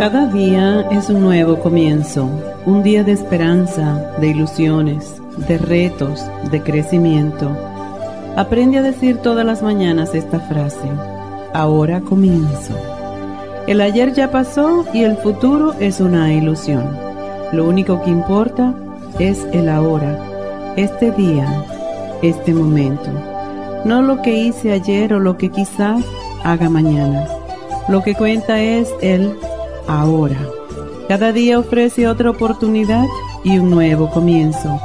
Cada día es un nuevo comienzo, un día de esperanza, de ilusiones, de retos, de crecimiento. Aprende a decir todas las mañanas esta frase, ahora comienzo. El ayer ya pasó y el futuro es una ilusión. Lo único que importa es el ahora, este día, este momento. No lo que hice ayer o lo que quizás haga mañana. Lo que cuenta es el ahora. Cada día ofrece otra oportunidad y un nuevo comienzo.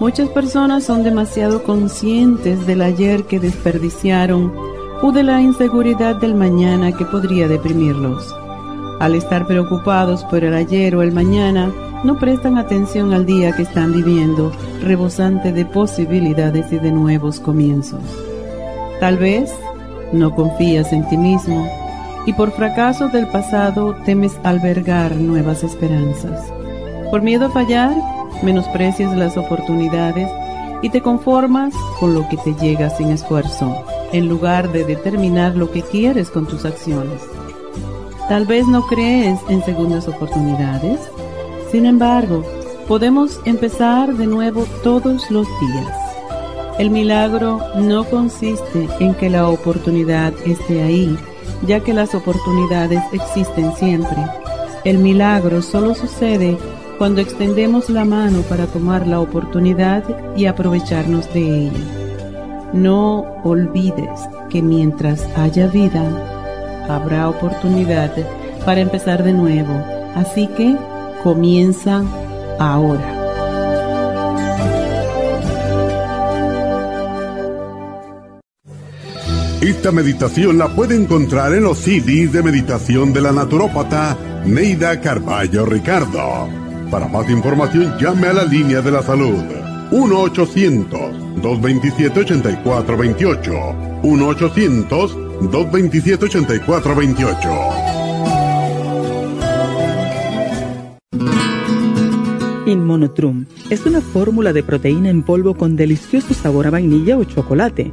Muchas personas son demasiado conscientes del ayer que desperdiciaron o de la inseguridad del mañana que podría deprimirlos. Al estar preocupados por el ayer o el mañana, no prestan atención al día que están viviendo, rebosante de posibilidades y de nuevos comienzos. Tal vez no confías en ti mismo y por fracaso del pasado temes albergar nuevas esperanzas. Por miedo a fallar, menosprecias las oportunidades y te conformas con lo que te llega sin esfuerzo, en lugar de determinar lo que quieres con tus acciones. Tal vez no crees en segundas oportunidades, sin embargo, podemos empezar de nuevo todos los días. El milagro no consiste en que la oportunidad esté ahí, ya que las oportunidades existen siempre. El milagro solo sucede cuando extendemos la mano para tomar la oportunidad y aprovecharnos de ella. No olvides que mientras haya vida, habrá oportunidad para empezar de nuevo. Así que comienza ahora. Esta meditación la puede encontrar en los CDs de meditación de la naturópata Neida Carballo Ricardo. Para más información llame a la línea de la salud 1-800-227-8428. 1-800-227-8428. Inmonotrum es una fórmula de proteína en polvo con delicioso sabor a vainilla o chocolate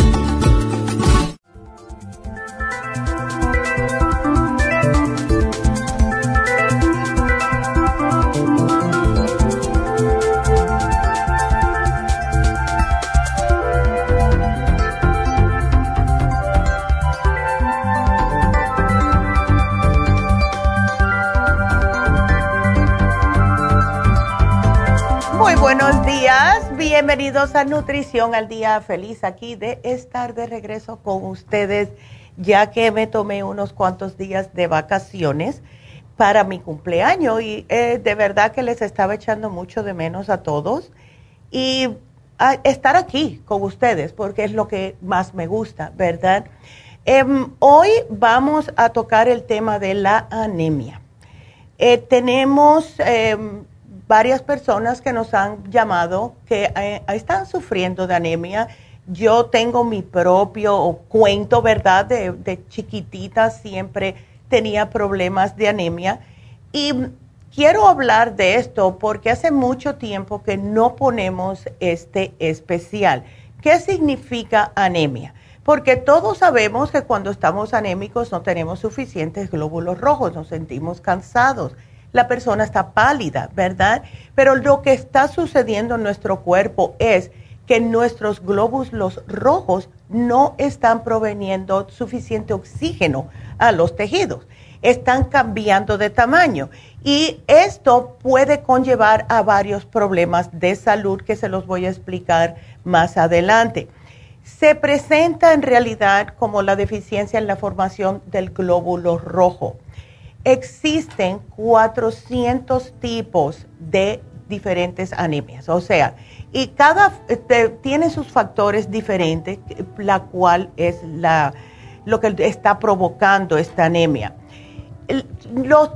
Bienvenidos a Nutrición al Día. Feliz aquí de estar de regreso con ustedes, ya que me tomé unos cuantos días de vacaciones para mi cumpleaños y eh, de verdad que les estaba echando mucho de menos a todos. Y estar aquí con ustedes porque es lo que más me gusta, ¿verdad? Em, hoy vamos a tocar el tema de la anemia. Eh, tenemos em, varias personas que nos han llamado que eh, están sufriendo de anemia. Yo tengo mi propio cuento, ¿verdad? De, de chiquitita siempre tenía problemas de anemia. Y quiero hablar de esto porque hace mucho tiempo que no ponemos este especial. ¿Qué significa anemia? Porque todos sabemos que cuando estamos anémicos no tenemos suficientes glóbulos rojos, nos sentimos cansados, la persona está pálida, ¿verdad? Pero lo que está sucediendo en nuestro cuerpo es que nuestros glóbulos rojos no están proveniendo suficiente oxígeno a los tejidos, están cambiando de tamaño y esto puede conllevar a varios problemas de salud que se los voy a explicar más adelante se presenta en realidad como la deficiencia en la formación del glóbulo rojo. Existen 400 tipos de diferentes anemias, o sea, y cada este, tiene sus factores diferentes, la cual es la, lo que está provocando esta anemia.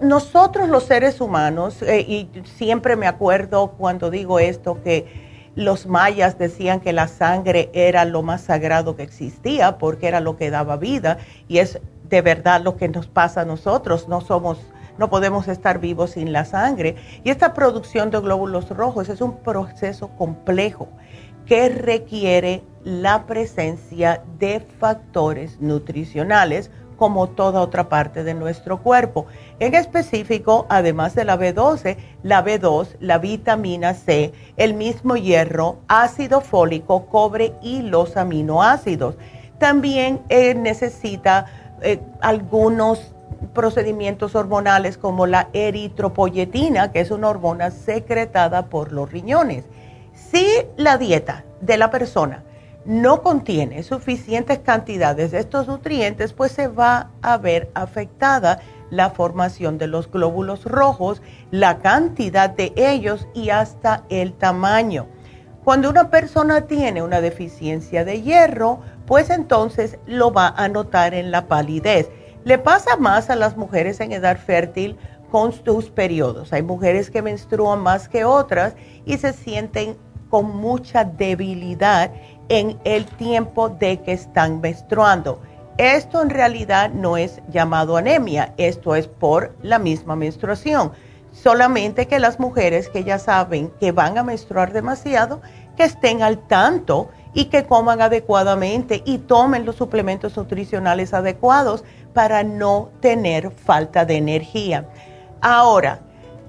nosotros los seres humanos, eh, y siempre me acuerdo cuando digo esto, que los mayas decían que la sangre era lo más sagrado que existía porque era lo que daba vida y es de verdad lo que nos pasa a nosotros. No somos, no podemos estar vivos sin la sangre. Y esta producción de glóbulos rojos es un proceso complejo que requiere la presencia de factores nutricionales como toda otra parte de nuestro cuerpo. En específico, además de la B12, la B2, la vitamina C, el mismo hierro, ácido fólico, cobre y los aminoácidos. También eh, necesita eh, algunos procedimientos hormonales como la eritropoyetina, que es una hormona secretada por los riñones. Si la dieta de la persona no contiene suficientes cantidades de estos nutrientes, pues se va a ver afectada la formación de los glóbulos rojos, la cantidad de ellos y hasta el tamaño. Cuando una persona tiene una deficiencia de hierro, pues entonces lo va a notar en la palidez. Le pasa más a las mujeres en edad fértil con sus periodos. Hay mujeres que menstruan más que otras y se sienten con mucha debilidad en el tiempo de que están menstruando. Esto en realidad no es llamado anemia, esto es por la misma menstruación. Solamente que las mujeres que ya saben que van a menstruar demasiado, que estén al tanto y que coman adecuadamente y tomen los suplementos nutricionales adecuados para no tener falta de energía. Ahora,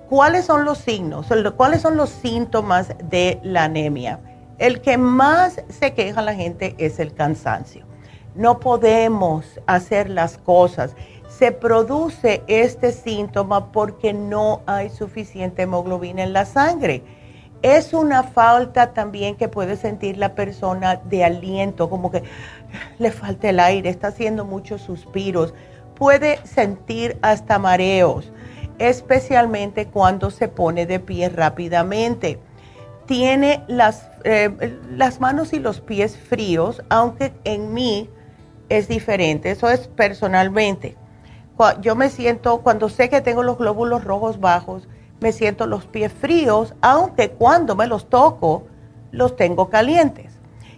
¿cuáles son los signos? ¿Cuáles son los síntomas de la anemia? El que más se queja la gente es el cansancio. No podemos hacer las cosas. Se produce este síntoma porque no hay suficiente hemoglobina en la sangre. Es una falta también que puede sentir la persona de aliento, como que le falta el aire, está haciendo muchos suspiros. Puede sentir hasta mareos, especialmente cuando se pone de pie rápidamente tiene las, eh, las manos y los pies fríos, aunque en mí es diferente, eso es personalmente. Yo me siento, cuando sé que tengo los glóbulos rojos bajos, me siento los pies fríos, aunque cuando me los toco, los tengo calientes.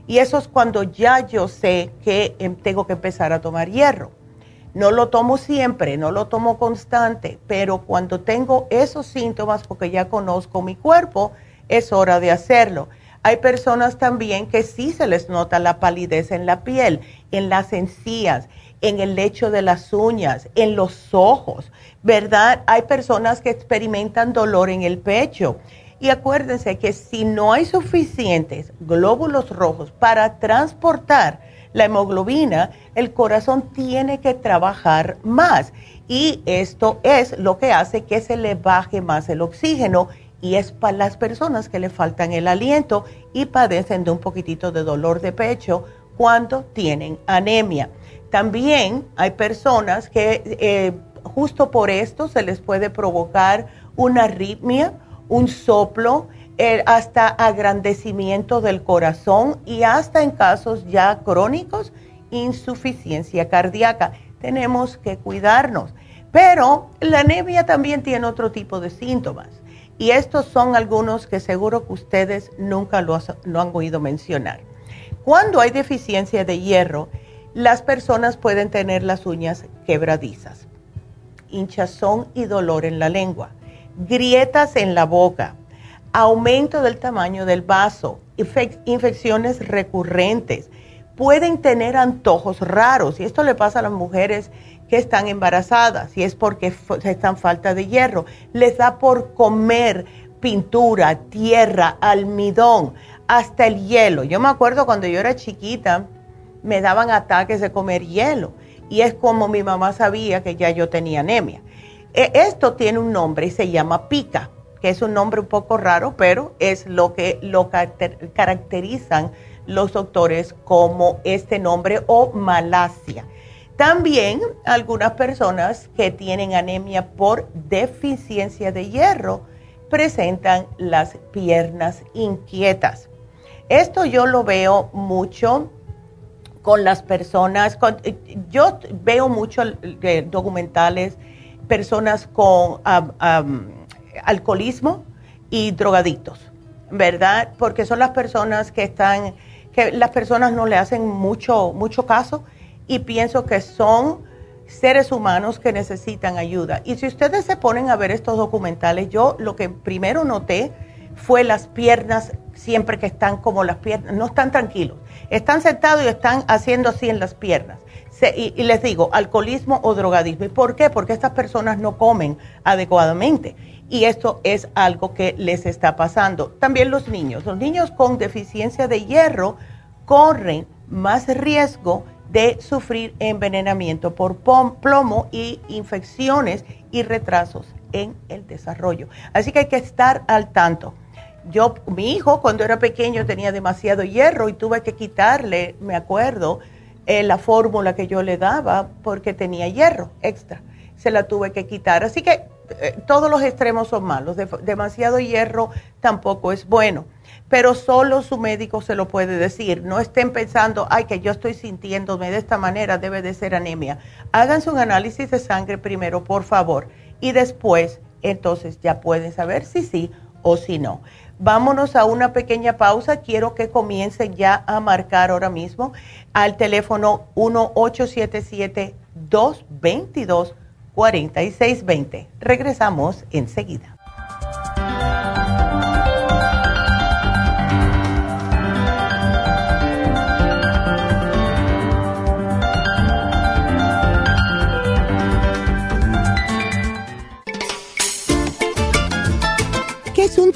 Y eso es cuando ya yo sé que em, tengo que empezar a tomar hierro. No lo tomo siempre, no lo tomo constante, pero cuando tengo esos síntomas, porque ya conozco mi cuerpo, es hora de hacerlo. Hay personas también que sí se les nota la palidez en la piel, en las encías, en el lecho de las uñas, en los ojos, ¿verdad? Hay personas que experimentan dolor en el pecho. Y acuérdense que si no hay suficientes glóbulos rojos para transportar la hemoglobina, el corazón tiene que trabajar más. Y esto es lo que hace que se le baje más el oxígeno y es para las personas que le faltan el aliento y padecen de un poquitito de dolor de pecho cuando tienen anemia. También hay personas que eh, justo por esto se les puede provocar una arritmia, un soplo, eh, hasta agrandecimiento del corazón y hasta en casos ya crónicos, insuficiencia cardíaca. Tenemos que cuidarnos. Pero la anemia también tiene otro tipo de síntomas. Y estos son algunos que seguro que ustedes nunca lo, lo han oído mencionar. Cuando hay deficiencia de hierro, las personas pueden tener las uñas quebradizas, hinchazón y dolor en la lengua, grietas en la boca, aumento del tamaño del vaso, infecciones recurrentes, pueden tener antojos raros y esto le pasa a las mujeres que están embarazadas y es porque están falta de hierro. Les da por comer pintura, tierra, almidón, hasta el hielo. Yo me acuerdo cuando yo era chiquita, me daban ataques de comer hielo y es como mi mamá sabía que ya yo tenía anemia. E, esto tiene un nombre y se llama pica, que es un nombre un poco raro, pero es lo que lo caracterizan los doctores como este nombre o malasia. También algunas personas que tienen anemia por deficiencia de hierro presentan las piernas inquietas. Esto yo lo veo mucho con las personas, yo veo mucho eh, documentales, personas con alcoholismo y drogadictos, ¿verdad? Porque son las personas que están, que las personas no le hacen mucho, mucho caso y pienso que son seres humanos que necesitan ayuda. Y si ustedes se ponen a ver estos documentales, yo lo que primero noté fue las piernas, siempre que están como las piernas, no están tranquilos, están sentados y están haciendo así en las piernas. y, y, les digo, alcoholismo o drogadismo. ¿Y por qué? Porque estas personas no comen adecuadamente. Y esto es algo que les está pasando. También los niños. Los niños con deficiencia de hierro corren más riesgo de sufrir envenenamiento por plomo y infecciones y retrasos en el desarrollo. Así que hay que estar al tanto. Yo, mi hijo, cuando era pequeño tenía demasiado hierro y tuve que quitarle, me acuerdo, eh, la fórmula que yo le daba porque tenía hierro extra. Se la tuve que quitar. Así que eh, todos los extremos son malos. demasiado hierro tampoco es bueno pero solo su médico se lo puede decir. No estén pensando, ay, que yo estoy sintiéndome de esta manera, debe de ser anemia. Háganse un análisis de sangre primero, por favor, y después, entonces ya pueden saber si sí o si no. Vámonos a una pequeña pausa. Quiero que comiencen ya a marcar ahora mismo al teléfono 1877-222-4620. Regresamos enseguida.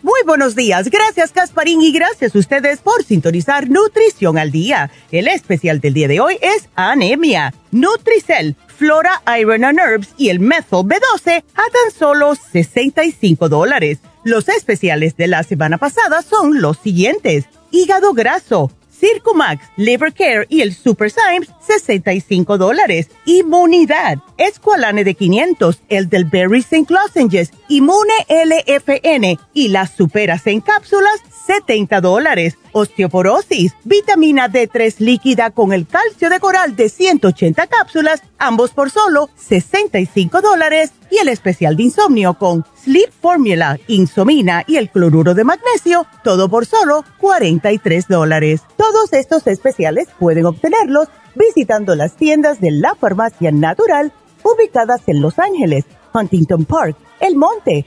Muy buenos días, gracias Casparín y gracias a ustedes por sintonizar Nutrición al Día. El especial del día de hoy es anemia, Nutricel, Flora Iron and Herbs y el Methyl B12 a tan solo 65 dólares. Los especiales de la semana pasada son los siguientes. Hígado graso, Circumax, Liver Care y el Super Symes, 65 dólares. Inmunidad, Esqualane de 500, el del Berry St. Lozenges, Inmune LFN y las superas en cápsulas, 70 dólares. Osteoporosis, vitamina D3 líquida con el calcio de coral de 180 cápsulas, ambos por solo 65 dólares. Y el especial de insomnio con Sleep Formula, Insomina y el cloruro de magnesio, todo por solo 43 dólares. Todos estos especiales pueden obtenerlos visitando las tiendas de la farmacia natural ubicadas en Los Ángeles, Huntington Park, El Monte,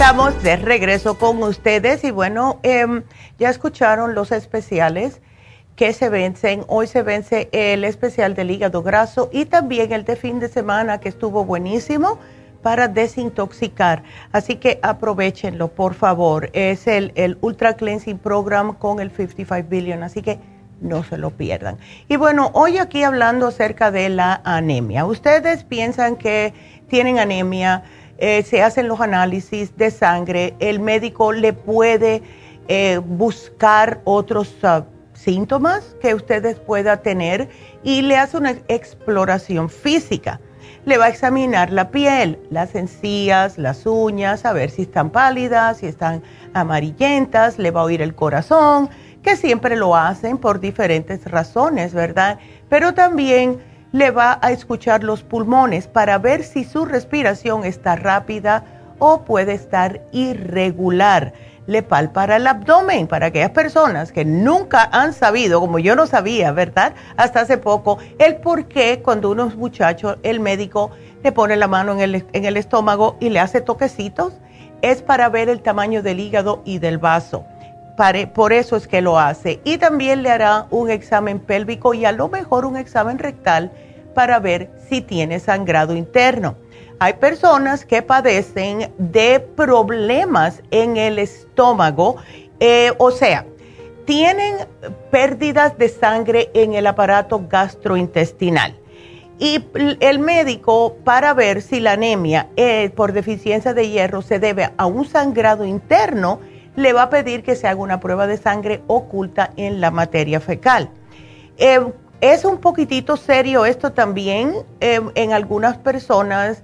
Estamos de regreso con ustedes y bueno, em, ya escucharon los especiales que se vencen. Hoy se vence el especial del hígado graso y también el de fin de semana que estuvo buenísimo para desintoxicar. Así que aprovechenlo, por favor. Es el, el Ultra Cleansing Program con el 55 Billion, así que no se lo pierdan. Y bueno, hoy aquí hablando acerca de la anemia. Ustedes piensan que tienen anemia eh, se hacen los análisis de sangre, el médico le puede eh, buscar otros ah, síntomas que ustedes puedan tener y le hace una exploración física. Le va a examinar la piel, las encías, las uñas, a ver si están pálidas, si están amarillentas, le va a oír el corazón, que siempre lo hacen por diferentes razones, ¿verdad? Pero también le va a escuchar los pulmones para ver si su respiración está rápida o puede estar irregular. Le palpara el abdomen para aquellas personas que nunca han sabido, como yo no sabía, ¿verdad? Hasta hace poco, el por qué cuando uno es muchacho, el médico le pone la mano en el, en el estómago y le hace toquecitos, es para ver el tamaño del hígado y del vaso por eso es que lo hace. Y también le hará un examen pélvico y a lo mejor un examen rectal para ver si tiene sangrado interno. Hay personas que padecen de problemas en el estómago, eh, o sea, tienen pérdidas de sangre en el aparato gastrointestinal. Y el médico, para ver si la anemia eh, por deficiencia de hierro se debe a un sangrado interno, le va a pedir que se haga una prueba de sangre oculta en la materia fecal. Eh, es un poquitito serio esto también eh, en algunas personas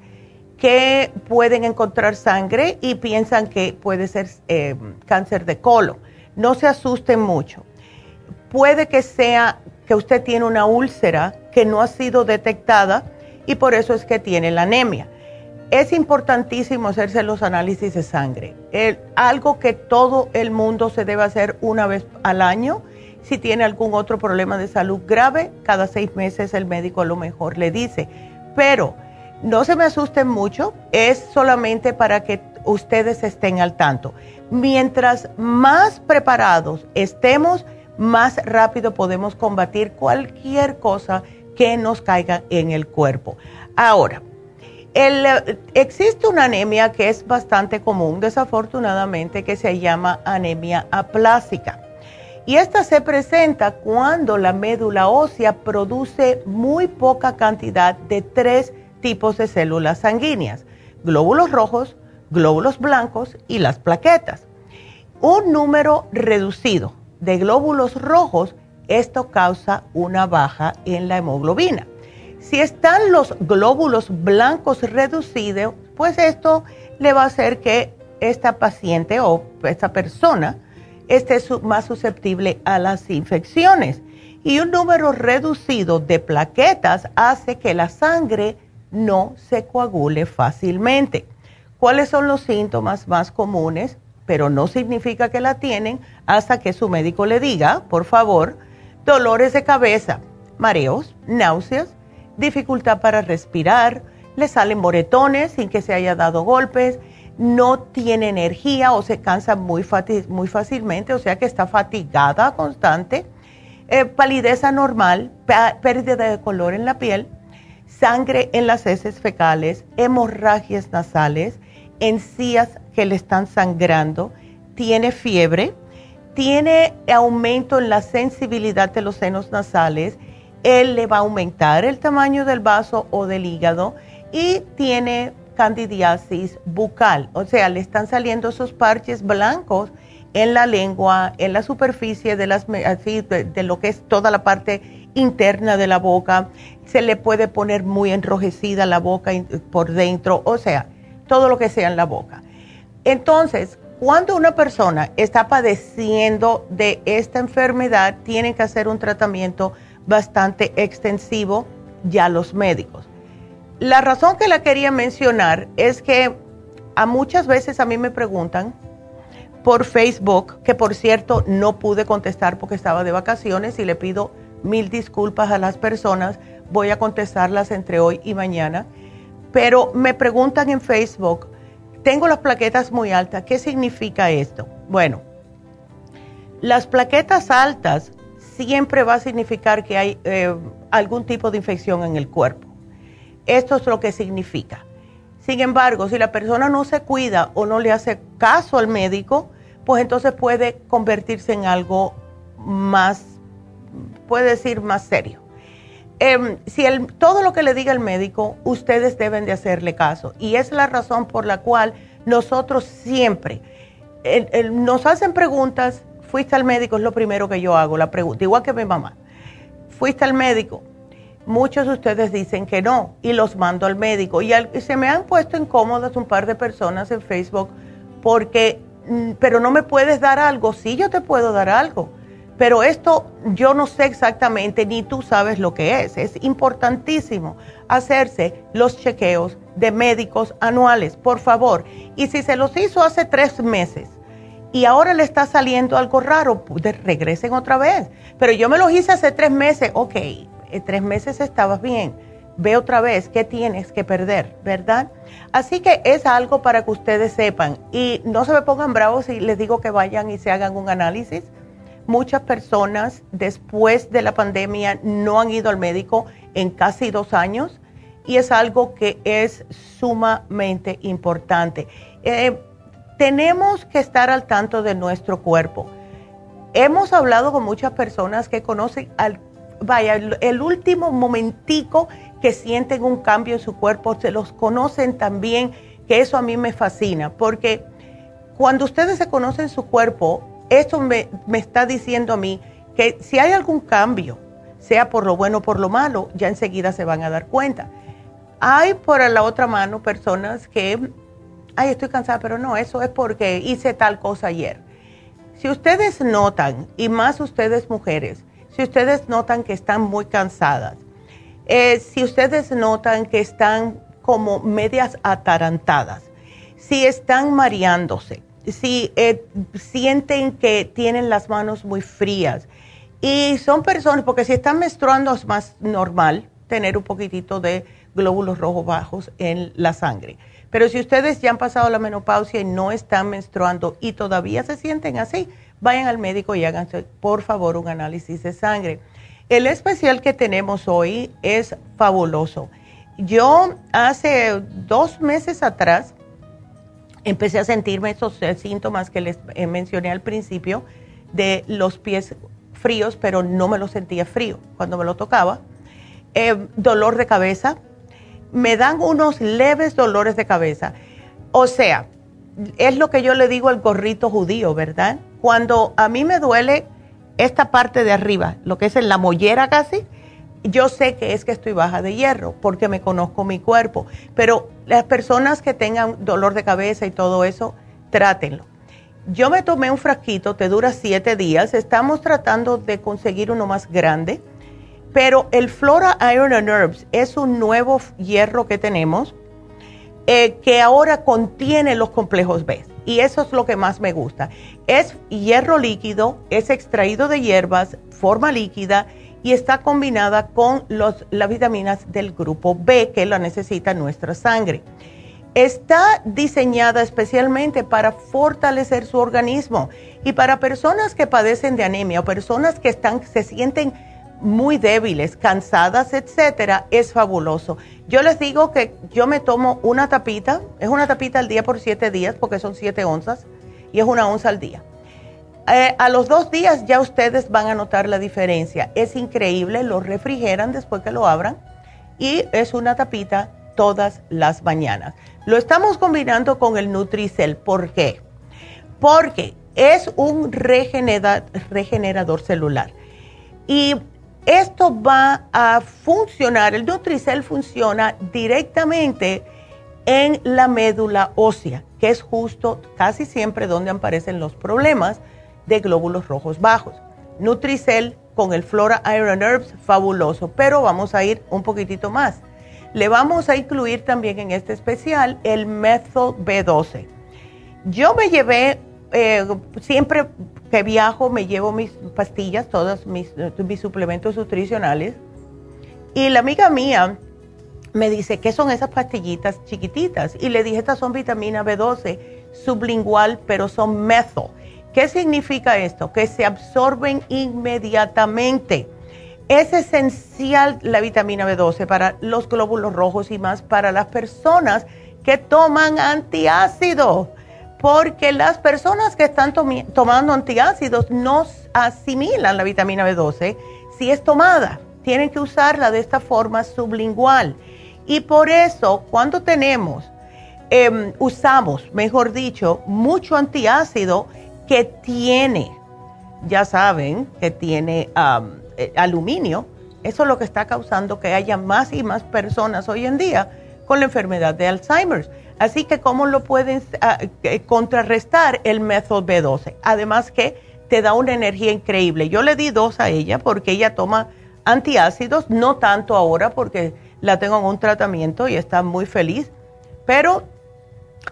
que pueden encontrar sangre y piensan que puede ser eh, cáncer de colon. No se asusten mucho. Puede que sea que usted tiene una úlcera que no ha sido detectada y por eso es que tiene la anemia es importantísimo hacerse los análisis de sangre. algo que todo el mundo se debe hacer una vez al año. Si tiene algún otro problema de salud grave, cada seis meses el médico a lo mejor le dice. Pero no se me asusten mucho, es solamente para que ustedes estén al tanto. Mientras más preparados estemos, más rápido podemos combatir cualquier cosa que nos caiga en el cuerpo. Ahora, existe una anemia que es bastante común, desafortunadamente, que se llama anemia aplásica. Y esta se presenta cuando la médula ósea produce muy poca cantidad de tres tipos de células sanguíneas, glóbulos rojos, glóbulos blancos y las plaquetas. Un número reducido de glóbulos rojos, esto causa una baja en la hemoglobina. Si están los glóbulos blancos reducidos, pues esto le va a hacer que esta paciente o esta persona esté más susceptible a las infecciones. Y un número reducido de plaquetas hace que la sangre no se coagule fácilmente. ¿Cuáles son los síntomas más comunes? Pero no significa que la tienen hasta que su médico le diga, por favor, dolores de cabeza, mareos, náuseas, dificultad para respirar, le salen moretones sin que se haya dado golpes, no tiene energía o se cansa muy, muy fácilmente, o sea que está fatigada constante, eh, palidez anormal, pérdida de color en la piel, sangre en las heces fecales, hemorragias nasales, encías que le están sangrando, tiene fiebre, tiene aumento en la sensibilidad de los senos nasales, él le va a aumentar el tamaño del vaso o del hígado y tiene candidiasis bucal, o sea, le están saliendo esos parches blancos en la lengua, en la superficie de, las, de, lo que es toda la parte interna de la boca, se le puede poner muy enrojecida la boca por dentro, o sea, todo lo que sea en la boca. Entonces, cuando una persona está padeciendo de esta enfermedad, tienen que hacer un tratamiento bastante extensivo ya los médicos. La razón que la quería mencionar es que a muchas veces a mí me preguntan por Facebook, que por cierto no pude contestar porque estaba de vacaciones y le pido mil disculpas a las personas, voy a contestarlas entre hoy y mañana, pero me preguntan en Facebook, tengo las plaquetas muy altas, ¿qué significa esto? Bueno, las plaquetas altas siempre va a significar que hay eh, algún tipo de infección en el cuerpo. Esto es lo que significa. Sin embargo, si la persona no se cuida o no le hace caso al médico, pues entonces puede convertirse en algo más, puede decir, más serio. Em, si el, todo lo que le diga el médico, ustedes deben de hacerle caso. Y es la razón por la cual nosotros siempre nos hacen preguntas, fuiste al médico, es lo primero que yo hago, la pregunta, igual que mi mamá. Fuiste al médico, Muchos de ustedes dicen que no y los mando al médico. Y, se me han puesto incómodas un par de personas en Facebook porque, mm, pero no me puedes dar algo. Sí, yo te puedo dar algo. Pero esto yo no sé exactamente, ni tú sabes lo que es. Es importantísimo hacerse los chequeos de médicos anuales, por favor. Y si se los hizo hace tres meses y ahora le está saliendo algo raro, regresen otra vez. Pero yo me los hice hace tres meses, ok tres meses estabas bien, ve otra vez qué tienes que perder, ¿verdad? Así que es algo para que ustedes sepan y no se me pongan bravos si les digo que vayan y se hagan un análisis. Muchas personas después de la pandemia no han ido al médico en casi dos años y es algo que es sumamente importante. Eh, tenemos que estar al tanto de nuestro cuerpo. Hemos hablado con muchas personas que conocen al vaya, el, último momentico que sienten un cambio en su cuerpo, se los conocen también, que eso a mí me fascina, porque cuando ustedes se conocen su cuerpo, eso me, me está diciendo a mí que si hay algún cambio, sea por lo bueno o por lo malo, ya enseguida se van a dar cuenta. Hay por la otra mano personas que, ay, estoy cansada, pero no, eso es porque hice tal cosa ayer. Si ustedes notan, y más ustedes mujeres, si ustedes notan que están muy cansadas, eh, si ustedes notan que están como medias atarantadas, si están mareándose, si eh, sienten que tienen las manos muy frías y son personas, porque si están menstruando es más normal tener un poquitito de glóbulos rojos bajos en la sangre. Pero si ustedes ya han pasado la menopausia y no están menstruando y todavía se sienten así, vayan al médico y háganse, por favor, un análisis de sangre. El especial que tenemos hoy es fabuloso. Yo hace dos meses atrás empecé a sentirme esos síntomas que les mencioné al principio de los pies fríos, pero no me los sentía frío cuando me lo tocaba. Eh, dolor de cabeza. Me dan unos leves dolores de cabeza. O sea, es lo que yo le digo al gorrito judío, ¿verdad? Cuando a mí me duele esta parte de arriba, lo que es en la mollera casi, yo sé que es que estoy baja de hierro porque me conozco mi cuerpo. Pero las personas que tengan dolor de cabeza y todo eso, trátenlo. Yo me tomé un frasquito, te dura siete días. Estamos tratando de conseguir uno más grande. Pero el Flora Iron and Herbs es un nuevo hierro que tenemos eh, que ahora contiene los complejos B y eso es lo que más me gusta. Es hierro líquido, es extraído de hierbas, forma líquida y está combinada con los, las vitaminas del grupo B que la necesita nuestra sangre. Está diseñada especialmente para fortalecer su organismo y para personas que padecen de anemia o personas que están, se sienten muy débiles, cansadas, etcétera, es fabuloso. Yo les digo que yo me tomo una tapita, es una tapita al día por siete días porque son siete onzas y es una onza al día. Eh, a los dos días ya ustedes van a notar la diferencia. Es increíble, lo refrigeran después que lo abran y es una tapita todas las mañanas. Lo estamos combinando con el Nutricel. ¿Por qué? Porque es un regenerador celular. Y esto va a funcionar, el Nutricel funciona directamente en la médula ósea, que es justo casi siempre donde aparecen los problemas de glóbulos rojos bajos. Nutricel con el Flora Iron Herbs, fabuloso, pero vamos a ir un poquitito más le vamos a incluir también en este especial el Methyl B12. Yo me llevé, eh, siempre que viajo, me llevo mis pastillas, todos mis, mis suplementos nutricionales. Y la amiga mía me dice, ¿qué son esas pastillitas chiquititas? Y le dije, estas son vitamina B12 sublingual, pero son methyl. ¿Qué significa esto? Que se absorben inmediatamente. Es esencial la vitamina B12 para los glóbulos rojos y más para las personas que toman antiácidos, porque las personas que están tomando antiácidos no asimilan la vitamina B12 si es tomada. Tienen que usarla de esta forma sublingual. Y por eso, cuando tenemos, em, usamos, mejor dicho, mucho antiácido que tiene, ya saben, que tiene... Eh, aluminio, eso es lo que está causando que haya más y más personas hoy en día con la enfermedad de Alzheimer. Así que, ¿cómo lo pueden ah, eh, contrarrestar el método B12? Además que te da una energía increíble. Yo le di dos a ella porque ella toma antiácidos, no tanto ahora porque la tengo en un tratamiento y está muy feliz, pero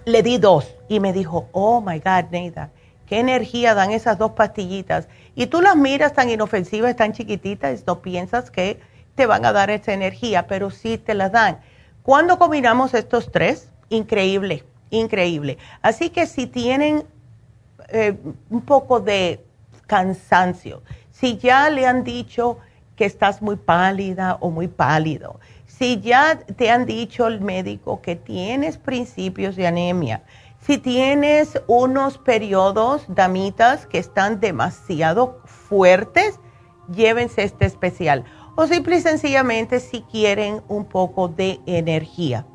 le di dos y me dijo, oh my God, Neida, qué energía dan esas dos pastillitas y tú las miras tan inofensivas, tan chiquititas, no piensas que te van a dar esa energía, pero sí te las dan. Cuando combinamos estos tres, increíble, increíble. Así que si tienen eh, un poco de cansancio, si ya le han dicho que estás muy pálida o muy pálido, si ya te han dicho el médico que tienes principios de anemia, si tienes unos periodos, damitas, que están demasiado fuertes, llévense este especial. O simple y sencillamente si quieren un poco de energía.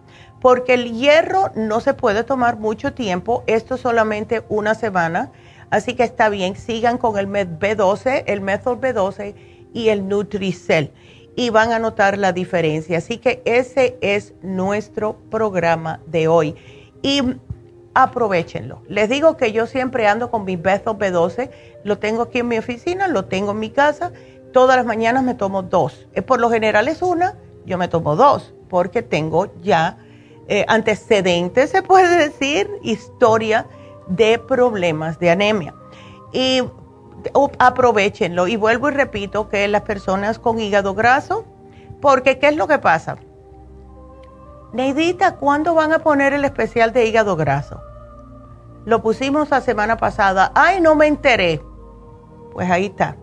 Porque el hierro no se puede tomar mucho tiempo, esto solamente una semana. Así que está bien, sigan con el Med B12, el Method B12 y el Nutricel. Y van a notar la diferencia. Así que ese es nuestro programa de hoy. Y aprovechenlo. Les digo que yo siempre ando con mi Bezo B12, lo tengo aquí en mi oficina, lo tengo en mi casa, todas las mañanas me tomo dos. Eh, por lo general es una, yo me tomo dos, porque tengo ya eh, antecedentes, se puede decir, historia de problemas de anemia. Y aprovechenlo. Y vuelvo y repito que las personas con hígado graso, porque ¿qué es lo que pasa? Neidita, ¿cuándo van a poner el especial de hígado graso? Lo pusimos la semana pasada. Ay, no me enteré. Pues ahí está.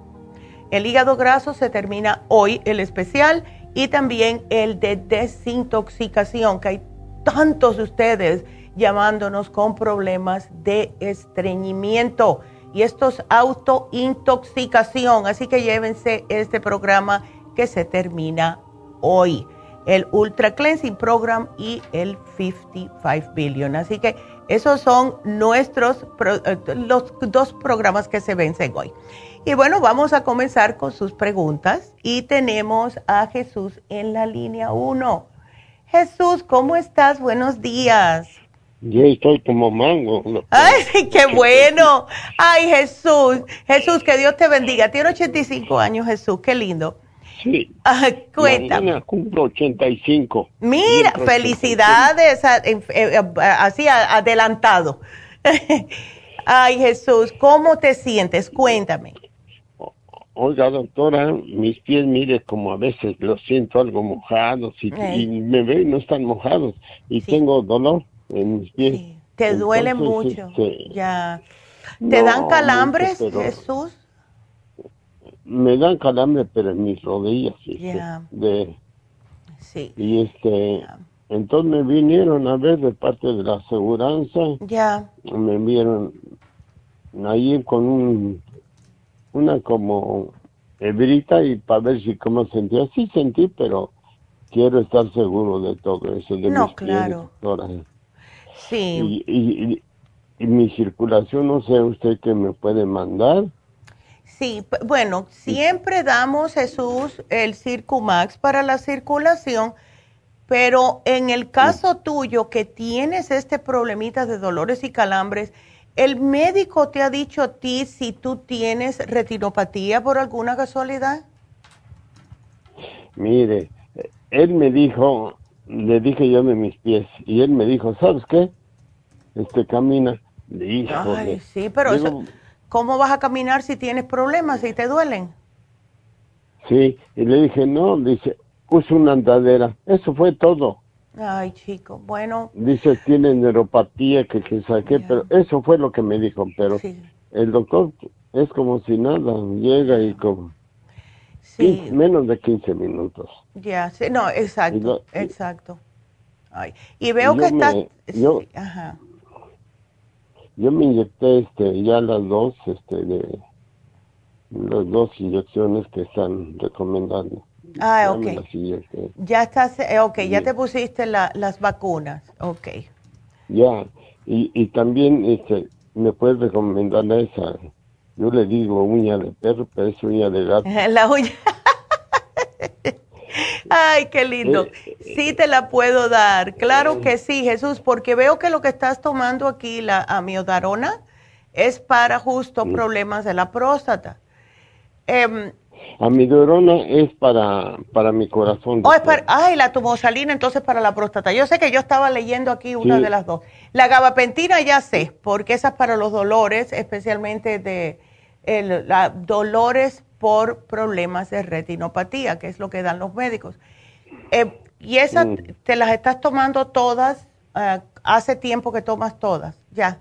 El hígado graso se termina hoy, el especial, y también el de desintoxicación, que hay tantos de ustedes llamándonos con problemas de estreñimiento. Y esto es autointoxicación. Así que llévense este programa que se termina hoy. El Ultra Cleansing Program y el 55 Billion. Así que esos son nuestros, eh, los dos programas que se vencen hoy. Y bueno, vamos a comenzar con sus preguntas y tenemos a Jesús en la línea 1. Jesús, ¿cómo estás? Buenos días. Yo estoy como mango. Ay, qué bueno. Ay, Jesús. Jesús, que Dios te bendiga. Tiene 85 años, Jesús. Qué lindo. Sí. Ah, cuéntame. cumplo 85. Mira, felicidades, eh, eh, así adelantado. Ay, Jesús, ¿cómo te sientes? Cuéntame. Oiga, doctora, mis pies, mire, como a veces los siento algo mojados y, Eh. y me veo y no están mojados y Sí. tengo dolor en mis pies. Sí, te duele Entonces, mucho. este, Ya. ¿Te no, dan calambres, mucho, pero Jesús? Me dan calambre, pero en mis rodillas. este, Ya. de, Sí. y este, entonces me vinieron a ver de parte de la aseguranza, Ya. me vieron ahí con un, una como hebrita y para ver si cómo sentía. Sí sentí, pero quiero estar seguro de todo eso. De No, mis claro. Sí. Y, y, y- y mi circulación, no sé usted qué me puede mandar. Sí, bueno, siempre damos, Jesús, el Circumax para la circulación, pero en el caso tuyo que tienes este problemita de dolores y calambres, ¿el médico te ha dicho a ti si tú tienes retinopatía por alguna casualidad? Mire, él me dijo, le dije yo de mis pies, y él me dijo, ¿sabes qué? Este camina. Híjole. Ay, sí, pero Digo, eso, ¿cómo vas a caminar si tienes problemas, si te duelen? Sí, y le dije, no, dice, usa una andadera. Eso fue todo. Ay, chico, bueno, Dice, tiene neuropatía, que saqué, Ya. pero eso fue lo que me dijo. Pero sí, el doctor es como si nada, llega y como sí, 15 menos de 15 minutos. ya, sí, no, exacto, Y lo- y- exacto. Ay, y veo que me- yo- sí, ajá, Yo me inyecté este, ya las dos, este, de las dos inyecciones que están recomendando. Ah, Ya ok. Ya estás, eh, ok, ya te pusiste la- las vacunas, ok. Ya, y, y también este, me puedes recomendar esa, yo le digo uña de perro, pero es uña de gato. La uña. Ay, qué lindo. Eh, Sí te la puedo dar. Claro que sí, Jesús, porque veo que lo que estás tomando aquí, la amiodarona, es para justo problemas de la próstata. Em, Amidorona es para, para mi corazón. oh, es para, ay, la tumosalina entonces para la próstata. Yo sé que yo estaba leyendo aquí una Sí. de las dos. La gabapentina ya sé, porque esa es para los dolores, especialmente de el, la- dolores por problemas de retinopatía, que es lo que dan los médicos. Eh, y esas Mm. te las estás tomando todas, ah, hace tiempo que tomas todas, ya.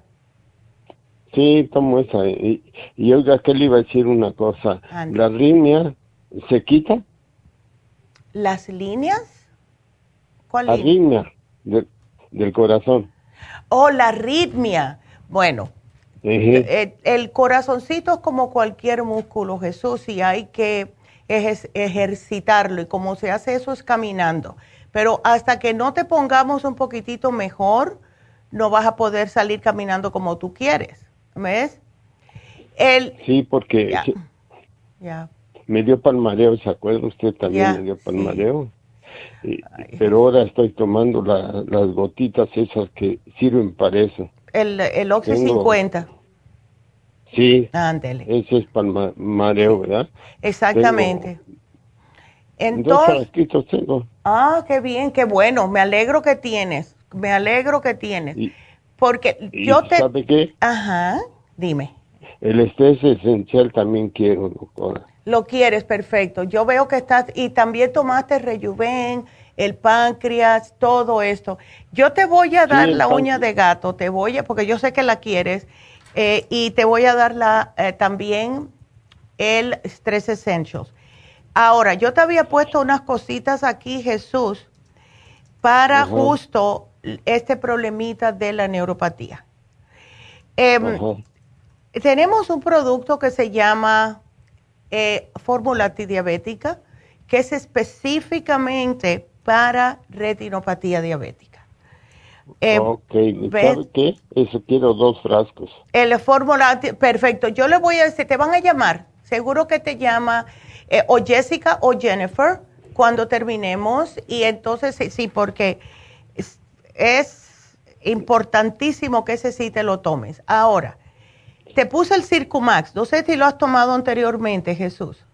Sí, tomo esa. Y, y oiga, que le iba a decir una cosa. Ande. ¿La arritmia se quita? ¿Las líneas? ¿Cuál línea? Arritmia del, corazón. Oh, la arritmia. Bueno, Ujú. Eh, el corazoncito es como cualquier músculo, Jesús, y hay que ejer- ejercitarlo. Y como se hace eso es caminando. Pero hasta que no te pongamos un poquitito mejor, no vas a poder salir caminando como tú quieres. ¿Ves? El, Sí, porque Ya. sí, ya. me dio palmareo, ¿se acuerda usted? También Ya, me dio sí. palmareo. Y- pero ahora estoy tomando la- las gotitas esas que sirven para eso. El, el Oxy Tengo- 50. Sí, Ándele. ese es palmareo, ¿verdad? Exactamente. Entonces, tengo. ah, qué bien, qué bueno. Me alegro que tienes. Me alegro que tienes. Y, Porque yo te... ¿sabe qué? Ajá, dime. El estrés esencial también quiero, doctora. Lo quieres, perfecto. Yo veo que estás, y también tomaste rejuven, el páncreas, todo esto. Yo te voy a dar la uña de gato, te voy a, porque yo sé que la quieres, eh, y te voy a dar la, eh, también el Stress Essentials. Ahora, yo te había puesto unas cositas aquí, Jesús, para Ajá. justo este problemita de la neuropatía. Em, tenemos un producto que se llama eh, fórmula antidiabética, que es específicamente para retinopatía diabética. Eh, ok. ¿sabe qué? Eso quiero dos frascos. El fórmula, perfecto. Yo le voy a decir, te van a llamar, seguro que te llama eh, o Jessica o Jennifer cuando terminemos. Y entonces, sí, sí, porque es, importantísimo que ese sí te lo tomes. Ahora, te puse el Circumax. No sé si lo has tomado anteriormente, Jesús.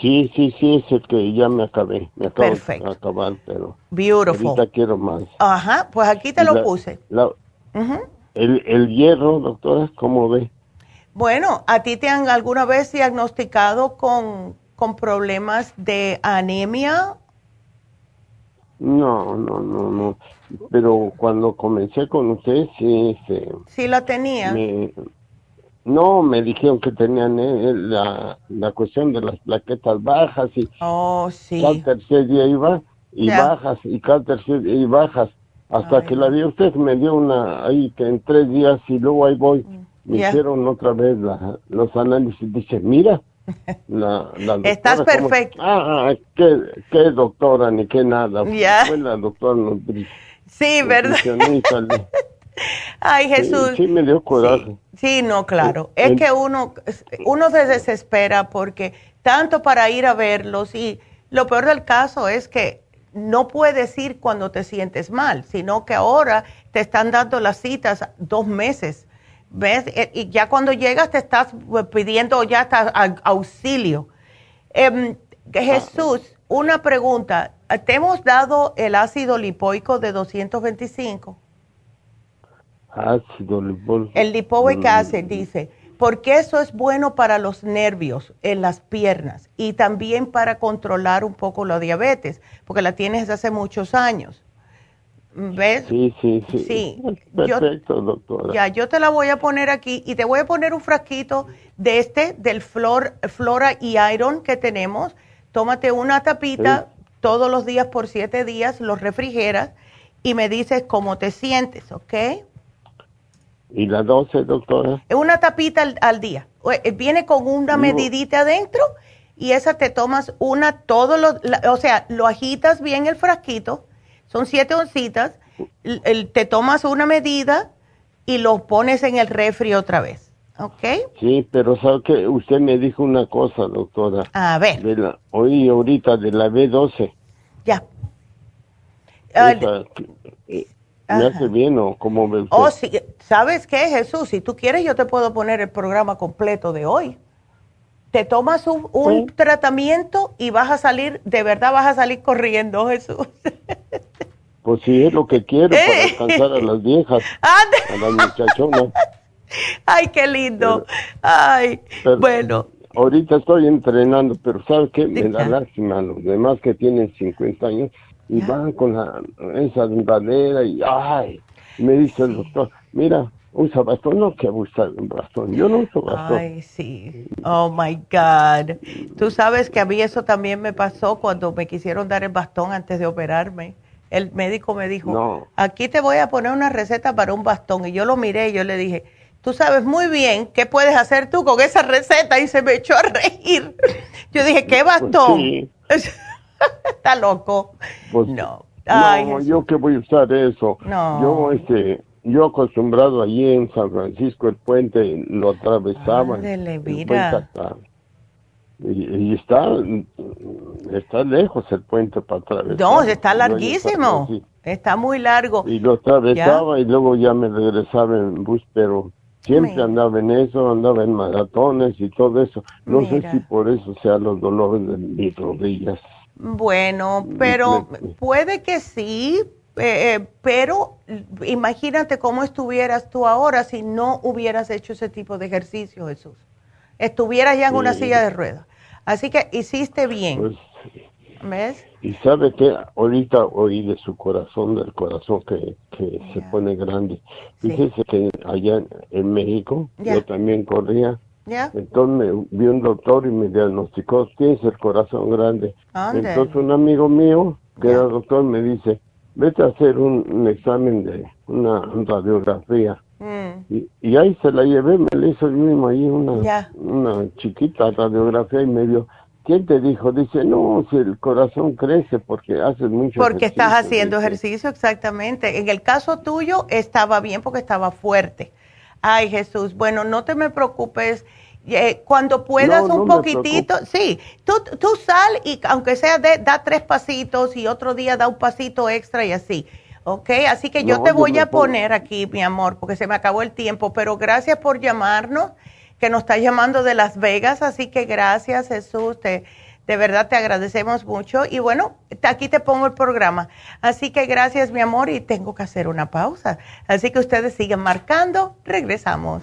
Sí, sí, sí, es el que ya me acabé. Me acabo Perfecto. de acabar, pero Beautiful. ahorita quiero más. Ajá, pues aquí te lo la- puse. la- el, el hierro, doctora, ¿cómo ve? Bueno, ¿a ti te han alguna vez diagnosticado con, con problemas de anemia? No, no, no, no. Pero cuando comencé con usted, sí, sí. Sí la tenía. Me, no, me dijeron que tenían eh, la, la cuestión de las plaquetas bajas y Oh, sí. cada tercer día iba y Ya. bajas y cada tercer día y bajas. Hasta Ay. que la vi usted, me dio una ahí que en tres días y luego ahí voy. Me Ya. hicieron otra vez la- los análisis. Dice, mira, la, la doctora, Estás ¿cómo- perfecto. Ah, qué, qué doctora ni qué nada. Ya. Fue la doctora nutri- Sí, ¿verdad? Ay, Jesús. Sí, sí me dio coraje. Sí, no, claro. Es que uno, uno se desespera porque tanto para ir a verlos y lo peor del caso es que no puedes ir cuando te sientes mal, sino que ahora te están dando las citas dos meses. ¿Ves? E- Y ya cuando llegas te estás pidiendo ya hasta au- auxilio. Em, Jesús, una pregunta. ¿Te hemos dado el ácido lipoico de 225? Ácido lipoico. El lipoic Mm, acid dice, porque eso es bueno para los nervios en las piernas y también para controlar un poco la diabetes, porque la tienes desde hace muchos años. ¿Ves? Sí, sí, sí. Sí, yo- Perfecto, doctora. Ya, yo te la voy a poner aquí y te voy a poner un frasquito de este, del flor, Flora y Iron que tenemos. Tómate una tapita todos los días por siete días, los refrigeras y me dices cómo te sientes, ¿ok? ¿Y la 12, doctora? Es una tapita al, al día. Eh, Viene con una medidita adentro y esa te tomas una todos los, o sea, lo agitas bien el frasquito, son siete oncitas, te tomas una medida y lo pones en el refri otra vez, ¿ok? Sí, pero sabe que usted me dijo una cosa, doctora. A ver, De la, oí ahorita de la B12. ya. Esa, eh, ¿Me hace bien o cómo usted? oh, sí, ¿sabes qué, Jesús? Si tú quieres, yo te puedo poner el programa completo de hoy. Te tomas un, un Sí. tratamiento y vas a salir, de verdad vas a salir corriendo, Jesús. Pues sí, es lo que quiero Eh. para alcanzar a las viejas, Ande. a las muchachonas. Ay, qué lindo. Ay, Pero- bueno. Ahorita estoy entrenando, pero ¿sabe qué? Me da lástima a los demás que tienen 50 años y van con la, esa andadera y ¡ay! Me dice el doctor, mira, usa bastón, no que un bastón. Yo no uso bastón. Ay, sí. Oh, my God. Tú sabes que a mí eso también me pasó cuando me quisieron dar el bastón antes de operarme. El médico me dijo, No. aquí te voy a poner una receta para un bastón. Y yo lo miré y yo le dije, tú sabes muy bien qué puedes hacer tú con esa receta. Y se me echó a reír. Yo dije, ¿qué bastón? sí. Está loco. Pues, no. Ay, no, Jesús. yo que voy a usar eso. No. Yo, este, yo acostumbrado allí en San Francisco, el puente lo atravesaba. Ándele, el mira. Y, y está, está lejos el puente para atravesar. No, está larguísimo. sí. Está muy largo. Y lo atravesaba y luego ya me regresaba en bus, pero siempre andaba en eso, andaba en maratones y todo eso. No Mira. sé si por eso sean los dolores de mis rodillas. Bueno, pero puede que sí, eh, eh, pero imagínate cómo estuvieras tú ahora si no hubieras hecho ese tipo de ejercicio, Jesús. Estuvieras ya en una silla de ruedas. Así que hiciste bien, Pues, ¿ves? y sabe que ahorita oí de su corazón, del corazón que, que se pone grande. Sí. Fíjese que allá en, México yo también corría. ¿Ya? Entonces me vi un doctor y me diagnosticó, tienes el corazón grande. Ande. Entonces un amigo mío, que era doctor, me dice, vete a hacer un, un examen de una radiografía. Mm, Y, y ahí se la llevé, me la hizo yo mismo ahí una, una chiquita radiografía y me dio, ¿quién te dijo? Dice, no, si el corazón crece porque haces mucho Porque estás ejercicio", haciendo dice. ejercicio, exactamente. En el caso tuyo estaba bien porque estaba fuerte. Ay, Jesús, bueno, no te me preocupes. Eh, cuando puedas No, un poquitito, sí, tú, tú sal y aunque sea de, da tres pasitos y otro día da un pasito extra y así. ¿Ok? Así que yo No, te voy a poner aquí, mi amor, porque se me acabó el tiempo, pero gracias por llamarnos, que nos está llamando de Las Vegas, así que gracias Jesús, te, de verdad te agradecemos mucho y bueno, aquí te pongo el programa. Así que gracias mi amor y tengo que hacer una pausa. Así que ustedes sigan marcando, regresamos.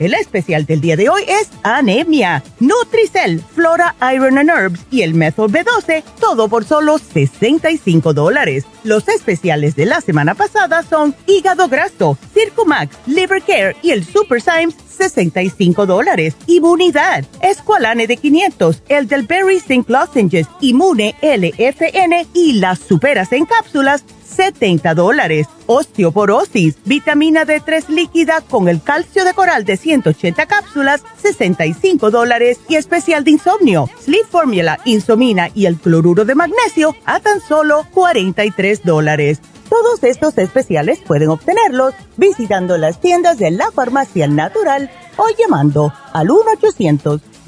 El especial del día de hoy es anemia, Nutricel, Flora Iron and Herbs y el Method B12, todo por solo 65 dólares. Los especiales de la semana pasada son hígado graso, Circumax, Liver Care y el Super Symes, 65 dólares. Inmunidad, Esqualane de 500, el del Berry Zinc Lozenges, Inmune LFN y las superas en cápsulas, 70 dólares. Osteoporosis, vitamina D3 líquida con el calcio de coral de 180 cápsulas, 65 dólares. Y especial de insomnio, Sleep Formula, Insomina y el cloruro de magnesio a tan solo 43 dólares. Todos estos especiales pueden obtenerlos visitando las tiendas de la farmacia natural o llamando al 1 800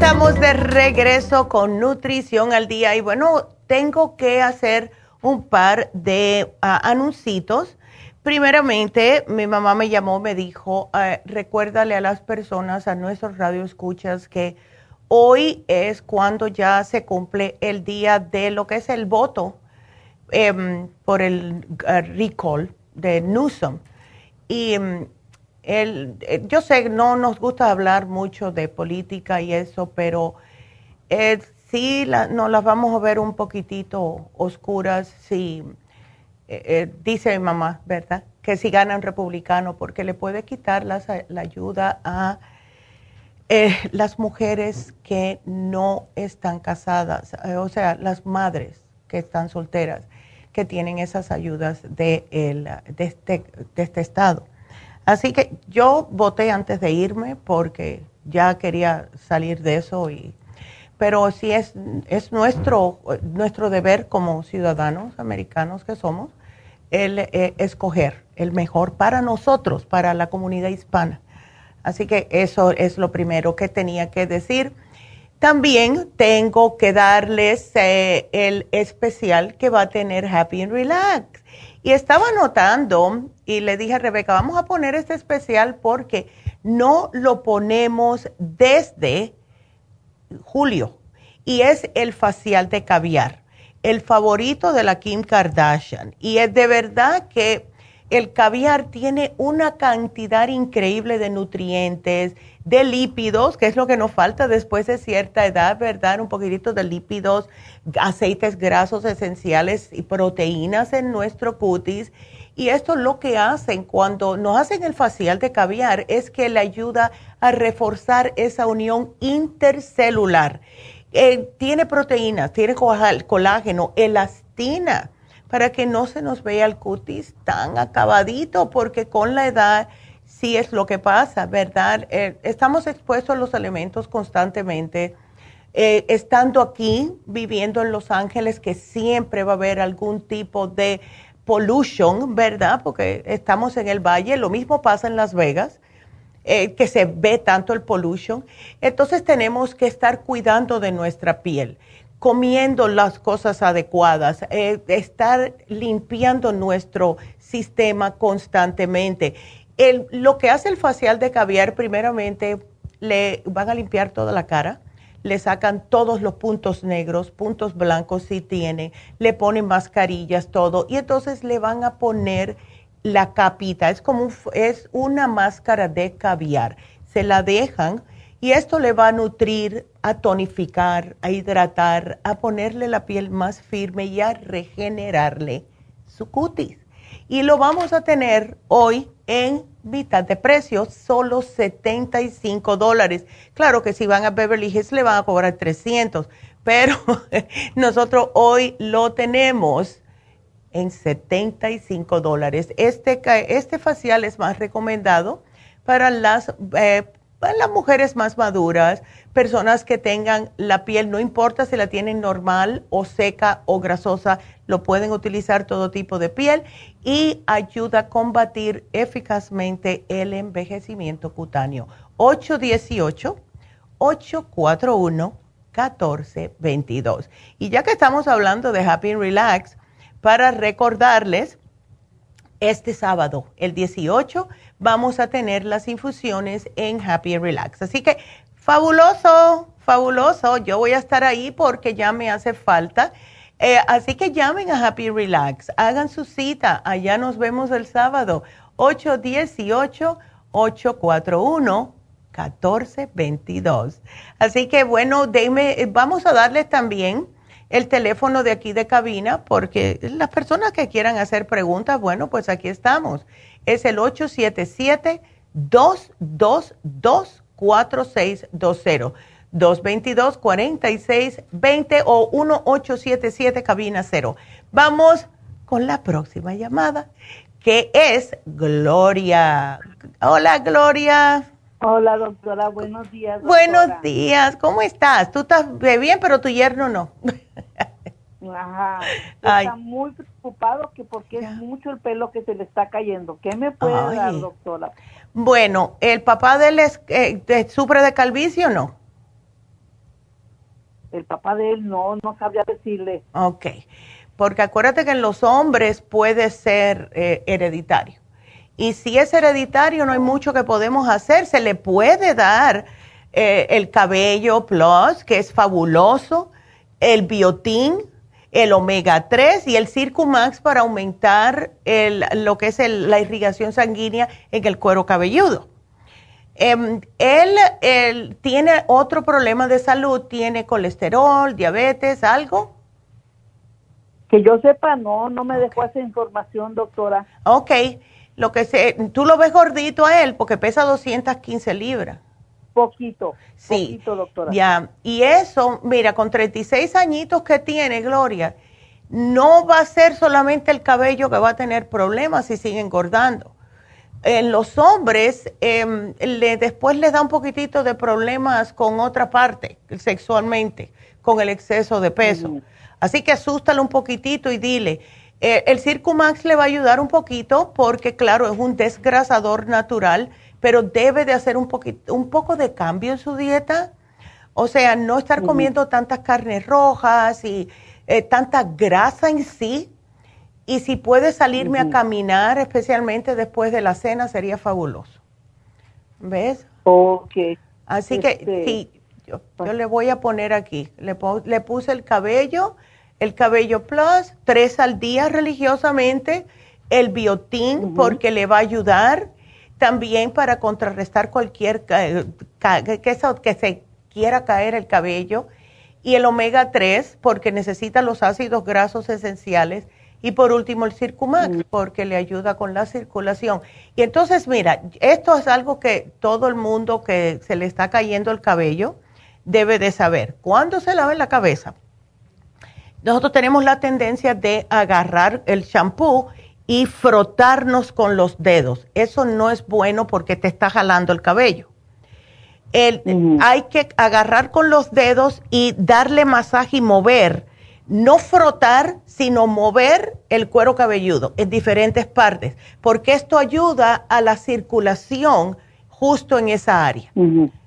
Estamos de regreso con Nutrición al Día y bueno, tengo que hacer un par de uh, anuncios. Primeramente, mi mamá me llamó, me dijo, uh, recuérdale a las personas, a nuestros radioescuchas, que hoy es cuando ya se cumple el día de lo que es el voto um, por el uh, recall de Newsom. Y um, el, eh, yo sé, no nos gusta hablar mucho de política y eso, pero eh, sí la, nos las vamos a ver un poquitito oscuras si, eh, dice mi mamá, ¿verdad? Que si ganan republicano, porque le puede quitar la ayuda a las mujeres que no están casadas, o sea, las madres que están solteras, que tienen esas ayudas de, el, de, este, de este estado. Así que yo voté antes de irme porque ya quería salir de eso y pero sí es, es nuestro, nuestro deber como ciudadanos americanos que somos el eh, escoger el mejor para nosotros, para la comunidad hispana. Así que eso es lo primero que tenía que decir. También tengo que darles eh, el especial que va a tener Happy and Relax. Y estaba notando y le dije a Rebeca, vamos a poner este especial porque no lo ponemos desde julio. Y es el facial de caviar, el favorito de la Kim Kardashian. Y es de verdad que el caviar tiene una cantidad increíble de nutrientes, de lípidos, que es lo que nos falta después de cierta edad, ¿verdad? Un poquitito de lípidos, aceites grasos esenciales y proteínas en nuestro cutis y esto lo que hacen cuando nos hacen el facial de caviar es que le ayuda a reforzar esa unión intercelular. Eh, tiene proteínas, tiene colágeno, elastina, para que no se nos vea el cutis tan acabadito, porque con la edad sí es lo que pasa, ¿verdad? Eh, estamos expuestos a los elementos constantemente. Eh, estando aquí, viviendo en Los Ángeles, que siempre va a haber algún tipo de pollution, ¿verdad? Porque estamos en el valle, lo mismo pasa en Las Vegas, eh, que se ve tanto el pollution. Entonces tenemos que estar cuidando de nuestra piel, comiendo las cosas adecuadas, estar limpiando nuestro sistema constantemente lo que hace el facial de caviar, primeramente, le van a limpiar toda la cara, le sacan todos los puntos negros, puntos blancos si tiene, le ponen mascarillas, todo, y entonces le van a poner la capita, es como es una máscara de caviar, se la dejan y esto le va a nutrir, a tonificar, a hidratar, a ponerle la piel más firme y a regenerarle su cutis. Y lo vamos a tener hoy en mitad de precio, solo 75 dólares. Claro que si van a Beverly Hills le van a cobrar 300, pero nosotros hoy lo tenemos en 75 dólares. Este, este facial es más recomendado para las, eh, las mujeres más maduras, personas que tengan la piel, no importa si la tienen normal o seca o grasosa, lo pueden utilizar todo tipo de piel y ayuda a combatir eficazmente el envejecimiento cutáneo. 818-841-1422. Y ya que estamos hablando de Happy Relax, para recordarles, este sábado, el 18, vamos a tener las infusiones en Happy Relax. Así que fabuloso, fabuloso. Yo voy a estar ahí porque ya me hace falta. Eh, así que llamen a Happy Relax, hagan su cita, allá nos vemos el sábado, 818-841-1422. Así que bueno, vamos a darles también el teléfono de aquí de cabina, porque las personas que quieran hacer preguntas, bueno, pues aquí estamos. Es el 877-222-4620. 222-4620 o 1877 cabina 0. Vamos con la próxima llamada, que es Gloria. Hola, Gloria. Hola, doctora. Buenos días. Buenos días. ¿Cómo estás? Tú estás bien, pero tu yerno no. Ajá. Está muy preocupado que porque es mucho el pelo que se le está cayendo. ¿Qué me puede dar, doctora? Bueno, ¿el papá de él eh, sufre de calvicie o no? el papá de él no, no sabía decirle. Ok, porque acuérdate que en los hombres puede ser eh, hereditario. Y si es hereditario, no hay mucho que podemos hacer. Se le puede dar eh, el cabello plus, que es fabuloso, el biotín, el omega 3 y el Circumax para aumentar el, lo que es la irrigación sanguínea en el cuero cabelludo. Em, él, tiene otro problema de salud, tiene colesterol, diabetes, algo. Que yo sepa, no, no me dejó esa información, doctora. Ok, lo que sé, tú lo ves gordito a él porque pesa 215 libras. Poquito, sí, poquito, doctora. Ya, y eso, mira, con 36 añitos que tiene, Gloria, no va a ser solamente el cabello que va a tener problemas si sigue engordando en los hombres em, le, después les da un poquitito de problemas con otra parte sexualmente, con el exceso de peso. Así que asústalo un poquitito y dile, eh, el Circumax le va a ayudar un poquito porque claro, es un desgrasador natural, pero debe de hacer un, poquito, un poco de cambio en su dieta. O sea, no estar comiendo tantas carnes rojas y eh, tanta grasa en sí, y si puede salirme a caminar, especialmente después de la cena, sería fabuloso. ¿Ves? Ok. Así que este, sí, yo, le voy a poner aquí. Le, le puse el cabello, el cabello plus, tres al día religiosamente, el biotín, porque le va a ayudar también para contrarrestar cualquier que, que se quiera caer el cabello, y el omega 3, porque necesita los ácidos grasos esenciales y por último el Circumax, mm. porque le ayuda con la circulación. Y entonces, mira, esto es algo que todo el mundo que se le está cayendo el cabello debe de saber. Cuando se lava la cabeza, nosotros tenemos la tendencia de agarrar el shampoo y frotarnos con los dedos. Eso no es bueno porque te está jalando el cabello. Hay que agarrar con los dedos y darle masaje y mover. No frotar, sino mover el cuero cabelludo en diferentes partes, porque esto ayuda a la circulación justo en esa área.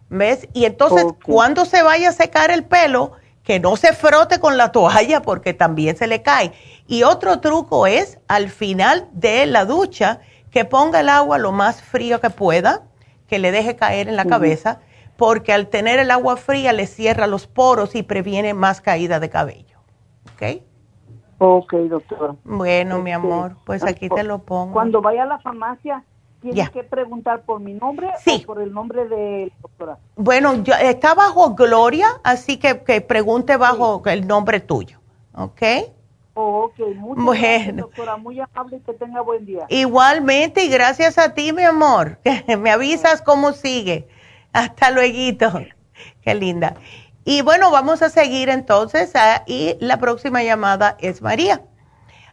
¿Ves? Y entonces, cuando se vaya a secar el pelo, que no se frote con la toalla porque también se le cae. Y otro truco es, al final de la ducha, que ponga el agua lo más frío que pueda, que le deje caer en la cabeza porque al tener el agua fría le cierra los poros y previene más caída de cabello. ¿Ok? Ok, doctora. Bueno, mi este, amor, pues aquí te lo pongo. Cuando vaya a la farmacia, ¿tiene que preguntar por mi nombre o por el nombre de la doctora? Bueno, yo, está bajo Gloria, así que, que pregunte bajo el nombre tuyo. ¿Ok? Oh, ok, muchas bueno. gracias, doctora. Muy amable y que tenga buen día. Igualmente, y gracias a ti, mi amor. Me avisas cómo sigue. Hasta luego. Qué linda. Y bueno, vamos a seguir entonces ah, y la próxima llamada es María.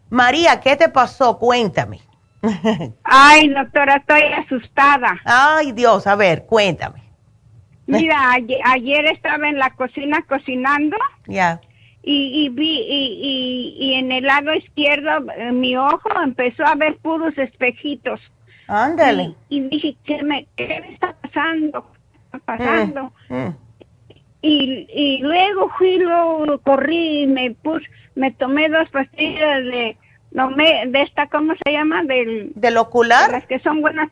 María, ¿qué te pasó? Cuéntame. Ay, doctora, estoy asustada. Ay, Dios, a ver, cuéntame. Mira, ayer, estaba en la cocina cocinando. Ya. Y, vi, y, y, en el lado izquierdo, eh, mi ojo empezó a ver puros espejitos. Ándale. Y, dije, ¿qué me, ¿qué me está pasando? pasando. Mm, mm. Y, y luego fui, luego corrí y me puse, me tomé dos pastillas de, no me, de esta, ¿cómo se llama? Del, ¿Del ocular? las que son buenas.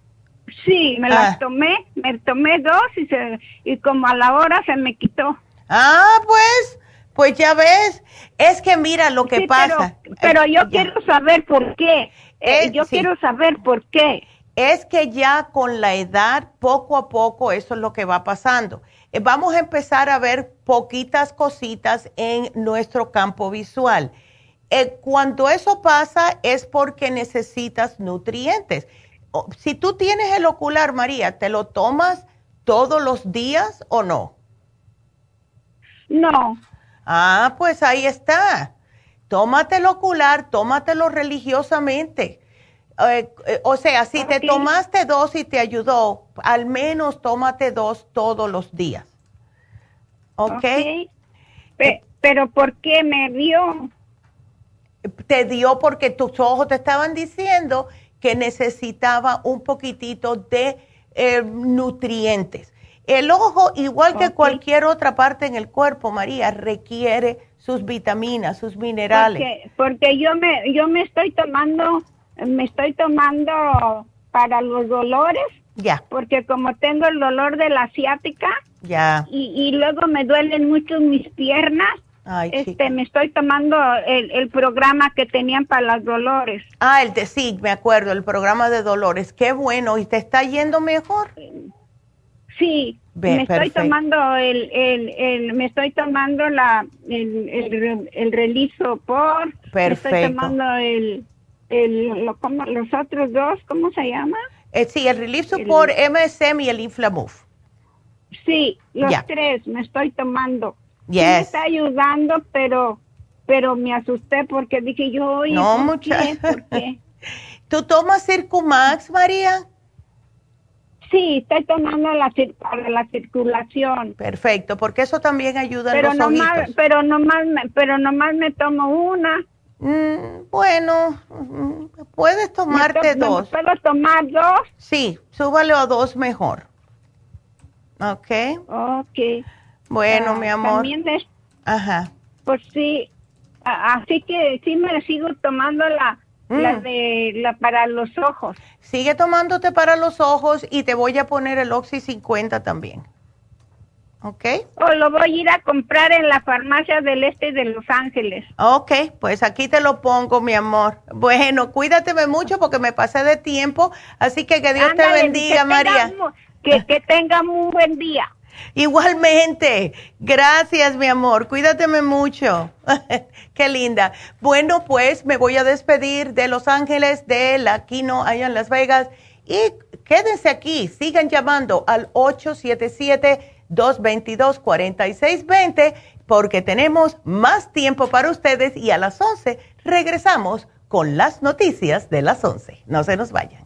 Sí, me las ah. tomé, me tomé dos y, se, y como a la hora se me quitó. Ah, pues, pues ya ves, es que mira lo que pasa. Pero, yo quiero saber por qué. Eh, yo quiero saber por qué es que ya con la edad, poco a poco, eso es lo que va pasando. Eh, vamos a empezar a ver poquitas cositas en nuestro campo visual. Eh, cuando eso pasa es porque necesitas nutrientes. Si tú tienes el ocular, María, ¿te lo tomas todos los días o no? No. Ah, pues ahí está. Tómate el ocular, tómatelo religiosamente eh, eh, o sea, si te tomaste dos y te ayudó, al menos tómate dos todos los días. ¿Ok? okay. pero ¿por qué me dio? Te dio porque tus ojos te estaban diciendo que necesitaba un poquitito de eh, nutrientes. El ojo, igual que cualquier otra parte en el cuerpo, María, requiere sus vitaminas, sus minerales. Porque, porque yo me yo me estoy tomando me estoy tomando para los dolores. Ya. Porque como tengo el dolor de la asiática. Ya. Y, luego me duelen mucho mis piernas. Ay, este, me estoy tomando el, el, programa que tenían para los dolores. Ah, el de sí, me acuerdo, el programa de dolores. Qué bueno. ¿Y te está yendo mejor? Sí, me estoy tomando el, el, el, me estoy tomando la, el, el, el relizo por. Perfecto. Me estoy tomando el el, lo, como, los otros dos, ¿cómo se llama? Eh, sí, el Relief Support, MSM y el Inflamuf. Sí, los tres me estoy tomando. Yes. me está ayudando, pero pero me asusté porque dije yo, no, mucha. ¿Tú tomas Circumax, María? Sí, estoy tomando la, para la circulación. Perfecto, porque eso también ayuda pero en los nomás, Pero nomás, me, pero nomás me tomo una. Mm, bueno, puedes tomarte dos. ¿Puedo tomar dos? Sí, súbale a dos mejor. ¿Ok? Ok. Bueno, mi amor. También Ajá. Pues sí, así que sí me sigo tomando la, la mm. de la para los ojos. Sigue tomándote para los ojos y te voy a poner el Oxy 50 también. ¿Ok? O lo voy a ir a comprar en la farmacia del este de Los Ángeles. Ok, pues aquí te lo pongo, mi amor. Bueno, cuídateme mucho porque me pasé de tiempo, así que que Dios te bendiga, María. que, que tengan un buen día. Igualmente, gracias mi amor, cuídateme mucho. Qué linda. Bueno, pues me voy a despedir de Los Ángeles, de la Kino allá en Las Vegas y quédense aquí, sigan llamando al 877 222-4620 porque tenemos más tiempo para ustedes y a las 11 regresamos con las noticias de las 11. No se nos vayan.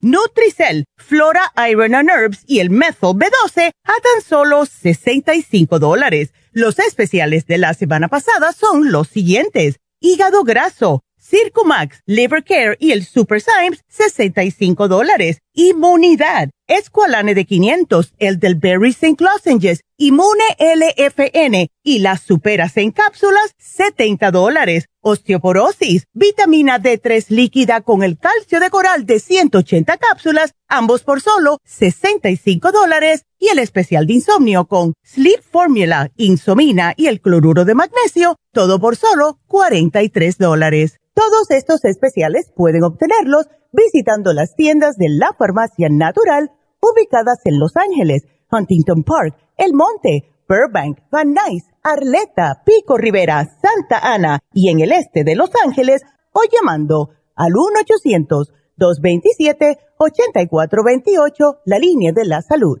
Nutricel, Flora Iron and Herbs y el Methyl B12 a tan solo 65 dólares. Los especiales de la semana pasada son los siguientes. Hígado graso, Circumax, Liver Care y el Super Symes, 65 dólares. Inmunidad, Esqualane de 500, el del Berry St. Lozenges, Inmune LFN y las superas en cápsulas, 70 dólares. Osteoporosis, vitamina D3 líquida con el calcio de coral de 180 cápsulas, ambos por solo 65 dólares. Y el especial de insomnio con Sleep Formula, Insomina y el cloruro de magnesio, todo por solo 43 dólares. Todos estos especiales pueden obtenerlos visitando las tiendas de la farmacia natural ubicadas en Los Ángeles, Huntington Park, El Monte, Burbank, Van Nuys, Arleta, Pico Rivera, Santa Ana y en el este de Los Ángeles o llamando al 1-800-227-8428, la línea de la salud.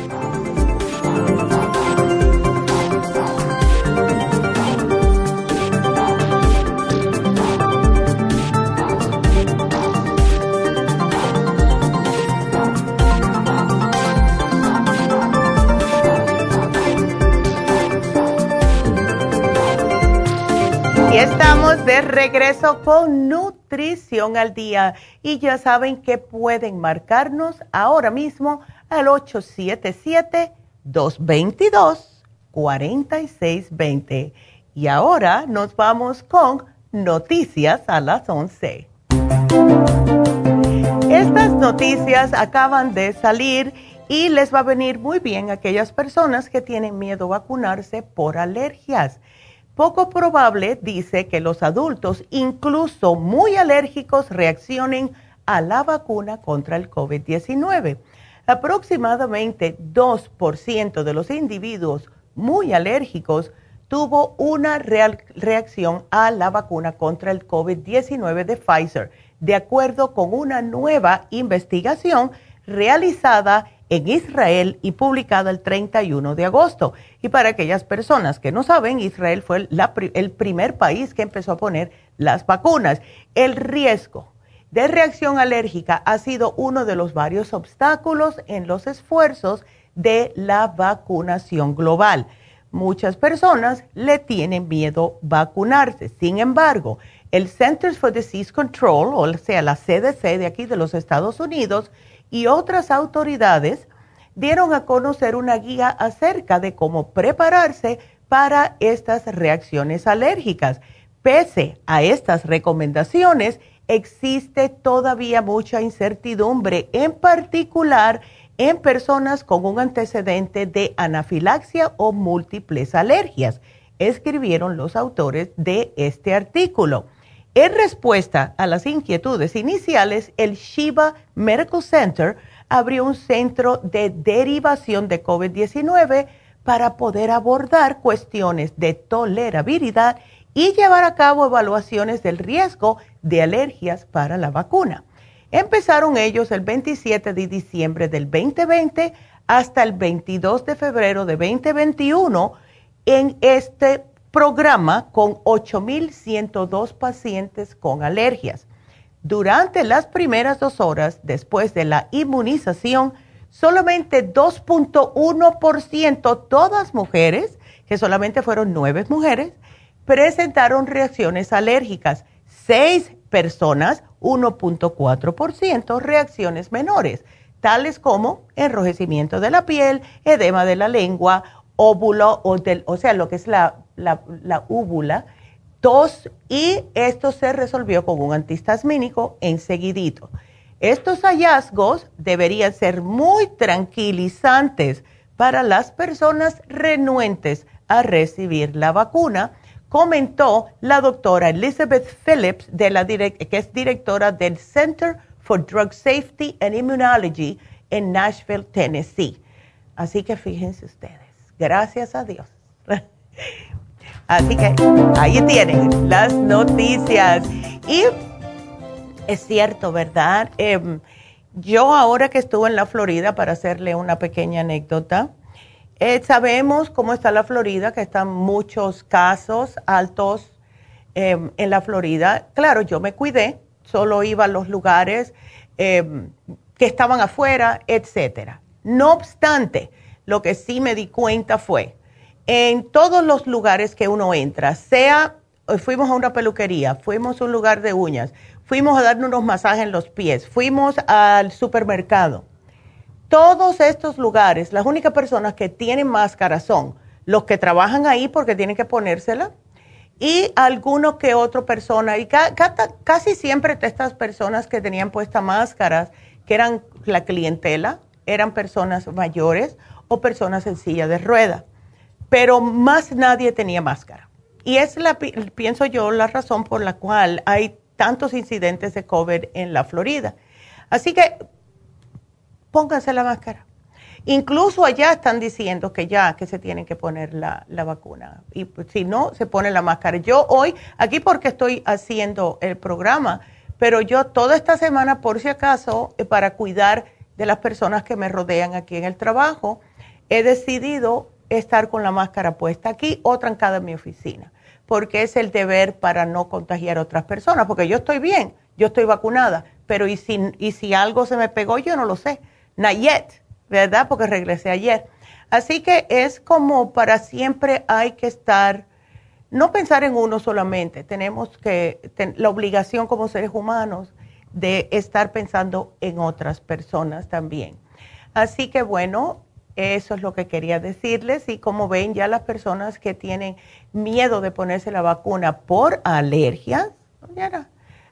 Estamos de regreso con Nutrición al Día. Y ya saben que pueden marcarnos ahora mismo al 877-222-4620. Y ahora nos vamos con noticias a las 11. Estas noticias acaban de salir y les va a venir muy bien a aquellas personas que tienen miedo a vacunarse por alergias Poco probable dice que los adultos, incluso muy alérgicos, reaccionen a la vacuna contra el COVID-19. Aproximadamente 2% de los individuos muy alérgicos tuvo una reacción a la vacuna contra el COVID-19 de Pfizer, de acuerdo con una nueva investigación realizada en Israel y publicada el 31 de agosto. Y para aquellas personas que no saben, Israel fue el primer país que empezó a poner las vacunas. El riesgo de reacción alérgica ha sido uno de los varios obstáculos en los esfuerzos de la vacunación global. Muchas personas le tienen miedo vacunarse. Sin embargo, el Centers for Disease Control, o sea, la CDC de aquí de los Estados Unidos, y otras autoridades dieron a conocer una guía acerca de cómo prepararse para estas reacciones alérgicas. Pese a estas recomendaciones, existe todavía mucha incertidumbre, en particular en personas con un antecedente de anafilaxia o múltiples alergias, escribieron los autores de este artículo. En respuesta a las inquietudes iniciales, el Shiva Medical Center abrió un centro de derivación de COVID-19 para poder abordar cuestiones de tolerabilidad y llevar a cabo evaluaciones del riesgo de alergias para la vacuna. Empezaron ellos el 27 de diciembre del 2020 hasta el 22 de febrero de 2021 en este programa con 8.102 pacientes con alergias. Durante las primeras dos horas después de la inmunización, solamente 2.1%, todas mujeres, que solamente fueron nueve mujeres, presentaron reacciones alérgicas. Seis personas, 1.4%, reacciones menores, tales como enrojecimiento de la piel, edema de la lengua, óvulo, o, del, o sea, lo que es la la, la úvula, tos y esto se resolvió con un antihistamínico enseguidito. Estos hallazgos deberían ser muy tranquilizantes para las personas renuentes a recibir la vacuna, comentó la doctora Elizabeth Phillips, que es directora del Center for Drug Safety and Immunology en Nashville, Tennessee. Así que fíjense ustedes, gracias a Dios. Así que ahí tienen las noticias. Y es cierto, ¿verdad? Em, yo ahora que estuve en la Florida, para hacerle una pequeña anécdota, eh, sabemos cómo está la Florida, que están muchos casos altos em, en la Florida. Claro, yo me cuidé, solo iba a los lugares em, que estaban afuera, etcétera. No obstante, lo que sí me di cuenta fue en todos los lugares que uno entra, sea, eh, fuimos a una peluquería, fuimos a un lugar de uñas, fuimos a darnos unos masajes en los pies, fuimos al supermercado. Todos estos lugares, las únicas personas que tienen máscara son los que trabajan ahí porque tienen que ponérsela y alguno que otra persona, y casi siempre estas personas que tenían puestas máscaras, que eran la clientela, eran personas mayores o personas en silla de ruedas pero más nadie tenía máscara. Y es la, pienso yo, la razón por la cual hay tantos incidentes de COVID en la Florida. Así que pónganse la máscara. Incluso allá están diciendo que ya que se tienen que poner la, la, vacuna. Y pues, si no, se pone la máscara. Yo hoy, aquí porque estoy haciendo el programa, pero yo toda esta semana, por si acaso, eh, para cuidar de las personas que me rodean aquí en el trabajo, he decidido estar con la máscara puesta aquí o trancada en mi oficina, porque es el deber para no contagiar a otras personas, porque yo estoy bien, yo estoy vacunada, pero y si, y si algo se me pegó, yo no lo sé. Not yet, ¿verdad? Porque regresé ayer. Así que es como para siempre hay que estar, no pensar en uno solamente, tenemos que, la obligación como seres humanos de estar pensando en otras personas también. Así que bueno, eso es lo que quería decirles y como ven ya las personas que tienen miedo de ponerse la vacuna por alergias,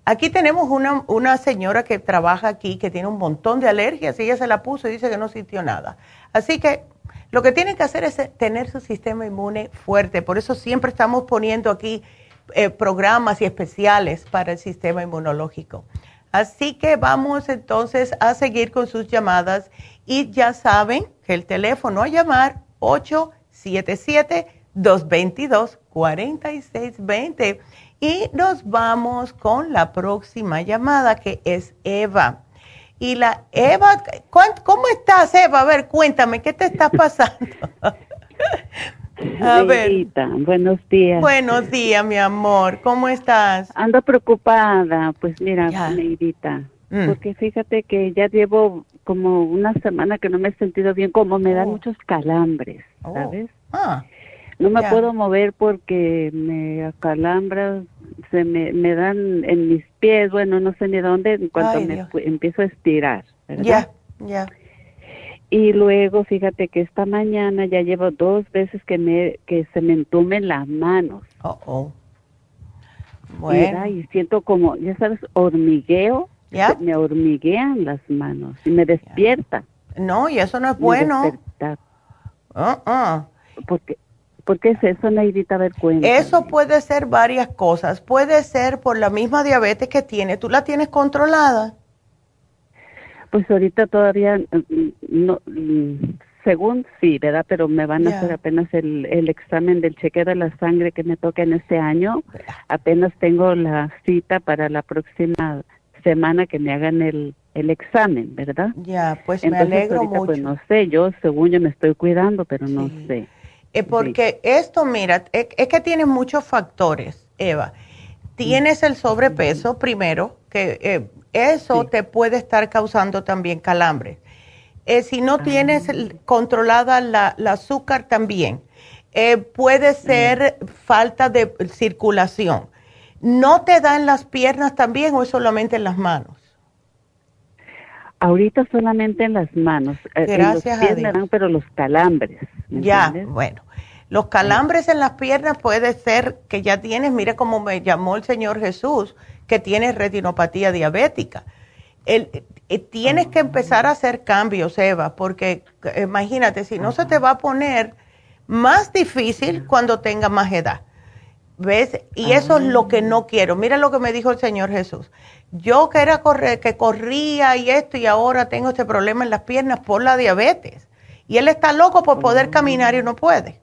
aquí tenemos una, una señora que trabaja aquí que tiene un montón de alergias y ella se la puso y dice que no sintió nada. Así que Lo que tienen que hacer es tener su sistema inmune fuerte. Por eso siempre estamos poniendo aquí eh, programas y especiales para el sistema inmunológico. Así que vamos entonces a seguir con sus llamadas y ya saben que el teléfono a llamar 877-222-4620 y nos vamos con la próxima llamada que es Eva. Y la Eva, ¿cómo estás Eva? A ver, cuéntame, ¿qué te está pasando? A ver. Buenos días. Buenos días, mi amor. ¿Cómo estás? Ando preocupada. Pues mira, Neidita, mm. porque fíjate que ya llevo como una semana que no me he sentido bien, como me dan oh. muchos calambres, oh. ¿sabes? Ah. No me puedo mover porque me acalambra, se me, me dan en mis pies, bueno, no sé ni dónde, en cuanto me empiezo a estirar, ¿verdad? Ya, ya. Y luego, fíjate que esta mañana ya llevo dos veces que me que se me entumen las manos. Oh, oh. Bueno. Y, siento como, ya sabes, hormigueo. ¿Ya? Me hormiguean las manos y me despierta. No, y eso no es bueno. Uh -uh. Porque ¿Por qué es eso, Neidita? A ver, Eso puede ser varias cosas. Puede ser por la misma diabetes que tiene. ¿Tú la tienes controlada? Pues ahorita todavía mm, no, mm, según sí, ¿verdad? Pero me van a hacer apenas el, el examen del chequeo de la sangre que me toca en este año. Apenas tengo la cita para la próxima semana que me hagan el, el examen, ¿verdad? Ya, pues me alegro pues, mucho. Pues no sé, yo según yo me estoy cuidando, pero no sé. Eh, porque esto, mira, es, es que tiene muchos factores, Eva. Tienes el sobrepeso primero, que eh, eso te puede estar causando también calambre. Eh, si no tienes ah. controlada la, azúcar también, eh, puede ser falta de circulación. ¿No te da en las piernas también o es solamente en las manos? Ahorita solamente en las manos. Eh, Gracias a Dios. pero los calambres. Ya, bueno. Los calambres en las piernas puede ser que ya tienes, mire cómo me llamó el Señor Jesús, que tienes retinopatía diabética. El, eh, tienes que empezar a hacer cambios, Eva, porque imagínate, si no se te va a poner más difícil cuando tenga más edad. ¿Ves? Y eso es lo que no quiero. Mira lo que me dijo el Señor Jesús. Yo que era correr, que corría y esto y ahora tengo este problema en las piernas por la diabetes. Y él está loco por poder caminar y no puede.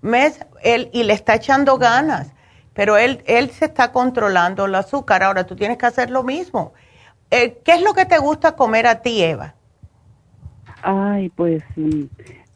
¿Ves? Él, y le está echando ganas pero él, él se está controlando el azúcar. Ahora tú tienes que hacer lo mismo. Eh, ¿Qué es lo que te gusta comer a ti, Eva? Ay, pues mm,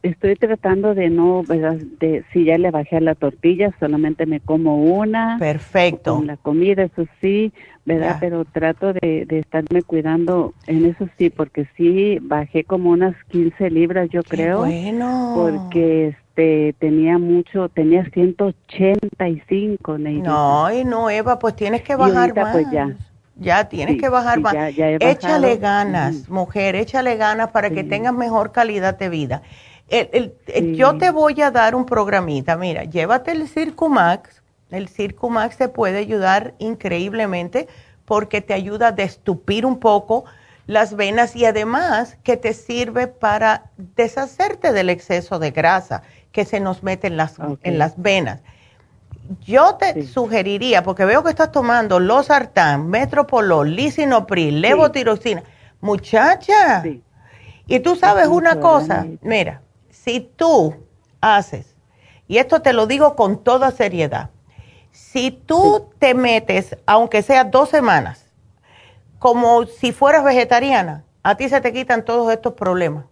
estoy tratando de no, ¿verdad? De, si ya le bajé a la tortilla, solamente me como una. Perfecto. Con la comida, eso sí, ¿verdad? Pero trato de, de, estarme cuidando en eso sí, porque sí bajé como unas 15 libras, yo creo. Bueno. Porque este, tenía mucho, tenía 185. No, y no, Eva, pues tienes que bajar más. Pues ya. Ya tienes que bajar más. échale ganas, mujer, échale ganas para que tengas mejor calidad de vida. El, yo te voy a dar un programita, mira, llévate el Circumax. El Circumax te puede ayudar increíblemente porque te ayuda a destupir un poco las venas y además que te sirve para deshacerte del exceso de grasa que se nos mete en las, en las venas. Yo te sugeriría, porque veo que estás tomando losartán, metropolol, lisinopril, levotiroxina. Muchacha, y tú sabes una cosa, mira, si tú haces, y esto te lo digo con toda seriedad, si tú te metes, aunque sea dos semanas, como si fueras vegetariana, a ti se te quitan todos estos problemas.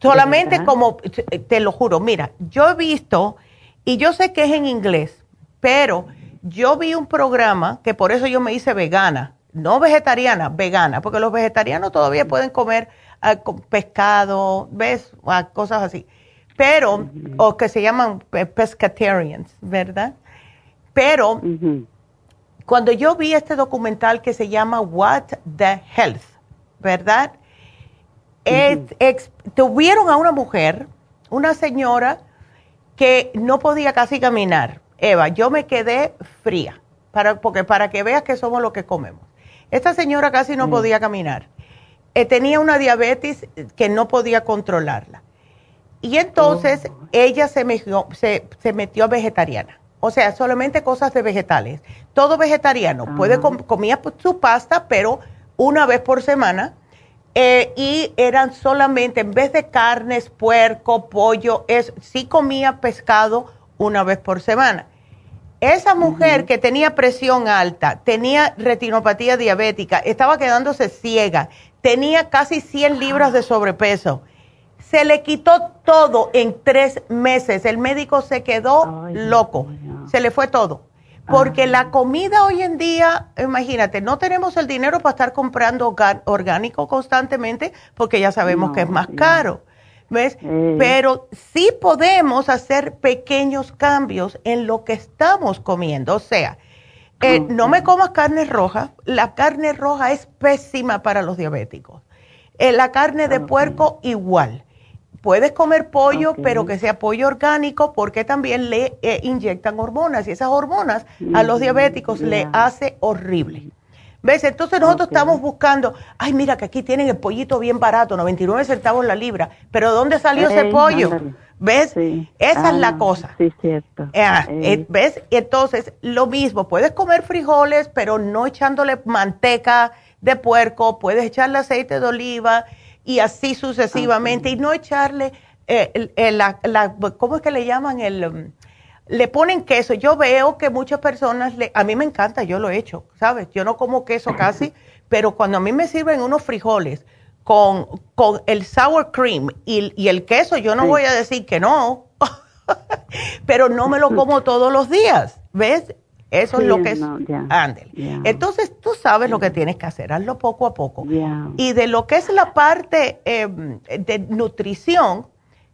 Solamente como, te lo juro, mira, yo he visto, y yo sé que es en inglés, pero yo vi un programa que por eso yo me hice vegana, no vegetariana, vegana, porque los vegetarianos todavía pueden comer ah, pescado, ¿ves? Ah, cosas así. Pero, o que se llaman pescatarians, ¿verdad? Pero, cuando yo vi este documental que se llama What the Health, ¿verdad? Tuvieron a una mujer, una señora que no podía casi caminar. Eva, yo me quedé fría, para, porque para que veas que somos lo que comemos. Esta señora casi no mm. podía caminar. Eh, tenía una diabetes que no podía controlarla. Y entonces oh. ella se metió, se, metió vegetariana. O sea, solamente cosas de vegetales. Todo vegetariano. Puede comía su pasta, pero una vez por semana. Eh, y eran solamente, en vez de carnes, puerco, pollo, es, sí comía pescado una vez por semana. Esa mujer que tenía presión alta, tenía retinopatía diabética, estaba quedándose ciega, tenía casi 100 libras de sobrepeso. Se le quitó todo en tres meses. El médico se quedó loco. Se le fue todo. Porque la comida hoy en día, imagínate, no tenemos el dinero para estar comprando orgánico constantemente porque ya sabemos que es más caro. ¿Ves? Pero sí podemos hacer pequeños cambios en lo que estamos comiendo. O sea, eh, no me comas carne roja. La carne roja es pésima para los diabéticos. Eh, la carne de puerco igual. Puedes comer pollo, pero que sea pollo orgánico porque también le eh, inyectan hormonas y esas hormonas a los diabéticos le hace horrible. ¿Ves? Entonces nosotros estamos buscando, ay, mira que aquí tienen el pollito bien barato, 99 centavos la libra, pero ¿dónde salió ese pollo? ¿Ves? Esa es la ah, cosa. Sí, cierto. Ah, eh, ¿Ves? Entonces, lo mismo, puedes comer frijoles, pero no echándole manteca de puerco, puedes echarle aceite de oliva y así sucesivamente, y no echarle, eh, la, ¿cómo es que le llaman? el um, le ponen queso. Yo veo que muchas personas, le, a mí me encanta, yo lo he hecho, ¿sabes? Yo no como queso casi, pero cuando a mí me sirven unos frijoles con, con el sour cream y, el queso, yo no voy a decir que no, pero no me lo como todos los días, ¿ves? Eso es lo que es. Entonces tú sabes lo que tienes que hacer, hazlo poco a poco. Y de lo que es la parte em, de nutrición,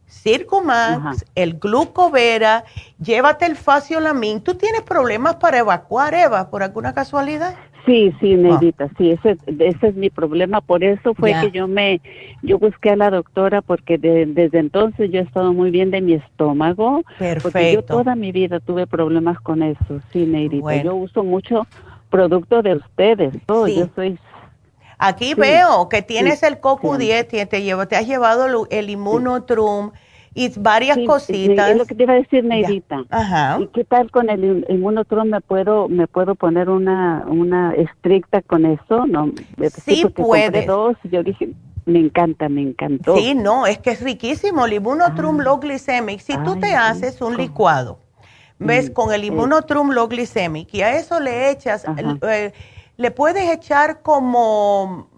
Circumax, el glucovera, llévate el faciolamin. ¿Tú tienes problemas para evacuar, Eva, por alguna casualidad? Sí, sí, ah. Neidita, sí, ese, ese es mi problema. Por eso fue que yo me, yo busqué a la doctora porque desde entonces yo he estado muy bien de mi estómago. Perfecto. Porque yo toda mi vida tuve problemas con eso, sí, Neidita. Yo uso mucho producto de ustedes, todo. Yo soy Aquí veo que tienes el CoQ10, te, te has llevado el, Immunotrum y varias cositas. Es lo que te iba a decir, Neidita. Ajá. ¿Y qué tal con el Immunotrum? ¿Me puedo, me puedo poner una, una estricta con eso? No, sí, puedes. dos, yo dije, me encanta, me encantó. Sí, no, es que es riquísimo. El Immunotrum ah. Low Glycemic, si tú te haces un licuado, ¿ves? Con el Immunotrum Low Glycemic y a eso le echas le puedes echar como,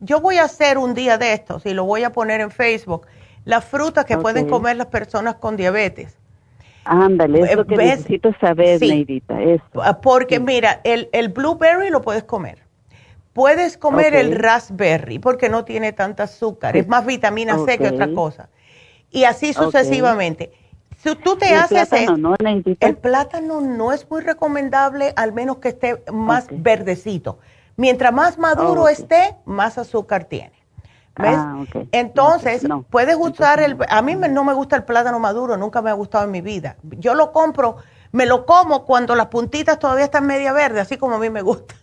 yo voy a hacer un día de estos y lo voy a poner en Facebook, las frutas que pueden comer las personas con diabetes. Ándale, es lo que necesito saber, Neidita. Ah, porque mira, el, el, blueberry lo puedes comer. Puedes comer el raspberry porque no tiene tanta azúcar, es más vitamina C que otra cosa. Y así sucesivamente. Si tú te haces plátano, el plátano no es muy recomendable, al menos que esté más verdecito. Mientras más maduro esté, más azúcar tiene. ¿Ves? Ah, entonces, puedes usar el... A mí no me gusta el plátano maduro, nunca me ha gustado en mi vida. Yo lo compro, me lo como cuando las puntitas todavía están media verde, así como a mí me gusta.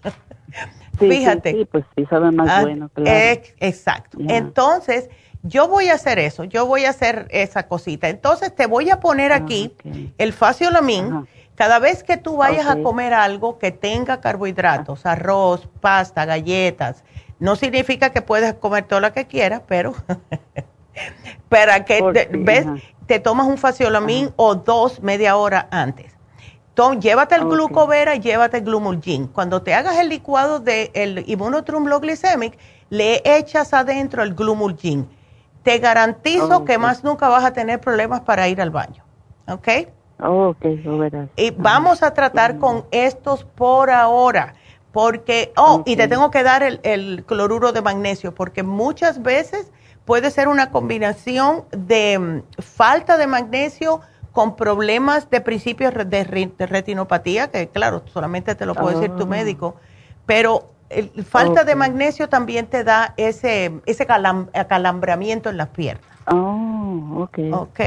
Fíjate. Sí, pues sí, sabe más ah, bueno. exacto. Entonces yo voy a hacer eso, yo voy a hacer esa cosita. Entonces te voy a poner ah, aquí el faciolamin. Cada vez que tú vayas a comer algo que tenga carbohidratos, arroz, pasta, galletas, no significa que puedes comer todo lo que quieras, pero para que, te, ¿ves? Te tomas un faciolamin o dos media hora antes. Entonces, llévate el glucovera y llévate el glumulgin. Cuando te hagas el licuado del de Glycemic, le echas adentro el glumulgin te garantizo que más nunca vas a tener problemas para ir al baño. ¿Ok? ok, Y vamos a tratar con estos por ahora. Porque, oh, y te tengo que dar el, cloruro de magnesio, porque muchas veces puede ser una combinación de mm, falta de magnesio con problemas de principios de, retinopatía, que claro, solamente te lo puede decir tu ah. médico, pero el, falta de magnesio también te da ese, ese acalambramiento en las piernas. Oh, ok. Ok.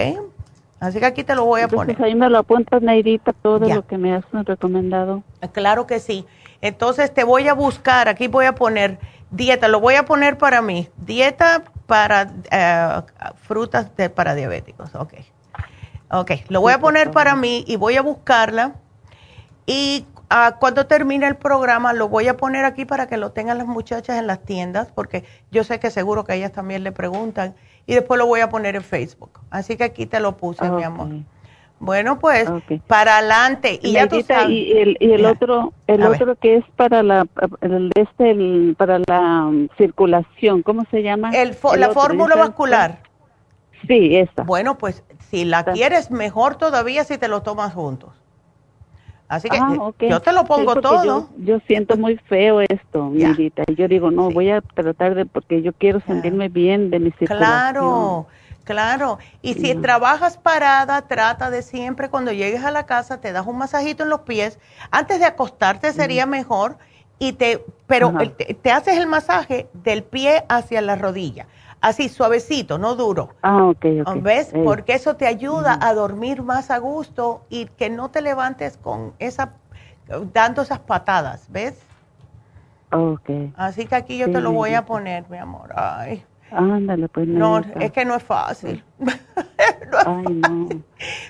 Así que aquí te lo voy a Entonces, poner. ahí me lo apuntas, Neidita, todo lo que me has recomendado. Claro que sí. Entonces te voy a buscar, aquí voy a poner dieta, lo voy a poner para mí. Dieta para eh, frutas de, para diabéticos. Ok. Ok, lo voy a poner para mí y voy a buscarla. Y uh, cuando termine el programa lo voy a poner aquí para que lo tengan las muchachas en las tiendas, porque yo sé que seguro que ellas también le preguntan. Y después lo voy a poner en Facebook. Así que aquí te lo puse, mi amor. Bueno, pues para adelante y ya tú sabes. Y el, y el otro, el otro que es para la, el, este, para la um, circulación, ¿cómo se llama? El, la fórmula vascular. Sí, esa. Bueno, pues si la quieres mejor todavía si te lo tomas juntos. Así que ah, yo te lo pongo todo. Yo, siento muy feo esto, mi vida. Y yo digo, no, voy a tratar de, porque yo quiero sentirme bien de mi circulación. Claro. Claro, y si trabajas parada, trata de siempre cuando llegues a la casa te das un masajito en los pies. Antes de acostarte sería mejor y te pero te, haces el masaje del pie hacia la rodilla. Así suavecito, no duro. Ah, ok, ok. ¿Ves? Porque eso te ayuda a dormir más a gusto y que no te levantes con esa dando esas patadas, ¿ves? Ok. Así que aquí yo te lo voy a poner, mi amor. Ay. Ándale, pues. No, es que no es fácil.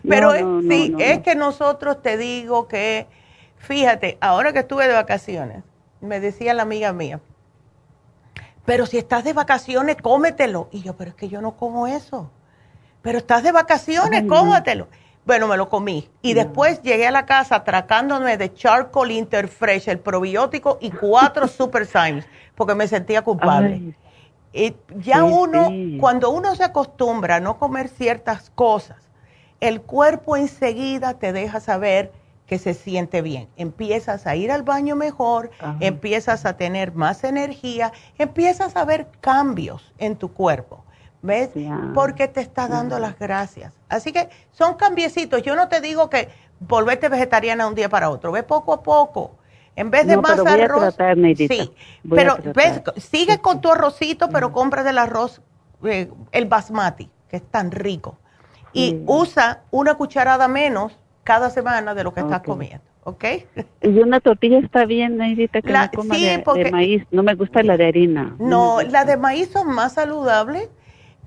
Pero sí, es que nosotros te digo que, fíjate, ahora que estuve de vacaciones, me decía la amiga mía, pero si estás de vacaciones, cómetelo. Y yo, pero es que yo no como eso. Pero estás de vacaciones, cómetelo. Bueno, me lo comí. Y después llegué a la casa atracándome de Charcoal Interfresh, el probiótico y cuatro Super Symes, porque me sentía culpable. Y ya uno, cuando uno se acostumbra a no comer ciertas cosas, el cuerpo enseguida te deja saber que se siente bien. Empiezas a ir al baño mejor, empiezas a tener más energía, empiezas a ver cambios en tu cuerpo. ¿Ves? Porque te está dando las gracias. Así que son cambiecitos. Yo no te digo que volverte vegetariana un día para otro. Ve poco a poco. En vez de más arroz. sí, pero ves, sigue con tu arrocito, pero compra del arroz, eh, el basmati, que es tan rico. Y usa una cucharada menos cada semana de lo que estás comiendo. ¿Ok? Y una tortilla está bien, Neidita, que no coma de, maíz. No me gusta la de harina. No, la de maíz son más saludables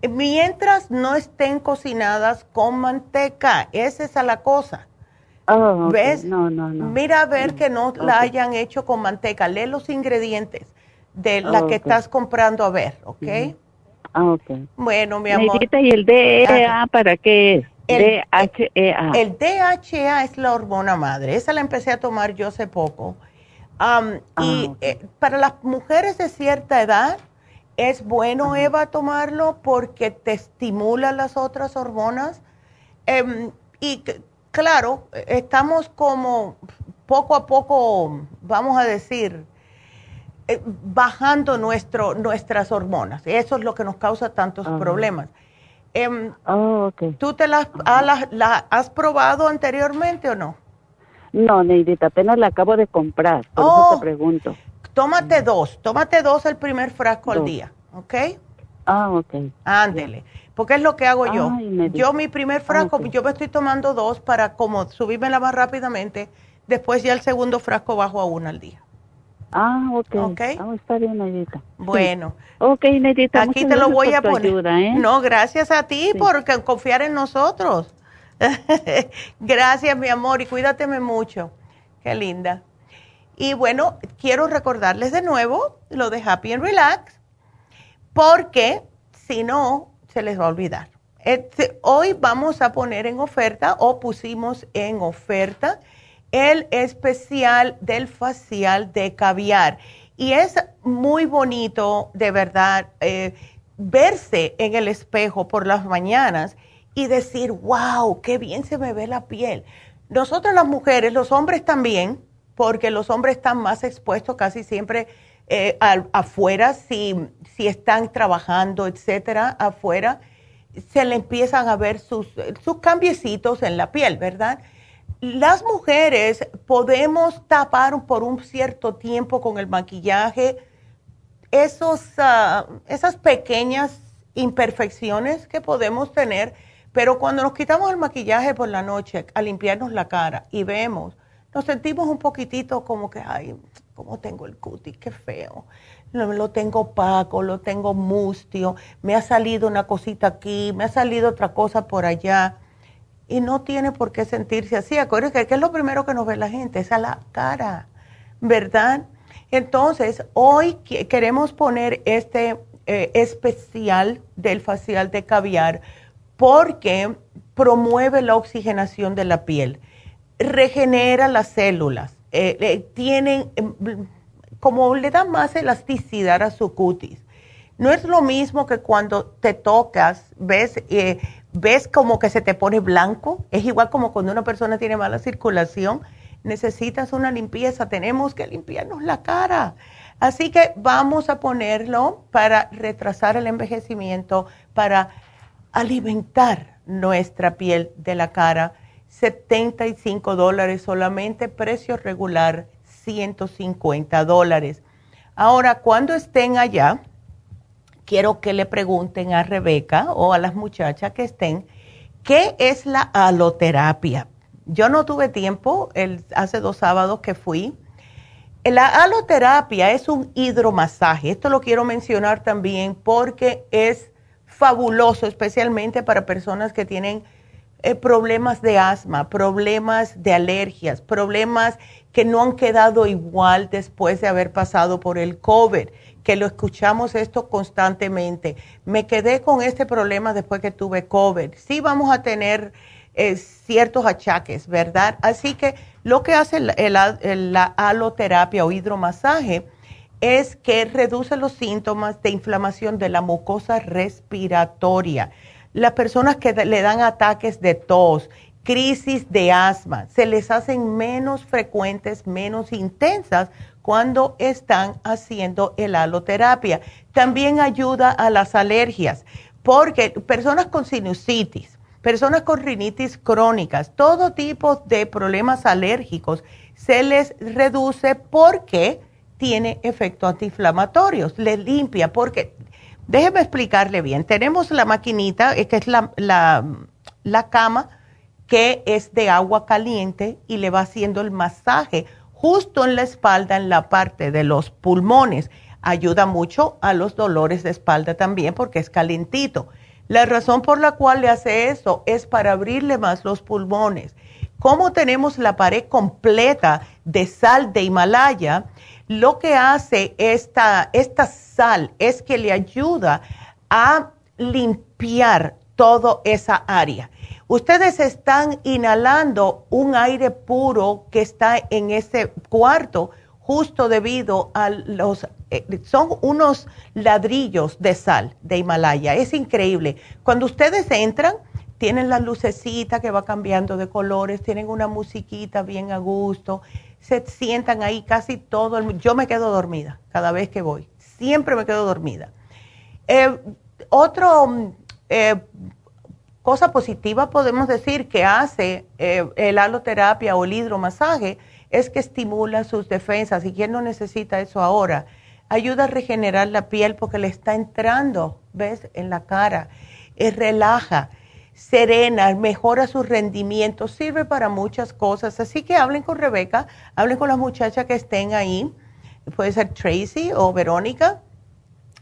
mientras no estén cocinadas con manteca. Esa es la cosa. Oh, ¿Ves? No, no, no. Mira a ver que no la hayan hecho con manteca. Lee los ingredientes de la que estás comprando a ver, ¿ok? Ah, ok. Bueno, mi amor. ¿y el DHA para qué es? El, DHEA. El DHEA es la hormona madre. Esa la empecé a tomar yo hace poco. Um, y ah, eh, para las mujeres de cierta edad es bueno, Eva, tomarlo porque te estimula las otras hormonas. Um, y claro, estamos como poco a poco, vamos a decir, eh, bajando nuestro, nuestras hormonas. Eso es lo que nos causa tantos problemas. Em, oh, ¿Tú te las, has probado anteriormente o no? No, Neidita, apenas la acabo de comprar, por eso te oh, pregunto. Tómate dos, tómate dos el primer frasco al día, ¿ok? Ah, ok. Ándele. Porque es lo que hago yo. yo mi primer frasco, yo me estoy tomando dos para como subírmela más rápidamente. Después ya el segundo frasco bajo a uno al día. Ah, ok. okay. Ah, está bien, Nedita. Bueno. Ok, Nedita. Aquí te lo voy a poner. ¿eh? No, gracias a ti por confiar en nosotros. gracias, mi amor, y cuídateme mucho. Qué linda. Y bueno, quiero recordarles de nuevo lo de Happy and Relax, porque si no, se les va a olvidar. Este, hoy vamos a poner en oferta o pusimos en oferta el especial del facial de caviar. Y es muy bonito, de verdad, eh, verse en el espejo por las mañanas y decir, wow, qué bien se me ve la piel. Nosotros las mujeres, los hombres también, porque los hombres están más expuestos casi siempre eh, afuera, si, si están trabajando, etcétera, afuera, se le empiezan a ver sus, sus cambiecitos en la piel, ¿verdad? Las mujeres podemos tapar por un cierto tiempo con el maquillaje esos, ah, esas pequeñas imperfecciones que podemos tener, pero cuando nos quitamos el maquillaje por la noche a limpiarnos la cara y vemos, nos sentimos un poquitito como que, ay, ¿cómo tengo el cutis? Qué feo. lo tengo opaco, lo tengo mustio, me ha salido una cosita aquí, me ha salido otra cosa por allá. Y no tiene por qué sentirse así. Acuérdense que es lo primero que nos ve la gente, es a la cara, ¿verdad? Entonces, hoy queremos poner este eh, especial del facial de caviar porque promueve la oxigenación de la piel, regenera las células, eh, tienen em, como le da más elasticidad a su cutis. No es lo mismo que cuando te tocas, ves, eh, ves como que se te pone blanco. Es igual como cuando una persona tiene mala circulación, necesitas una limpieza, tenemos que limpiarnos la cara. Así que vamos a ponerlo para retrasar el envejecimiento, para alimentar nuestra piel de la cara. 75 dólares solamente, precio regular 150 dólares. Ahora, cuando estén allá, quiero que le pregunten a Rebeca o a las muchachas que estén, ¿qué es la aloterapia? Yo no tuve tiempo, el, hace dos sábados que fui. La aloterapia es un hidromasaje. Esto lo quiero mencionar también porque es fabuloso, especialmente para personas que tienen eh, problemas de asma, problemas de alergias, problemas que no han quedado igual después de haber pasado por el COVID, que lo escuchamos esto constantemente. Me quedé con este problema después que tuve COVID. Sí vamos a tener eh, ciertos achaques, ¿verdad? Así que lo que hace la aloterapia o hidromasaje es que reduce los síntomas de inflamación de la mucosa respiratoria las personas que le dan ataques de tos, crisis de asma, se les hacen menos frecuentes, menos intensas cuando están haciendo el aloterapia. También ayuda a las alergias, porque personas con sinusitis, personas con rinitis crónicas, todo tipo de problemas alérgicos se les reduce porque tiene efectos antiinflamatorios, les limpia, porque Déjeme explicarle bien. Tenemos la maquinita, que es la, la, cama, que es de agua caliente y le va haciendo el masaje justo en la espalda, en la parte de los pulmones. Ayuda mucho a los dolores de espalda también porque es calentito. La razón por la cual le hace eso es para abrirle más los pulmones. Como tenemos la pared completa de sal de Himalaya, lo que hace esta, esta sal es que le ayuda a limpiar toda esa área. Ustedes están inhalando un aire puro que está en ese cuarto justo debido a los, eh, son unos ladrillos de sal de Himalaya. Es increíble. Cuando ustedes entran, tienen la lucecita que va cambiando de colores, tienen una musiquita bien a gusto se sientan ahí casi todo el Yo me quedo dormida cada vez que voy. Siempre me quedo dormida. Eh, otro eh, cosa positiva podemos decir que hace eh, el aloterapia o el hidromasaje es que estimula sus defensas. ¿Y quién no necesita eso ahora? Ayuda a regenerar la piel porque le está entrando, ¿ves? En la cara. relaja serena, mejora su rendimiento, sirve para muchas cosas. Así que hablen con Rebeca, hablen con las muchachas que estén ahí, puede ser Tracy o Verónica,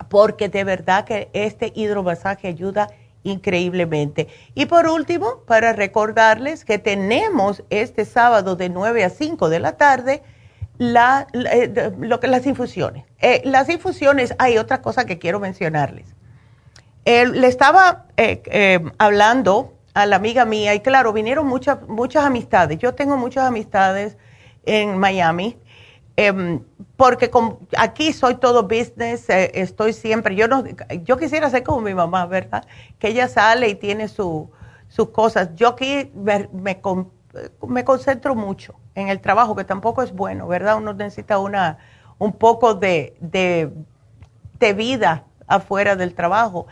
porque de verdad que este hidromasaje ayuda increíblemente. Y por último, para recordarles que tenemos este sábado de 9 a 5 de la tarde, eh, lo que las infusiones. Eh, las infusiones, hay otra cosa que quiero mencionarles le estaba eh, eh, hablando a la amiga mía y claro, vinieron muchas, muchas amistades. Yo tengo muchas amistades en Miami porque aquí soy todo business, eh, estoy siempre, yo no, yo quisiera ser como mi mamá, ¿verdad? Que ella sale y tiene sus cosas. Yo aquí me, me, concentro mucho en el trabajo, que tampoco es bueno, ¿verdad? Uno necesita una, un poco de, de vida afuera del trabajo.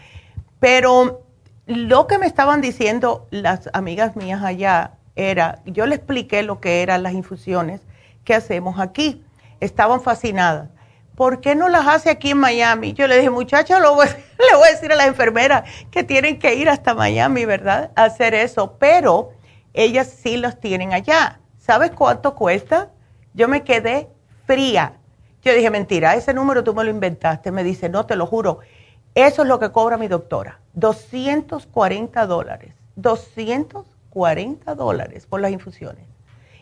Pero lo que me estaban diciendo las amigas mías allá era, yo le expliqué lo que eran las infusiones que hacemos aquí. Estaban fascinadas. ¿Por qué no las hace aquí en Miami? Yo le dije, muchacha, le voy a decir a la enfermera que tienen que ir hasta Miami, ¿verdad? A hacer eso. Pero ellas sí las tienen allá. ¿Sabes cuánto cuesta? Yo me quedé fría Yo dije, mentira, ese número tú me lo inventaste. Me dice, no, te lo juro. Eso es lo que cobra mi doctora. 240 dólares. 240 dólares por las infusiones.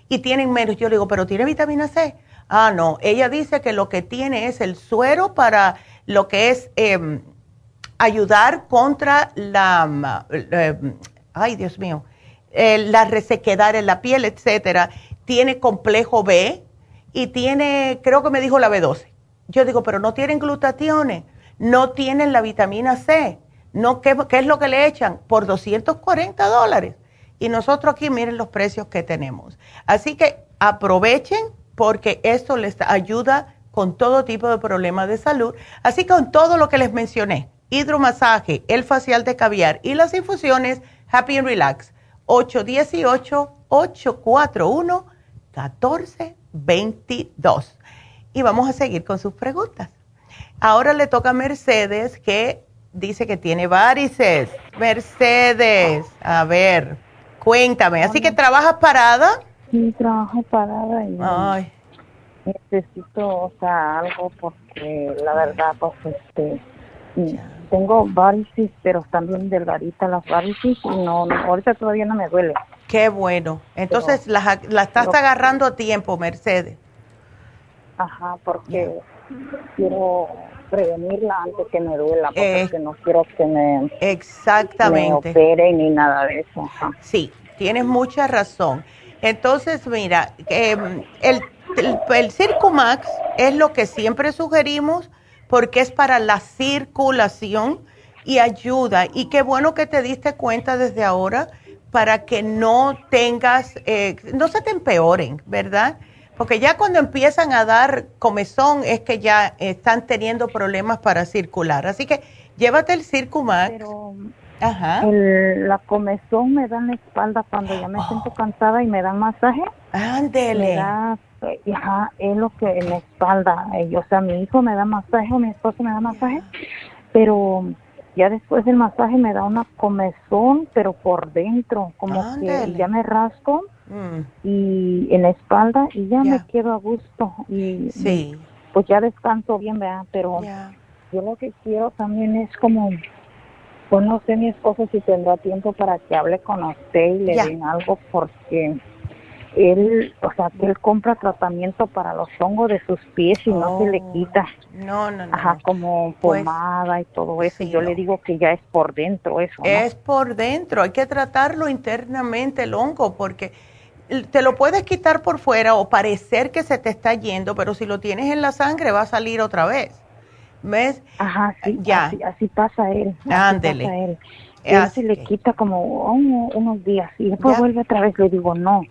Y tienen menos. Yo le digo, pero tiene vitamina C. Ah, no. Ella dice que lo que tiene es el suero para lo que es em, ayudar contra la, em, ay Dios mío, la resequedad en la piel, etcétera. Tiene complejo B y tiene, creo que me dijo la B12. Yo digo, pero no tienen glutationes, no tienen la vitamina C. No, ¿qué, ¿Qué es lo que le echan? Por 240 dólares. Y nosotros aquí miren los precios que tenemos. Así que aprovechen porque esto les ayuda con todo tipo de problemas de salud. Así que con todo lo que les mencioné, hidromasaje, el facial de caviar y las infusiones Happy and Relax, 818-841-1422. Y vamos a seguir con sus preguntas. Ahora le toca a Mercedes que dice que tiene varices. Mercedes, a ver, cuéntame. Así que trabajas parada. Sí, trabajo parada y Ay. necesito, o sea, algo porque la verdad, pues, este, tengo varices, pero también delgadita las varices y no, ahorita todavía no me duele. Qué bueno. Entonces, la, estás agarrando a tiempo, Mercedes. Ajá, porque quiero prevenirla antes que me duela, porque eh, no quiero que me, exactamente. me opere ni nada de eso. Ajá. Sí, tienes mucha razón. Entonces, mira, em, el, el, el Circumax es lo que siempre sugerimos porque es para la circulación y ayuda. Y qué bueno que te diste cuenta desde ahora para que no tengas, eh, no se te empeoren, ¿verdad? Porque ya cuando empiezan a dar comezón es que ya están teniendo problemas para circular. Así que llévate el Circumax. Ajá. El, la comezón me da en la espalda cuando ya me siento cansada y me dan masaje. Ándele. Me ajá, es lo que en la espalda. Eh, o sea, mi hijo me da masaje, mi esposo me da masaje, pero ya después del masaje me da una comezón, pero por dentro, como que ya me rasco mm. y en la espalda y ya, me quedo a gusto. Y, sí. pues ya descanso bien, ¿verdad? Pero yo lo que quiero también es como pues no sé mi esposo si tendrá tiempo para que hable con usted y le den algo porque él, o sea, que él compra tratamiento para los hongos de sus pies y no se le oh. quita. No, no, no. Ajá, como pues, pomada y todo eso. y yo le digo que ya es por dentro eso. Es por dentro, hay que tratarlo internamente el hongo porque te lo puedes quitar por fuera o parecer que se te está yendo, pero si lo tienes en la sangre va a salir otra vez. ¿Ves? Ajá, sí, ya. Así, pasa él. Ándele. Él se le quita como unos días y después vuelve otra vez. Le digo, no,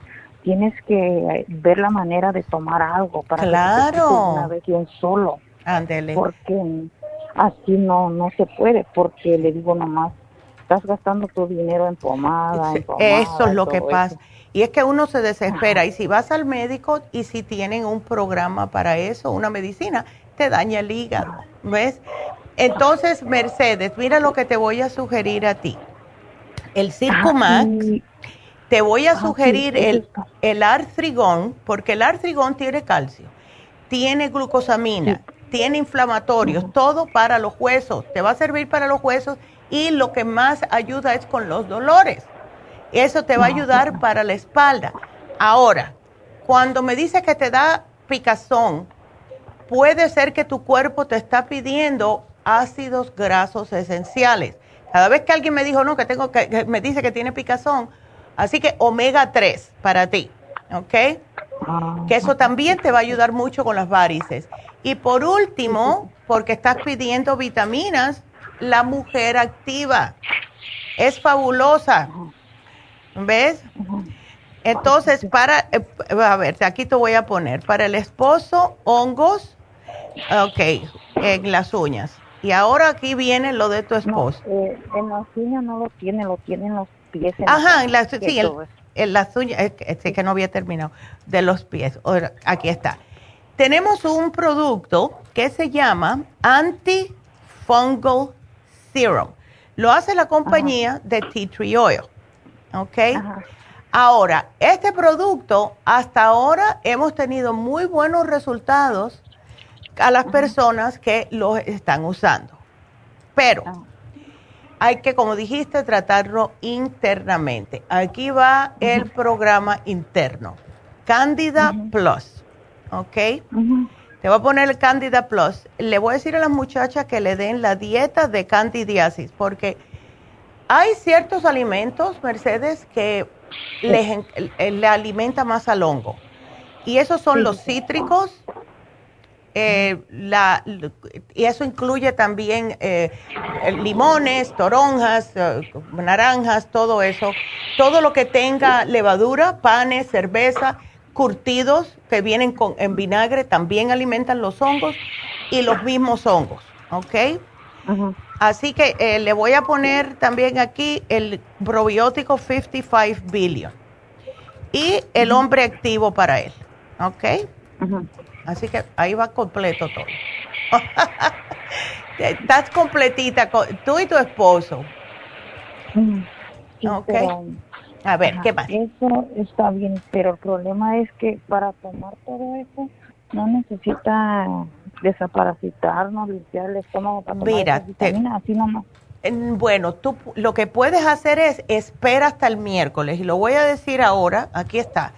tienes que ver la manera de tomar algo para claro. que una vez bien solo. Ándele. Porque así no no se puede, porque le digo nomás, estás gastando tu dinero en pomada, en pomada Eso es lo que pasa. Y es que uno se desespera. Y si vas al médico y si tienen un programa para eso, una medicina, te daña el hígado, ¿ves? Entonces, Mercedes, mira lo que te voy a sugerir a ti. El Circumax, te voy a sugerir el, el artrigón, porque el artrigón tiene calcio, tiene glucosamina, tiene inflamatorios, todo para los huesos, te va a servir para los huesos y lo que más ayuda es con los dolores. Eso te va a ayudar para la espalda. Ahora, cuando me dice que te da picazón, puede ser que tu cuerpo te está pidiendo ácidos grasos esenciales. Cada vez que alguien me dijo, no, que tengo que, me dice que tiene picazón, así que omega 3 para ti, ¿ok? Que eso también te va a ayudar mucho con las varices. Y por último, porque estás pidiendo vitaminas, la mujer activa es fabulosa. ¿Ves? Entonces, para, eh, a ver, aquí te voy a poner, para el esposo, hongos, Ok, en las uñas. Y ahora aquí viene lo de tu esposo. Eh, en las uñas no lo tiene, lo tiene en los pies. Ajá, en las, sí, en las uñas, es que no había terminado, de los pies. Aquí está. Tenemos un producto que se llama Antifungal Serum. Lo hace la compañía de Tea Tree Oil. ¿Ok? Ahora, este producto, hasta ahora hemos tenido muy buenos resultados a las personas que los están usando. Pero ah. hay que, como dijiste, tratarlo internamente. Aquí va el programa interno, Candida Plus, ¿ok? Te voy a poner el Candida Plus. Le voy a decir a las muchachas que le den la dieta de candidiasis, porque hay ciertos alimentos, Mercedes, que les, le alimenta más al hongo. Y esos son los cítricos, eh, la, y eso incluye también eh, limones, toronjas, eh, naranjas, todo eso. Todo lo que tenga levadura, panes, cerveza, curtidos que vienen con, en vinagre también alimentan los hongos y los mismos hongos, ¿ok? Así que le voy a poner también aquí el probiótico 55 billion y el hombre activo para él, ¿ok? Así que ahí va completo todo. Estás completita, tú y tu esposo. ok. A ver, ¿qué más? Eso está bien, pero el problema es que para tomar todo eso no necesita desaparasitarnos, limpiar el estómago para Mira, así nomás. Bueno, tú lo que puedes hacer es espera hasta el miércoles y lo voy a decir ahora, aquí está.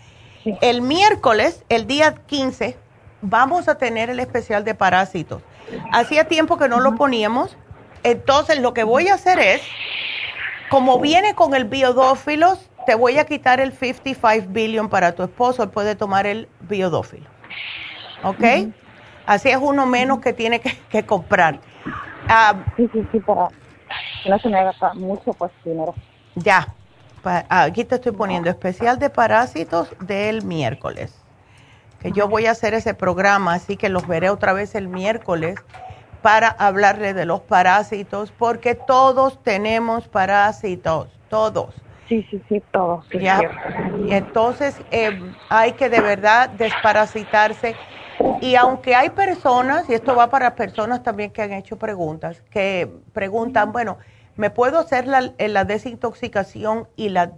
El miércoles, el día 15, vamos a tener el especial de parásitos. Hacía tiempo que no lo poníamos, entonces lo que voy a hacer es, como viene con el biodófilos, te voy a quitar el 55 billion para tu esposo, él puede tomar el biodófilo. ¿Ok? Así es uno menos que tiene que, comprar. Ah, sí, sí, sí, para no se me haga mucho pues dinero. Ya, aquí te estoy poniendo especial de parásitos del miércoles. Que yo voy a hacer ese programa, así que los veré otra vez el miércoles para hablarle de los parásitos, porque todos tenemos parásitos, todos. Sí, sí, sí, todos. ya. Y entonces eh, hay que de verdad desparasitarse y aunque hay personas, y esto va para personas también que han hecho preguntas, que preguntan, bueno, ¿me puedo hacer la, la desintoxicación y, la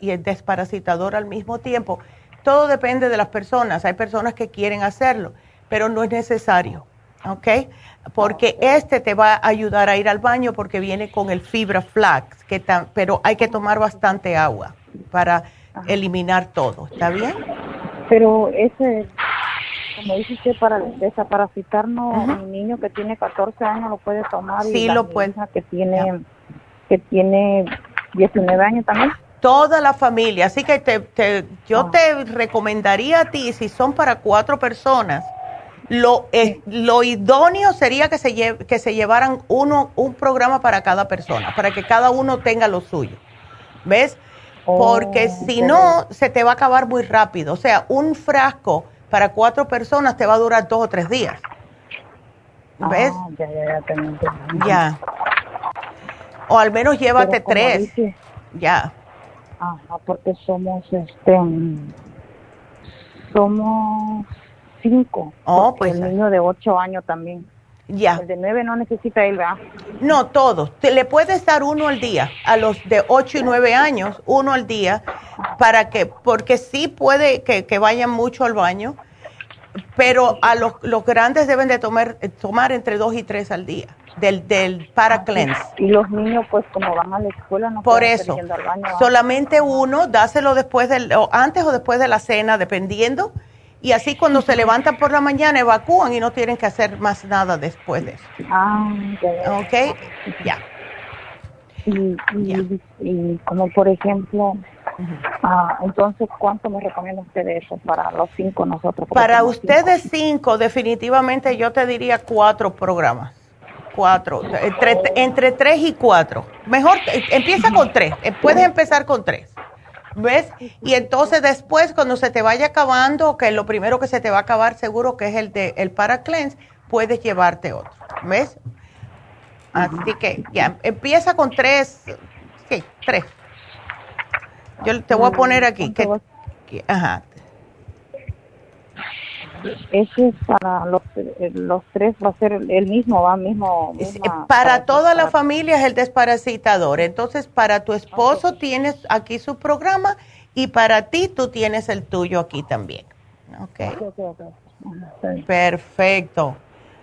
y el desparasitador al mismo tiempo? Todo depende de las personas. Hay personas que quieren hacerlo, pero no es necesario, ¿ok? Porque este te va a ayudar a ir al baño porque viene con el fibra flax, que pero hay que tomar bastante agua para eliminar todo, ¿está bien? Pero ese como dice usted, para desaparasitarnos, mi niño que tiene 14 años lo puede tomar. Sí, y lo puede. Que tiene, que tiene 19 años también. Toda la familia. Así que te, yo ah. te recomendaría a ti, si son para cuatro personas, lo, lo idóneo sería que se, que se llevaran uno, un programa para cada persona, para que cada uno tenga lo suyo. ¿Ves? Porque oh, si no, se te va a acabar muy rápido. O sea, un frasco para cuatro personas te va a durar dos o tres días. ¿Ves? Ah, ya, ya, ya, ya. O al menos llévate tres. ya. Ajá, porque somos, este, somos cinco. Oh, pues. El niño de ocho años también. Ya. El de nueve no necesita ir, ¿verdad? No, todos. Te, le puedes dar uno al día. A los de ocho y nueve años, uno al día, para que, porque sí puede que, que vayan mucho al baño, pero a los, los grandes deben de tomar, tomar entre dos y tres al día del, del para cleanse. Y los niños, pues como van a la escuela, no Por eso, solamente uno, dáselo después del, o antes o después de la cena, dependiendo y así cuando se levantan por la mañana evacúan y no tienen que hacer más nada después de eso. Ah, ¿Ok? Ya. Y, como por ejemplo, ah, entonces, ¿cuánto me recomienda usted de eso para los cinco nosotros? Para ustedes cinco. definitivamente yo te diría cuatro programas. Cuatro, entre, entre tres y cuatro. Mejor, empieza con tres, puedes empezar con tres. ¿Ves? Y entonces después, cuando se te vaya acabando, que lo primero que se te va a acabar seguro que es el de el para cleanse, puedes llevarte otro. ¿Ves? Así que ya, empieza con tres, sí, tres. Yo te voy a poner aquí. Que, ajá. Ese es para los, eh, los tres, va a ser el mismo, va mismo. para, toda la familia es el desparasitador. Entonces, para tu esposo tienes aquí su programa y para ti tú tienes el tuyo aquí también. Ok. Perfecto.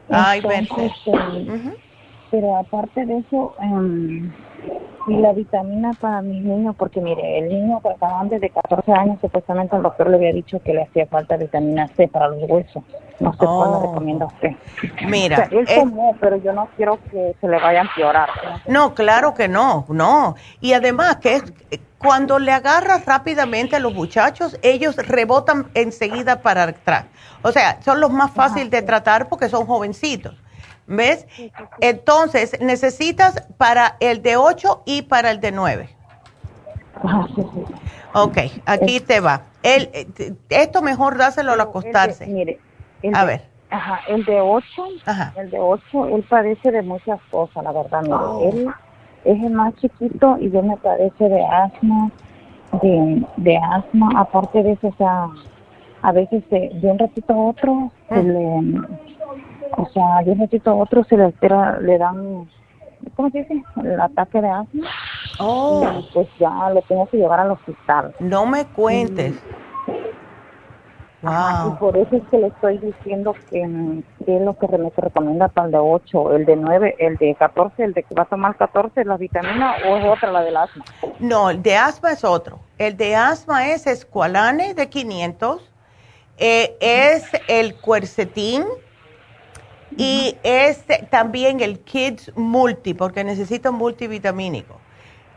Ay, Entonces, eh, Pero aparte de eso, um, y la vitamina para mis niños, porque mire, el niño pues, antes de 14 años supuestamente el doctor le había dicho que le hacía falta vitamina C para los huesos. No sé cuál le oh. recomienda usted. Mira. él tomó, pero yo no quiero que se le vaya a empeorar. No, claro que no, no. Y además que es, cuando le agarras rápidamente a los muchachos, ellos rebotan enseguida para atrás. O sea, son los más fáciles de tratar porque son jovencitos. ¿Ves? Entonces, necesitas para el de 8 y para el de 9. Ok, aquí te va. El, esto mejor dáselo al acostarse. mire, a ver. Ajá, el de 8, el de 8, él padece de muchas cosas, la verdad. Mire, oh. él es el más chiquito y yo me padece de asma, de, de asma, aparte de eso, o sea, a veces de, de un ratito a otro se ah. le o sea, yo necesito otro, se le espera, le dan, ¿cómo se dice? El ataque de asma. Oh. pues ya lo tengo que llevar al hospital. No me cuentes. wow. y por eso es que le estoy diciendo que, es lo que me recomienda para el de 8, el de 9, el de 14, el de que va a tomar 14, la vitamina o es otra, la del asma. No, el de asma es otro. El de asma es escualane de 500, eh, es el cuercetín y es también el Kids Multi, porque necesito multivitamínico.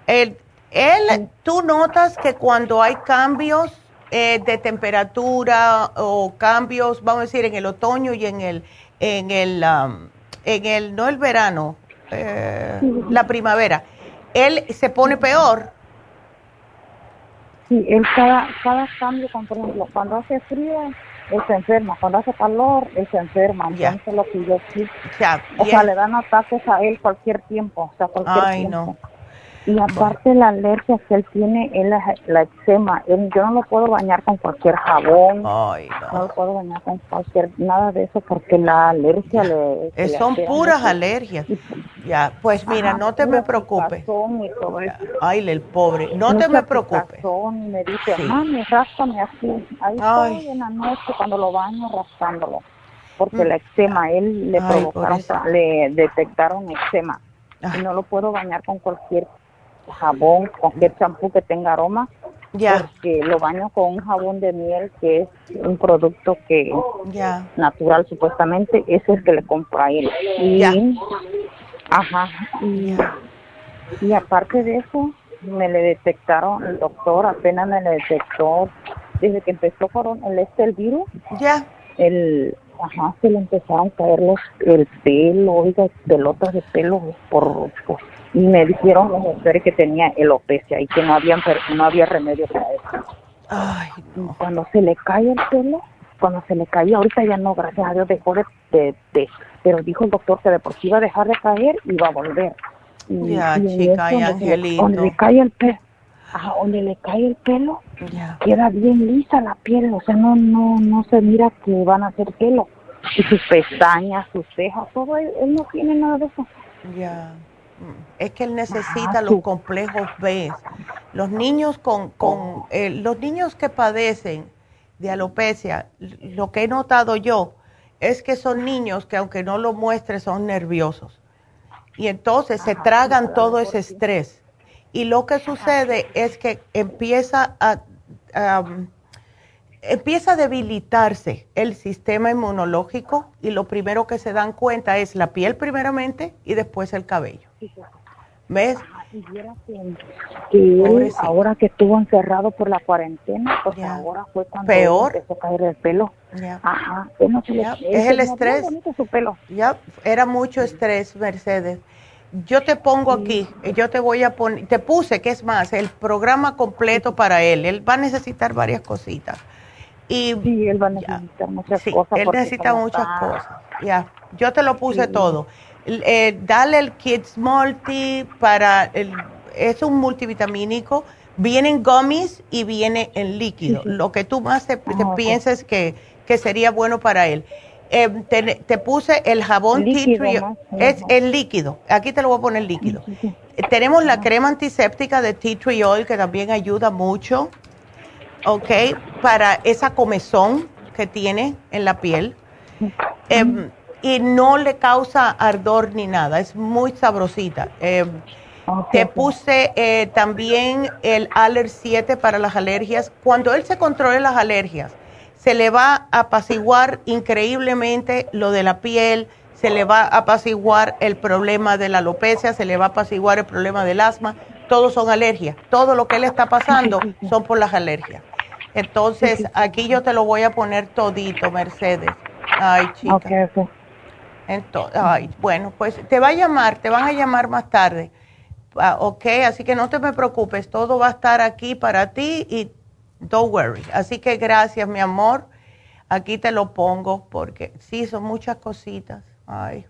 El, él, tú notas que cuando hay cambios eh, de temperatura o cambios, vamos a decir, en el otoño y en el, en el, um, en el no el verano, eh, la primavera, él se pone peor. Sí, él cada, cada cambio, por ejemplo, cuando hace frío, él se enferma. Cuando hace calor, él se enferma. Entonces lo que yo sí. o sea, le dan ataques a él cualquier tiempo. O sea, cualquier Ay, No. Y aparte la alergia que él tiene es la, la eczema. Él, yo no lo puedo bañar con cualquier jabón. Ay, no. no. lo puedo bañar con cualquier nada de eso porque la alergia le... Eh, son puras alergias. ya, pues mira, no te me preocupes. Ay, el pobre. No te me preocupes. me dice, mami, ráspame así. Ahí estoy en la noche cuando lo baño raspándolo. Porque mm. la eczema, él le provocaron, le detectaron eczema. Y no lo puedo bañar con cualquier jabón, cualquier champú que tenga aroma, ya. porque lo baño con un jabón de miel que es un producto que ya. natural supuestamente, ese es el que le compro a él. Y, ajá, y, aparte de eso, me le detectaron, el doctor apenas me le detectó, desde que empezó con el, este, el virus, ya. el, ajá, se le empezaron a caer los, el pelo, oiga, pelotas de pelo por, por y me dijeron los doctores que tenía alopecia y que no había, no había remedio para eso. Ay, Cuando se le cae el pelo, cuando se le caía, ahorita ya no, gracias a Dios dejó de, de, pero dijo el doctor que de por sí iba a dejar de caer y va a volver. ya, chica, y angelito. Donde le cae el pelo, donde le cae el pelo, queda bien lisa la piel, o sea, no, no, no se mira que van a hacer pelo. Y sus pestañas, sus cejas, todo, él, él no tiene nada de eso. Ya. Es que él necesita los complejos B. Los niños con, con eh, los niños que padecen de alopecia, lo que he notado yo es que son niños que aunque no lo muestre son nerviosos. Y entonces se tragan todo ese estrés. Y lo que sucede es que empieza a, empieza a debilitarse el sistema inmunológico y lo primero que se dan cuenta es la piel primeramente y después el cabello. ¿Ves? que ahora que estuvo encerrado por la cuarentena, pues ahora fue cuando Peor. empezó a caer el pelo. Ajá, es el estrés. Su pelo. Ya, era mucho estrés, Mercedes. Yo te pongo aquí, yo te voy a poner, te puse, que es más, el programa completo para él. Él va a necesitar varias cositas. Y, sí, él va a necesitar muchas cosas. Él necesita muchas cosas. Ya, yo te lo puse todo. Eh, dale el Kids Multi para el, es un multivitamínico, viene en gummies y viene en líquido, lo que tú más te, ah, pienses que, sería bueno para él. Eh, te, puse el jabón tea tree, es el líquido, aquí te lo voy a poner líquido. Tenemos la crema antiséptica de tea tree oil que también ayuda mucho, ¿ok? Para esa comezón que tiene en la piel. y no le causa ardor ni nada, es muy sabrosita. Eh, te puse eh, también el Aller 7 para las alergias. Cuando él se controle las alergias, se le va a apaciguar increíblemente lo de la piel, se le va a apaciguar el problema de la alopecia, se le va a apaciguar el problema del asma. Todos son alergias. Todo lo que le está pasando son por las alergias. Entonces, aquí yo te lo voy a poner todito, Mercedes. Ay, chica. Entonces, ay, bueno, pues te va a llamar, te van a llamar más tarde. Ah, ok, así que no te me preocupes, todo va a estar aquí para ti y don't worry. Así que gracias, mi amor. Aquí te lo pongo porque sí, son muchas cositas. Ay.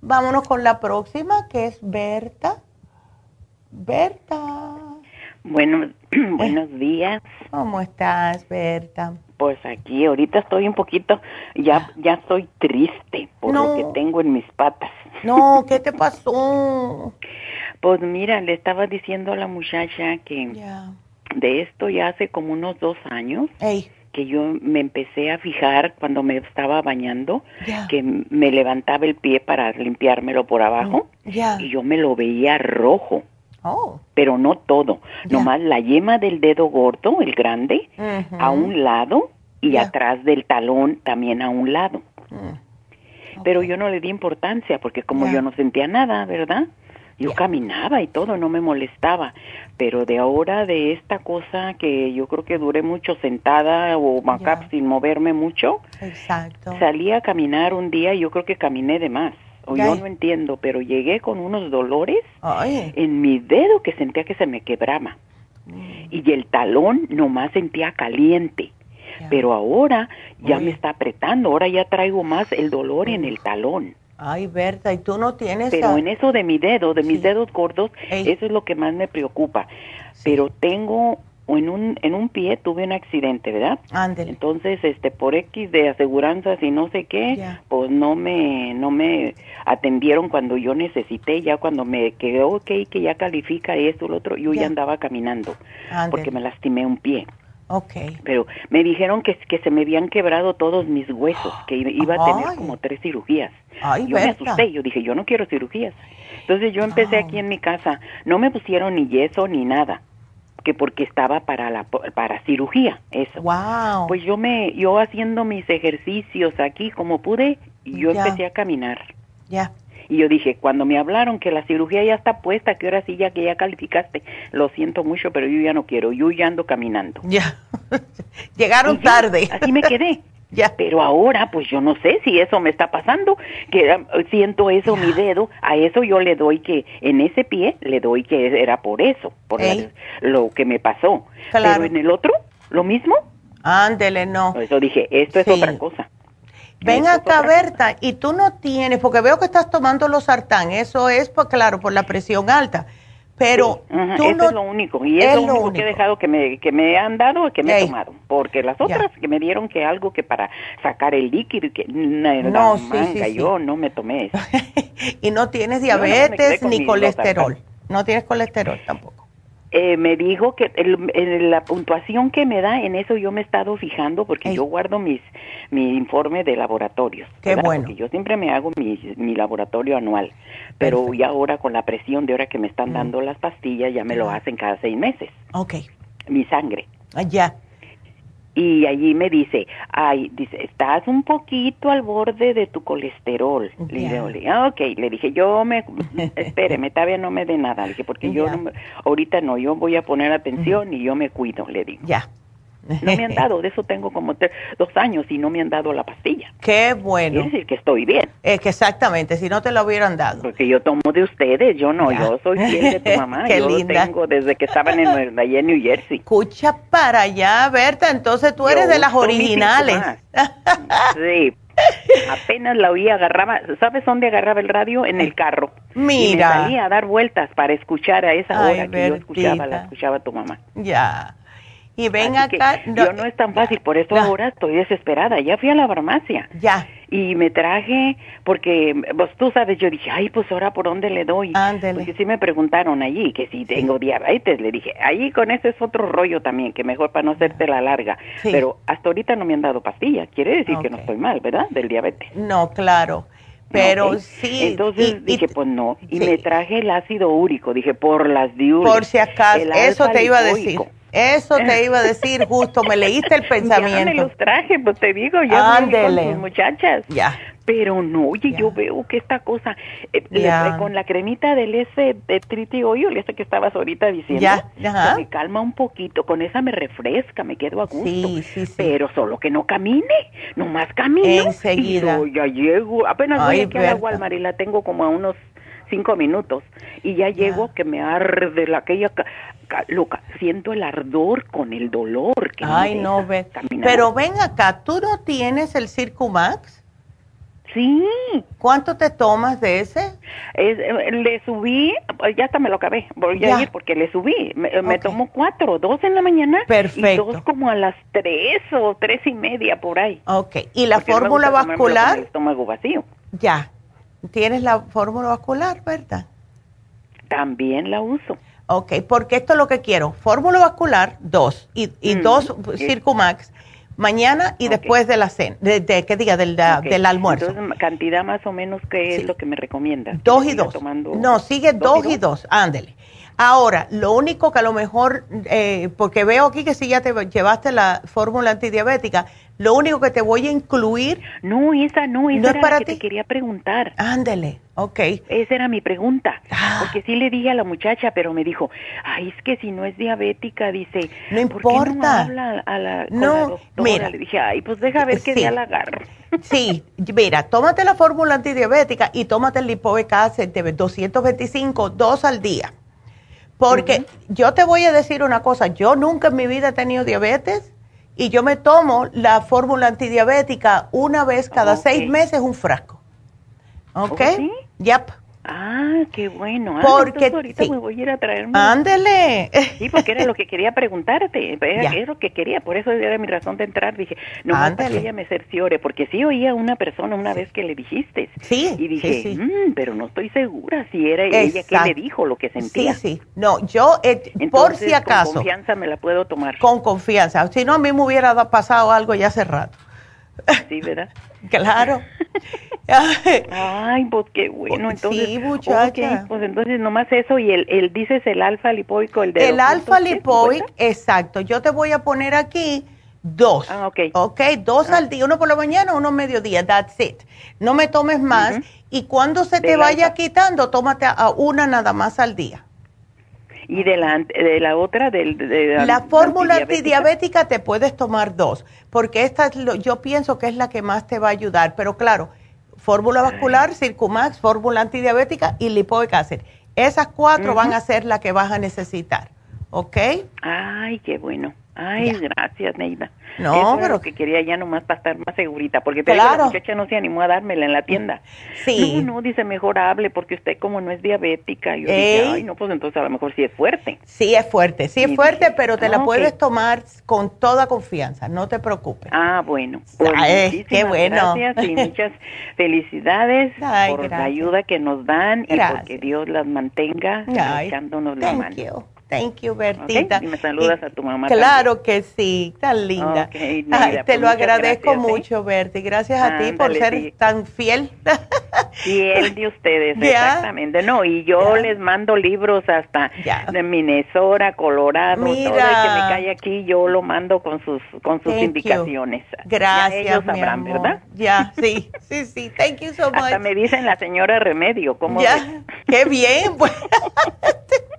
Vámonos con la próxima, que es Berta. Berta. Bueno, buenos días. ¿Cómo estás, Berta? Pues aquí ahorita estoy un poquito, ya ah. ya estoy triste por lo que tengo en mis patas. No, ¿qué te pasó? Pues mira, le estaba diciendo a la muchacha que de esto ya hace como unos dos años que yo me empecé a fijar cuando me estaba bañando que me levantaba el pie para limpiármelo por abajo y yo me lo veía rojo. Oh. Pero no todo, nomás la yema del dedo gordo, el grande, a un lado y atrás del talón también a un lado. Mm. Pero yo no le di importancia porque como yo no sentía nada, ¿verdad? Yo caminaba y todo, no me molestaba, pero de ahora de esta cosa que yo creo que duré mucho sentada o macap sin moverme mucho, Exacto. salí a caminar un día y yo creo que caminé de más o yo no entiendo, pero llegué con unos dolores en mi dedo que sentía que se me quebraba. Mm. Y el talón nomás sentía caliente. Pero ahora ya me está apretando, ahora ya traigo más el dolor en el talón. Ay, Berta, ¿y tú no tienes...? Pero en eso de mi dedo, de mis dedos gordos, eso es lo que más me preocupa. Pero tengo en un en un pie tuve un accidente, ¿verdad? Entonces, este por X de aseguranzas y no sé qué, pues no me no me atendieron cuando yo necesité, ya cuando me quedó ok, que ya califica esto lo otro, yo ya andaba caminando porque me lastimé un pie. Okay. Pero me dijeron que, que se me habían quebrado todos mis huesos, que iba a tener como tres cirugías. yo me asusté, yo dije, yo no quiero cirugías. Entonces yo empecé aquí en mi casa, no me pusieron ni yeso ni nada que porque estaba para la para cirugía eso. Wow. pues yo me yo haciendo mis ejercicios aquí como pude yo empecé a caminar. Ya y yo dije cuando me hablaron que la cirugía ya está puesta que ahora sí ya que ya calificaste lo siento mucho pero yo ya no quiero yo ya ando caminando ya llegaron tarde así me quedé Ya. Pero ahora, pues yo no sé si eso me está pasando, que eh, siento eso, mi dedo, a eso yo le doy que, en ese pie, le doy que era por eso, por lo que me pasó. Pero en el otro, lo mismo. Ándele, no. Eso dije, esto es otra cosa. Ven acá, Berta, y tú no tienes, porque veo que estás tomando los sartán, eso es, pues claro, por la presión alta. Pero tú eso es lo único y es, lo, único, que he dejado que me que me han dado que me he tomado porque las otras que me dieron que algo que para sacar el líquido que no, manga, yo no me tomé. Eso. y no tienes diabetes ni colesterol no tienes colesterol tampoco eh, me dijo que la puntuación que me da, en eso yo me he estado fijando porque yo guardo mis mi informe de laboratorios. Qué bueno. Porque yo siempre me hago mi, mi laboratorio anual, pero ya ahora con la presión de ahora que me están mm. dando las pastillas, ya me lo hacen cada seis meses. Ok. Mi sangre. Ah, ya y allí me dice, ay, dice, estás un poquito al borde de tu colesterol. Le dije, ah, ok, le dije, yo me, espéreme, todavía no me dé nada, le dije, porque yo ahorita no, yo voy a poner atención y yo me cuido, le digo. Ya. No me han dado, de eso tengo como dos años y no me han dado la pastilla. Qué bueno. Quiere decir que estoy bien. Es que exactamente, si no te lo hubieran dado. Porque yo tomo de ustedes, yo no, yo soy fiel de tu mamá. Qué yo linda. tengo desde que estaban en, en New Jersey. Escucha para allá, Berta, entonces tú eres de las originales. sí. Apenas la oí, agarraba, ¿sabes dónde agarraba el radio? En el carro. Mira. Y me salía a dar vueltas para escuchar a esa hora que yo escuchaba, la escuchaba tu mamá. Ya. Y ven acá. No, yo no es tan fácil, por eso ahora estoy desesperada. Ya fui a la farmacia. Ya. Y me traje, porque pues tú sabes, yo dije, ay, pues ahora por dónde le doy. Ándele. Porque sí me preguntaron allí que si tengo diabetes. Le dije, ahí con ese es otro rollo también, que mejor para no hacerte la larga. Pero hasta ahorita no me han dado pastillas. Quiere decir que no estoy mal, ¿verdad? Del diabetes. No, claro. Pero sí. Entonces dije, pues no. Y me traje el ácido úrico. Dije, por las diuresis. Por si acaso, eso te iba a decir. Eso te iba a decir justo, me leíste el pensamiento. Ya me los traje, pues te digo, ya Ándele. con muchachas. Ya. Pero no, oye, yo veo que esta cosa, eh, con la cremita del ese de triti oil, ese que estabas ahorita diciendo, ya. me calma un poquito, con esa me refresca, me quedo a gusto. Sí, sí, sí. Pero solo que no camine, nomás camino. Enseguida. Y yo ya llego, apenas voy aquí a la Walmart y la tengo como a unos cinco minutos y ya llego que me arde la aquella loca, siento el ardor con el dolor que Ay, no ve. Pero ven acá, ¿tú no tienes el Circumax? Sí. ¿Cuánto te tomas de ese? Eh, le subí, pues, ya hasta me lo acabé, voy a ir porque le subí. Me, tomo cuatro, dos en la mañana Perfecto. y dos como a las tres o tres y media por ahí. Ok, ¿y la fórmula vascular? el estómago vacío. Ya, tienes la fórmula vascular, ¿verdad? También la uso. Ok, porque esto es lo que quiero. Fórmula vascular, dos. Y, y mm, dos Circumax. Mañana y después de la cena. De, ¿Qué diga? Del, del almuerzo. Entonces, cantidad más o menos, ¿qué es lo que me recomienda? Dos y dos. No, sigue dos, y dos. Ándele. Ahora, lo único que a lo mejor, eh, porque veo aquí que si ya te llevaste la fórmula antidiabética, lo único que te voy a incluir. No, esa no, esa era para la que te quería preguntar. Ándele, ok. Esa era mi pregunta. Ah. Porque sí le dije a la muchacha, pero me dijo, ay, es que si no es diabética, dice. No importa. no habla a la, no, mira. Le dije, ay, pues deja ver qué día la agarro. Sí, mira, tómate la fórmula antidiabética y tómate el lipoic acid de 225, dos al día. Porque yo te voy a decir una cosa, yo nunca en mi vida he tenido diabetes y yo me tomo la fórmula antidiabética una vez cada seis meses un frasco. ¿Ok? ¿Sí? Yep. Ah, qué bueno. Ah, porque ahorita me voy a ir a traerme. Ándele. Sí, porque era lo que quería preguntarte. Era, lo que quería. Por eso era mi razón de entrar. Dije, no, para que ella me cerciore. Porque sí oía a una persona una vez que le dijiste. Sí. Y dije, mm, pero no estoy segura si era ella que le dijo lo que sentía. Sí, sí. No, yo, eh, por si acaso. Con confianza me la puedo tomar. Con confianza. Si no, a mí me hubiera pasado algo ya hace rato. Sí, ¿verdad? claro. Ay, pues qué bueno. Entonces, sí, muchacha. pues entonces nomás eso y el, el dices el alfa lipoico, el de El alfa lipoic, exacto. Yo te voy a poner aquí dos. Ah, ok. Ok, dos al día, uno por la mañana, uno mediodía, that's it. No me tomes más y cuando se te vaya quitando, tómate a una nada más al día. Y de la, de la otra, del, de la, fórmula antidiabética te puedes tomar dos, porque esta yo pienso que es la que más te va a ayudar. Pero claro, fórmula vascular, Circumax, fórmula antidiabética y lipoic acid. Esas cuatro van a ser las que vas a necesitar, ¿ok? Ay, qué bueno. Ay, gracias, Neida. No, pero lo que quería ya nomás para estar más segurita, porque la muchacha no se animó a dármela en la tienda. Sí. No, no, dice mejor hable porque usted como no es diabética. yo dije, ay, no, pues entonces a lo mejor sí es fuerte. Sí es fuerte, sí es fuerte, pero te la puedes tomar con toda confianza, no te preocupes. Ah, bueno. Pues qué bueno. Gracias y muchas felicidades por la ayuda que nos dan y porque Dios las mantenga echándonos la mano. Thank you, Bertita. Y me saludas a tu mamá. Claro que sí, tan linda. te pues lo agradezco ¿eh? mucho, Berti. Gracias a ti por ser tan fiel. Fiel de ustedes, exactamente. No, y yo les mando libros hasta de Minnesota, Colorado, todo el que me cae aquí, yo lo mando con sus con sus indicaciones. Gracias, ya ellos sabrán, ¿verdad? Ya, sí, sí, sí. Thank you so much. Hasta me dicen la señora Remedio, ¿cómo ya, Qué bien, pues.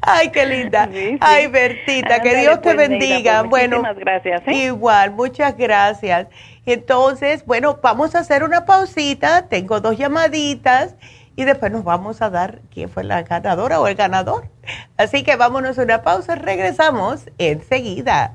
Ay, qué linda. Ay, Bertita, que Dios te pues, bendiga. Pues, bueno, gracias. ¿eh? Igual, muchas gracias. Entonces, bueno, vamos a hacer una pausita. Tengo dos llamaditas y después nos vamos a dar quién fue la ganadora o el ganador. Así que vámonos a una pausa. Regresamos enseguida.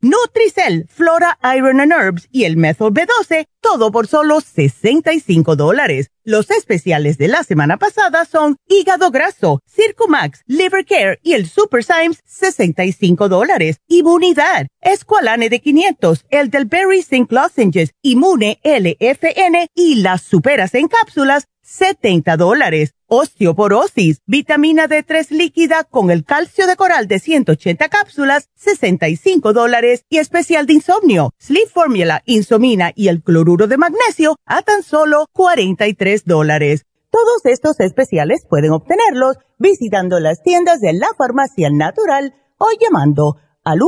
Nutricel, Flora, Iron and Herbs y el Methyl B12, todo por solo 65 dólares. Los especiales de la semana pasada son hígado graso, Circumax, Liver Care y el Super Symes, 65 dólares. Inmunidad, Esqualane de 500, el del Berry Zinc Lozenges, Inmune LFN y las superas en cápsulas, 70 dólares. Osteoporosis, vitamina D3 líquida con el calcio de coral de 180 cápsulas, 65 dólares. Y especial de insomnio, Sleep Formula, Insomina y el cloruro de magnesio a tan solo 43 dólares. Todos estos especiales pueden obtenerlos visitando las tiendas de la farmacia natural o llamando al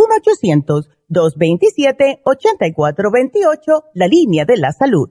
1-800-227-8428, la línea de la salud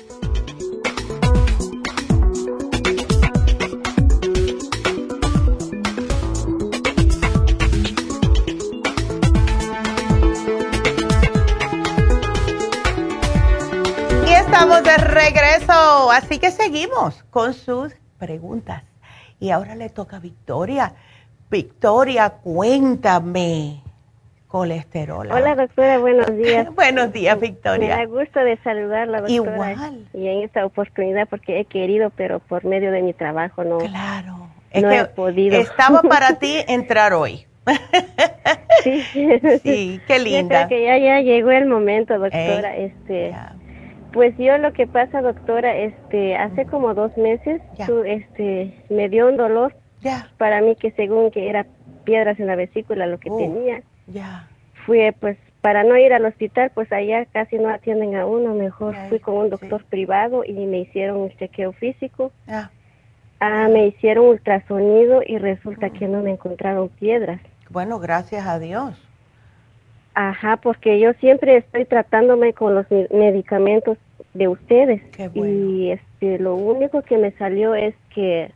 Estamos de regreso, así que seguimos con sus preguntas. Y ahora le toca a Victoria. Victoria, cuéntame. Colesterol. Hola doctora, buenos días. buenos días Victoria. Me da gusto de saludarla doctora. Igual. Y en esta oportunidad porque he querido, pero por medio de mi trabajo no. Claro. no he podido. Estaba para ti entrar hoy. sí. sí, qué linda. creo que ya, ya llegó el momento, doctora. este, pues yo lo que pasa, doctora, este, hace como dos meses, este, me dio un dolor para mí que según que era piedras en la vesícula lo que oh, tenía. Ya. Fui, pues, para no ir al hospital, pues allá casi no atienden a uno, mejor fui con un doctor privado y me hicieron un chequeo físico. Ah, me hicieron ultrasonido y resulta que no me encontraron piedras. Bueno, gracias a Dios. Ajá, porque yo siempre estoy tratándome con los medicamentos de ustedes y este lo único que me salió es que,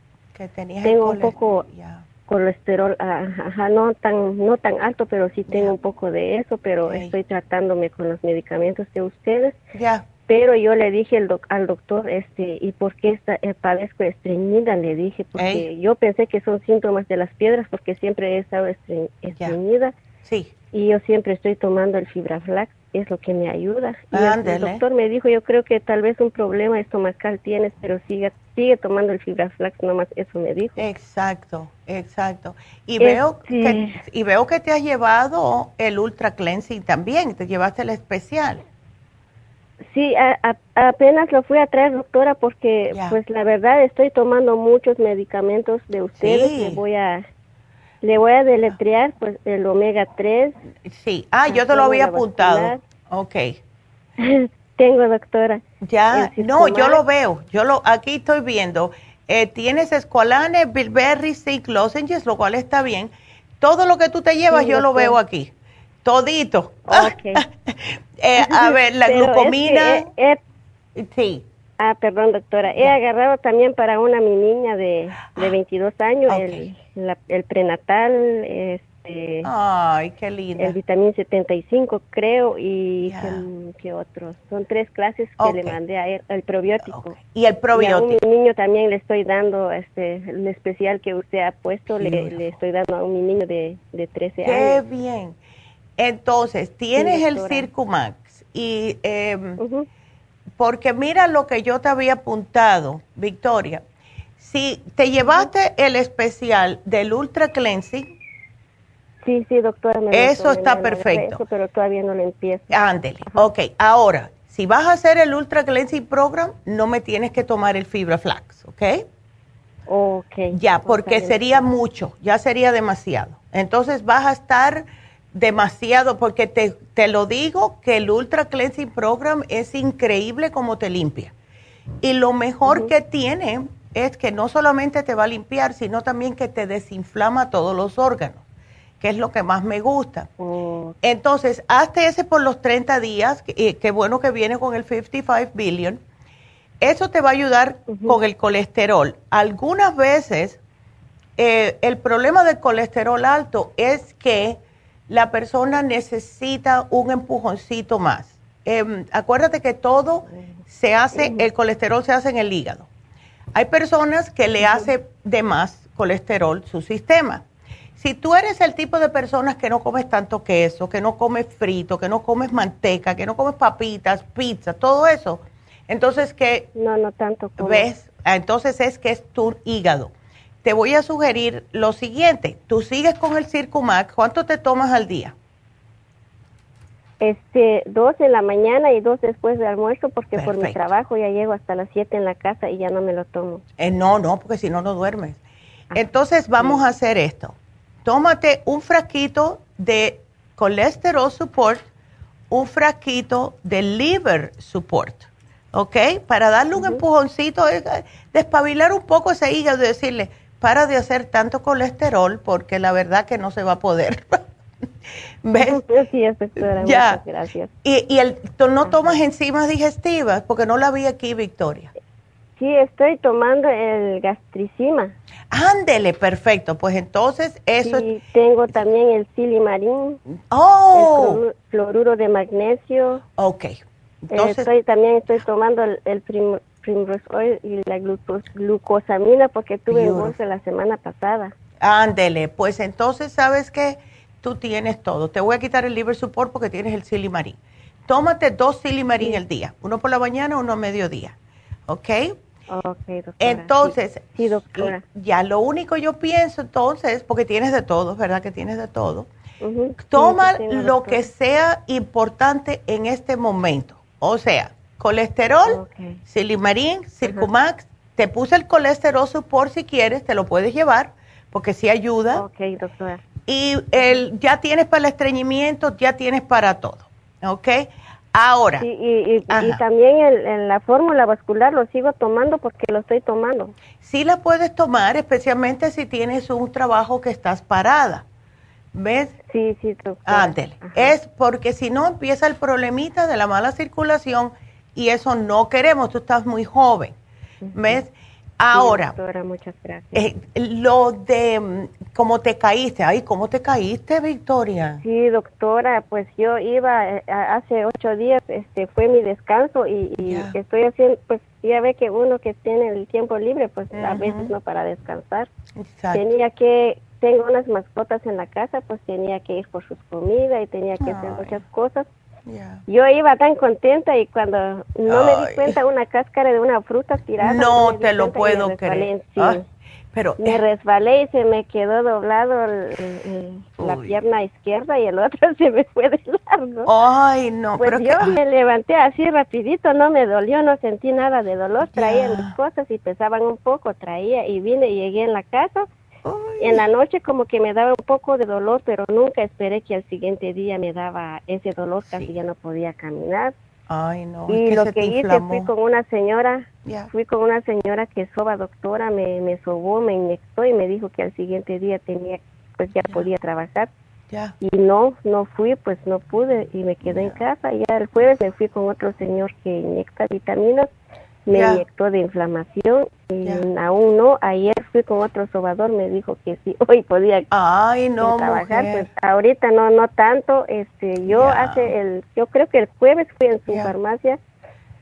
tengo un poco colesterol, ajá, no tan no tan alto, pero sí tengo un poco de eso, pero estoy tratándome con los medicamentos de ustedes. Ya. Pero yo le dije al, al doctor, este, ¿y por qué está, eh, padezco estreñida? Le dije, porque yo pensé que son síntomas de las piedras, porque siempre he estado estreñida. Sí y yo siempre estoy tomando el fibra flax, es lo que me ayuda. Y el doctor me dijo, yo creo que tal vez un problema estomacal tienes, pero sigue, sigue tomando el fibra flax, nomás eso me dijo. Exacto, exacto. Y veo, que, y veo que te has llevado el ultra cleansing también, te llevaste el especial. Sí, apenas lo fui a traer, doctora, porque pues la verdad estoy tomando muchos medicamentos de ustedes, sí. voy a le voy a deletrear pues el omega 3. Sí, ah, yo te lo había apuntado. Ok. Tengo, doctora. Ya, no, yo lo veo. Yo lo aquí estoy viendo. Eh, tienes escualane, bilberry, zinc lozenges, lo cual está bien. Todo lo que tú te llevas yo lo veo aquí. Todito. Eh, a ver, la glucomina. sí. Ah, perdón, doctora. He agarrado también para una mi niña de, de 22 años el, el prenatal, este... Ay, qué lindo. El vitamín 75, creo, y ¿qué, otros? Son tres clases que le mandé a él, el probiótico. Y el probiótico. Y a mi niño también le estoy dando, este, el especial que usted ha puesto, le, le, estoy dando a un niño de, de 13 años. Qué bien. Entonces, tienes el Circumax y... Eh, porque mira lo que yo te había apuntado, Victoria. Si te llevaste el especial del Ultra Cleansing. Sí, sí, doctora. eso está perfecto. pero todavía no lo empiezo. Ándele. Ok, ahora, si vas a hacer el Ultra Cleansing Program, no me tienes que tomar el Fibra Flax, ¿ok? Ok. Ya, porque sería mucho, ya sería demasiado. Entonces vas a estar demasiado, porque te, te, lo digo que el Ultra Cleansing Program es increíble como te limpia. Y lo mejor que tiene es que no solamente te va a limpiar, sino también que te desinflama todos los órganos, que es lo que más me gusta. Entonces, hazte ese por los 30 días, que, que, bueno que viene con el 55 billion. Eso te va a ayudar con el colesterol. Algunas veces eh, el problema del colesterol alto es que la persona necesita un empujoncito más. Em, acuérdate que todo se hace, el colesterol se hace en el hígado. Hay personas que le hace de más colesterol su sistema. Si tú eres el tipo de personas que no comes tanto queso, que no comes frito, que no comes manteca, que no comes papitas, pizza, todo eso, entonces que... No, no tanto. ¿Ves? Entonces es que es tu hígado te voy a sugerir lo siguiente. Tú sigues con el Circumax. ¿Cuánto te tomas al día? Este, dos en la mañana y dos después de almuerzo porque por mi trabajo ya llego hasta las siete en la casa y ya no me lo tomo. Eh, no, no, porque si no, no duermes. Ah, Entonces vamos a hacer esto. Tómate un frasquito de colesterol support, un frasquito de liver support, ¿ok? Para darle un empujoncito, eh, despabilar un poco ese hígado y decirle, para de hacer tanto colesterol porque la verdad que no se va a poder. ¿Ves? Sí, doctora, ya. gracias. ¿Y, y el, no tomas enzimas digestivas? Porque no la vi aquí, Victoria. Sí, estoy tomando el gastricima. Ándele, perfecto. Pues entonces eso... Sí, tengo también el silimarín. Oh. El fluoruro de magnesio. Ok. Eh, entonces... estoy, también estoy tomando el, el Primrose Oil y la glucosamina porque tuve bolsa la semana pasada. Ándele, pues entonces, ¿sabes que Tú tienes todo. Te voy a quitar el liver support porque tienes el silimarín. Tómate dos silimarín el día, uno por la mañana, uno a mediodía. ¿Ok? Ok, doctora. Entonces, sí, doctora. ya lo único yo pienso entonces, porque tienes de todo, ¿verdad que tienes de todo? Toma lo que sea importante en este momento. O sea, colesterol, silimarín, Circumax. Te puse el colesterol support si quieres, te lo puedes llevar porque sí ayuda. Ok, doctora. Y el, ya tienes para el estreñimiento, ya tienes para todo. ¿Ok? Ahora. y, también el, la fórmula vascular lo sigo tomando porque lo estoy tomando. Sí la puedes tomar, especialmente si tienes un trabajo que estás parada. ¿Ves? Sí, sí, doctora. Ándele. Es porque si no empieza el problemita de la mala circulación y eso no queremos, tú estás muy joven, ¿ves? Ahora, doctora, muchas gracias. Eh, lo de mm, cómo te caíste, ay, ¿cómo te caíste, Victoria? Sí, doctora, pues yo iba eh, hace ocho días, este, fue mi descanso y, estoy haciendo, pues ya ve que uno que tiene el tiempo libre, pues a veces no para descansar. Tenía que, tengo unas mascotas en la casa, pues tenía que ir por sus comidas y tenía que hacer muchas cosas yo iba tan contenta y cuando no me di cuenta una cáscara de una fruta tirada. No te lo puedo creer. pero me resbalé y se me quedó doblado la pierna izquierda y el otro se me fue de largo. Ay, no. Pues yo me levanté así rapidito, no me dolió, no sentí nada de dolor. Traía mis cosas y pesaban un poco, traía y vine y llegué en la casa en la noche como que me daba un poco de dolor, pero nunca esperé que al siguiente día me daba ese dolor, casi ya no podía caminar. Ay, no. Y lo que hice fui con una señora, fui con una señora que soba doctora, me, me sobó, me inyectó y me dijo que al siguiente día tenía, pues ya podía trabajar. Y no, no fui, pues no pude y me quedé en casa. Ya el jueves me fui con otro señor que inyecta vitaminas, me inyectó de inflamación y aún no. Ayer fui con otro sobador, me dijo que sí, hoy podía Ay, no, trabajar. Pues ahorita no, no tanto. Este, yo hace el, yo creo que el jueves fui en su farmacia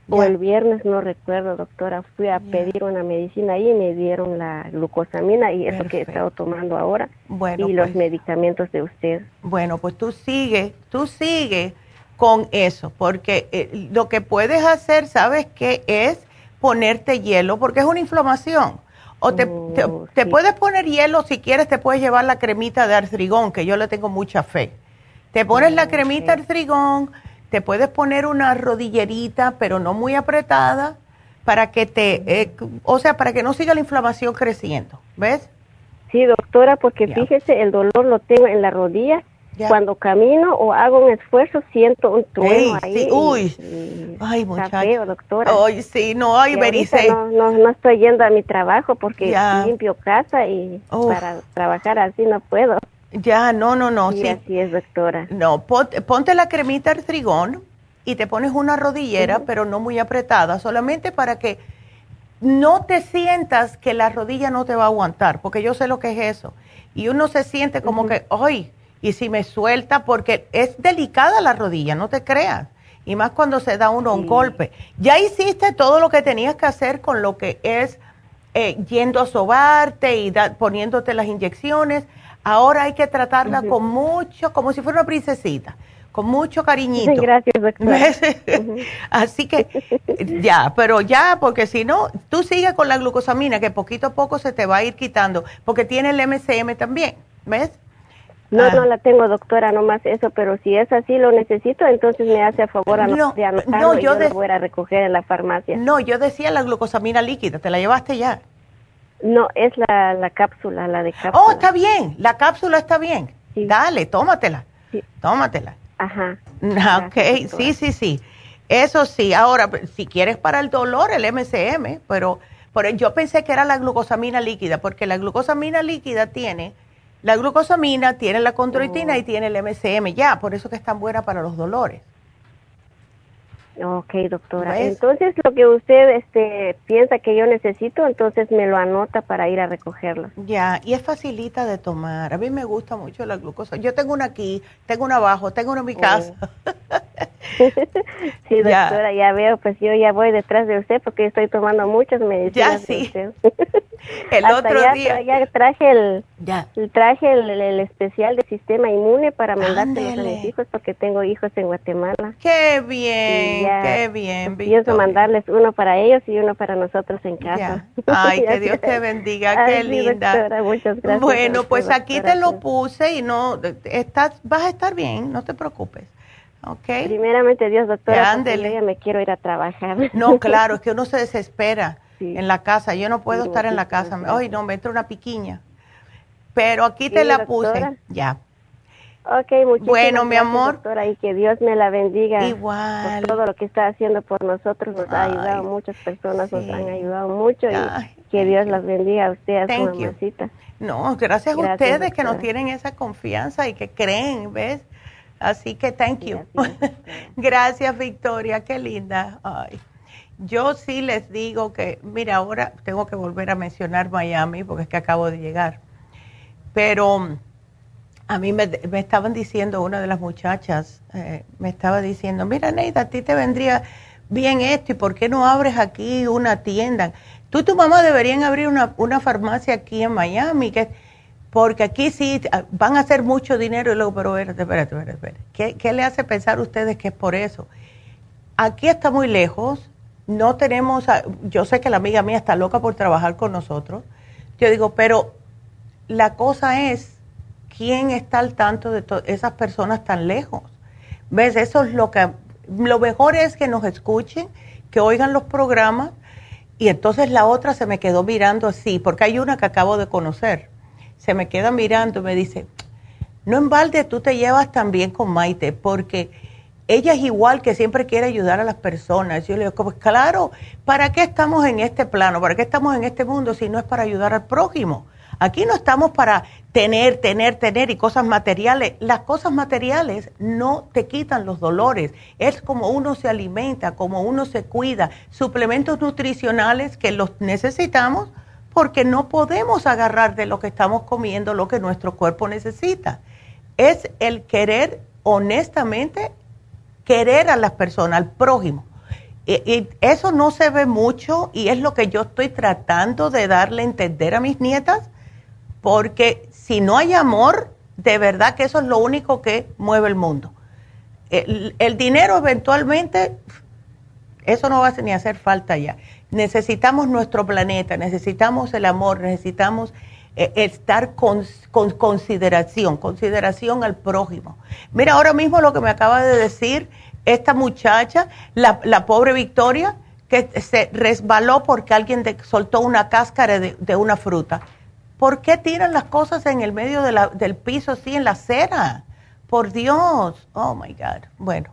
o el viernes, no recuerdo, doctora, fui a pedir una medicina ahí y me dieron la glucosamina y eso que he estado tomando ahora y los pues. medicamentos de usted. Bueno, pues tú sigue, tú sigue con eso, porque eh, lo que puedes hacer, ¿sabes qué? Es ponerte hielo, porque es una inflamación. O te, te, oh, puedes poner hielo, si quieres te puedes llevar la cremita de artrigón, que yo le tengo mucha fe. Te pones la oh, cremita de artrigón te puedes poner una rodillerita, pero no muy apretada, para que te, eh, o sea, para que no siga la inflamación creciendo, ¿ves? Sí, doctora, porque fíjese, el dolor lo tengo en la rodilla. Cuando camino o hago un esfuerzo, siento un trueno ahí. uy, ay, muchacha. doctora. Ay, sí, no, ay, verice. No, no, no, estoy yendo a mi trabajo porque limpio casa y para trabajar así no puedo. Ya, no, no, no. Sí, así es, doctora. No, ponte, la cremita artrigón y te pones una rodillera, pero no muy apretada, solamente para que no te sientas que la rodilla no te va a aguantar, porque yo sé lo que es eso. Y uno se siente como que, ay, y si me suelta, porque es delicada la rodilla, no te creas. Y más cuando se da uno un golpe. Ya hiciste todo lo que tenías que hacer con lo que es eh, yendo a sobarte y poniéndote las inyecciones Ahora hay que tratarla con mucho, como si fuera una princesita, con mucho cariñito. Gracias, doctora. Así que ya, pero ya, porque si no, tú sigues con la glucosamina, que poquito a poco se te va a ir quitando, porque tiene el MCM también, ¿ves? No, no ah. la tengo, doctora, nomás eso, pero si es así, lo necesito, entonces me hace a favor a no, de no, yo, y voy a recoger en la farmacia. No, yo decía la glucosamina líquida, ¿te la llevaste ya? No, es la, la cápsula, la de cápsula. Oh, está bien, la cápsula está bien. Dale, tómatela. Tómatela. Ajá. Ah, ok, sí, sí, sí. Eso sí. Ahora, si quieres para el dolor, el MCM, pero, pero yo pensé que era la glucosamina líquida, porque la glucosamina líquida tiene, la glucosamina tiene la condroitina oh. y tiene el MCM ya, por eso que es tan buena para los dolores. Ok, doctora. Entonces, lo que usted este, piensa que yo necesito, entonces me lo anota para ir a recogerlo. Ya, y es facilita de tomar. A mí me gusta mucho la glucosa. Yo tengo una aquí, tengo una abajo, tengo una en mi casa. sí, doctora, ya. veo, pues yo ya voy detrás de usted porque estoy tomando muchas medicinas. Ya, sí. el otro día. Ya traje el, ya. traje el, especial de sistema inmune para mandárselo a mis hijos porque tengo hijos en Guatemala. Qué bien, qué bien. Pienso mandarles uno para ellos y uno para nosotros en casa. Ay, que Dios te bendiga, qué linda. muchas gracias. Bueno, pues aquí te lo puse y no, estás, vas a estar bien, no te preocupes. Okay. Primeramente, Dios, doctora, yo me quiero ir a trabajar. No, claro, es que uno se desespera en la casa. Yo no puedo estar en la casa. Ay, no, me entra una piquiña. Pero aquí te la puse. Ya. Ok, muchísimas bueno, mi amor. Doctora, y que Dios me la bendiga. Igual. Por todo lo que está haciendo por nosotros. Nos ha ayudado, muchas personas nos han ayudado mucho. y que Dios las bendiga a usted, a su mamacita. No, gracias, a ustedes que nos tienen esa confianza y que creen, ¿ves? Así que thank you. gracias, Victoria, qué linda. Ay. Yo sí les digo que, mira, ahora tengo que volver a mencionar Miami porque es que acabo de llegar. Pero a mí me, estaban diciendo, una de las muchachas eh, me estaba diciendo, mira, Neida, a ti te vendría bien esto y ¿por qué no abres aquí una tienda? Tú y tu mamá deberían abrir una, una farmacia aquí en Miami, que, porque aquí sí ah, van a hacer mucho dinero y luego, pero espérate, espérate, espérate, ¿Qué, ¿Qué le hace pensar a ustedes que es por eso? Aquí está muy lejos, no tenemos, yo sé que la amiga mía está loca por trabajar con nosotros. Yo digo, pero la cosa es, ¿quién está al tanto de esas personas tan lejos? ¿Ves? Eso es lo que, lo mejor es que nos escuchen, que oigan los programas. Y entonces la otra se me quedó mirando así, porque hay una que acabo de conocer. Se me queda mirando y me dice, no en balde tú te llevas tan bien con Maite, porque ella es igual que siempre quiere ayudar a las personas. Yo le digo, pues claro, ¿para qué estamos en este plano? ¿Para qué estamos en este mundo si no es para ayudar al prójimo? Aquí no estamos para tener, tener, tener y cosas materiales. Las cosas materiales no te quitan los dolores. Es como uno se alimenta, como uno se cuida. Suplementos nutricionales que los necesitamos porque no podemos agarrar de lo que estamos comiendo lo que nuestro cuerpo necesita. Es el querer honestamente, querer a las personas, al prójimo. Y, eso no se ve mucho y es lo que yo estoy tratando de darle a entender a mis nietas, porque si no hay amor, de verdad que eso es lo único que mueve el mundo. El, dinero eventualmente, eso no va a ni hacer falta ya. Necesitamos nuestro planeta, necesitamos el amor, necesitamos eh, estar con, consideración, consideración al prójimo. Mira, ahora mismo lo que me acaba de decir esta muchacha, la, pobre Victoria, que se resbaló porque alguien soltó una cáscara de, de una fruta ¿Por qué tiran las cosas en el medio del piso así en la acera? Por Dios. Oh my God. Bueno,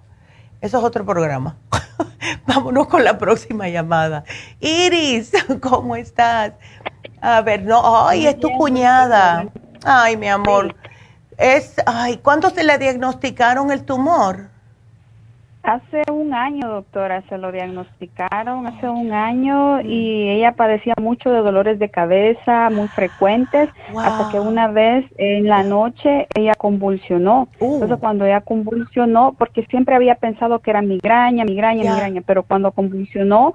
eso es otro programa. Vámonos con la próxima llamada. Iris, ¿cómo estás? A ver, no, ay, es tu cuñada. Ay, mi amor. Es, ay, ¿cuándo se le diagnosticaron el tumor? Hace un año, doctora, se lo diagnosticaron, hace un año, y ella padecía mucho de dolores de cabeza muy frecuentes, hasta que una vez en la noche ella convulsionó. Uh. Entonces cuando ella convulsionó, porque siempre había pensado que era migraña, migraña, migraña, pero cuando convulsionó,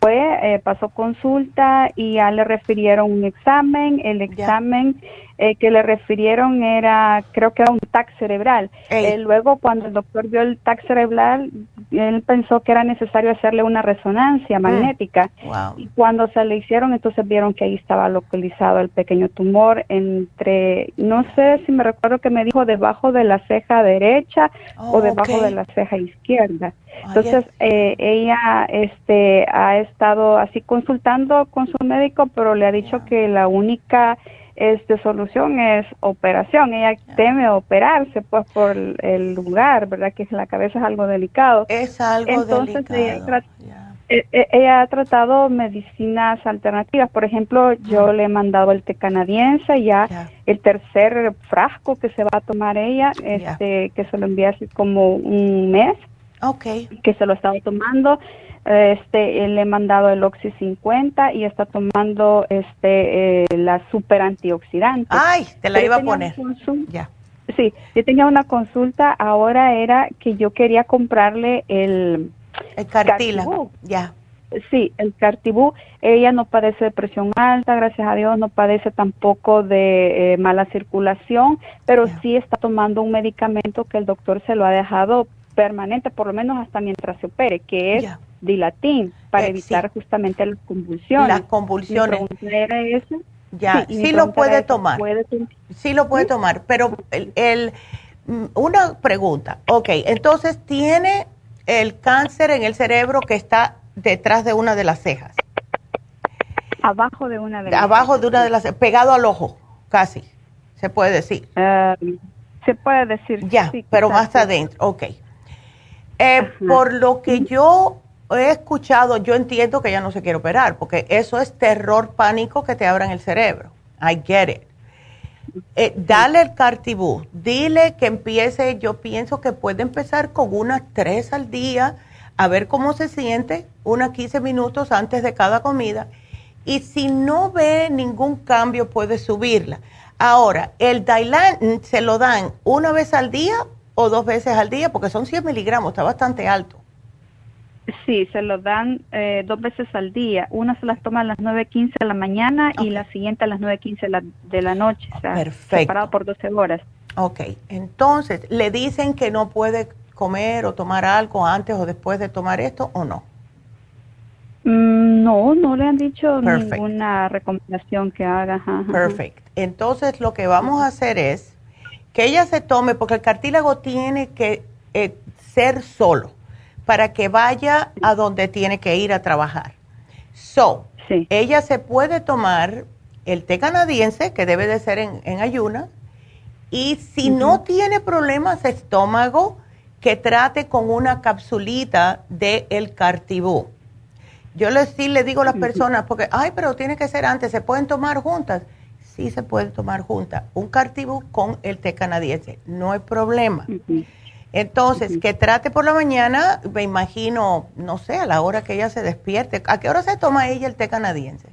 fue, eh, pasó consulta y ya le refirieron un examen, el examen eh, que le refirieron era, creo que era un TAC cerebral. Eh, luego, cuando el doctor vio el TAC cerebral, él pensó que era necesario hacerle una resonancia mm. magnética. Y cuando se le hicieron, entonces vieron que ahí estaba localizado el pequeño tumor entre, no sé si me recuerdo que me dijo debajo de la ceja derecha o oh, debajo de la ceja izquierda. Entonces, eh, ella este, ha estado así consultando con su médico, pero le ha dicho que la única este solución es operación. Ella teme operarse pues por el lugar, ¿verdad? Que la cabeza es algo delicado. Es algo Entonces, Ella, eh, eh, ella, ha tratado medicinas alternativas. Por ejemplo, yo le he mandado el té canadiense, ya el tercer frasco que se va a tomar ella, este, que se lo envía así como un mes. Okay. Que se lo estaba tomando este le he mandado el Oxy 50 y está tomando este eh, la super antioxidante. Ay, te la iba a poner. Ya. Sí, yo tenía una consulta, ahora era que yo quería comprarle el el cartílago, ya. Sí, el cartibú, ella no padece de presión alta, gracias a Dios, no padece tampoco de eh, mala circulación, pero sí está tomando un medicamento que el doctor se lo ha dejado permanente, por lo menos hasta mientras se opere, que es dilatín, para eh, evitar justamente las convulsiones. Las convulsiones. Ya, sí, lo puede tomar. sí lo puede tomar, pero el, mm, una pregunta. Ok, entonces tiene el cáncer en el cerebro que está detrás de una de las cejas. Abajo de una de las Abajo de una de las pegado al ojo, casi, se puede decir. Eh, se puede decir. Ya, pero más adentro, ok. Eh, por lo que yo he escuchado, yo entiendo que ella no se quiere operar, porque eso es terror, pánico que te abran el cerebro. I get it. Eh, dale el cartibú, dile que empiece, yo pienso que puede empezar con unas tres al día, a ver cómo se siente, unas 15 minutos antes de cada comida, y si no ve ningún cambio puede subirla. Ahora, el Dailan se lo dan una vez al día o dos veces al día, porque son 100 miligramos, está bastante alto. Sí, se lo dan eh, dos veces al día. Una se las toma a las 9.15 de la mañana y la siguiente a las 9.15 de la, de la noche. O sea, Perfecto. Separado por 12 horas. Ok, entonces, ¿le dicen que no puede comer o tomar algo antes o después de tomar esto o no? Mm, no, no le han dicho ninguna recomendación que haga. Perfecto. Entonces, lo que vamos a hacer es que ella se tome, porque el cartílago tiene que eh, ser solo para que vaya a donde tiene que ir a trabajar. So, ella se puede tomar el té canadiense, que debe de ser en, en ayuna, y si no tiene problemas de estómago, que trate con una capsulita de el cartibú. Yo le, sí le digo a las personas, porque, ay, pero tiene que ser antes, ¿se pueden tomar juntas? sí se puede tomar junta un cartibú con el té canadiense, no hay problema. Entonces, que trate por la mañana, me imagino, no sé, a la hora que ella se despierte. ¿A qué hora se toma ella el té canadiense?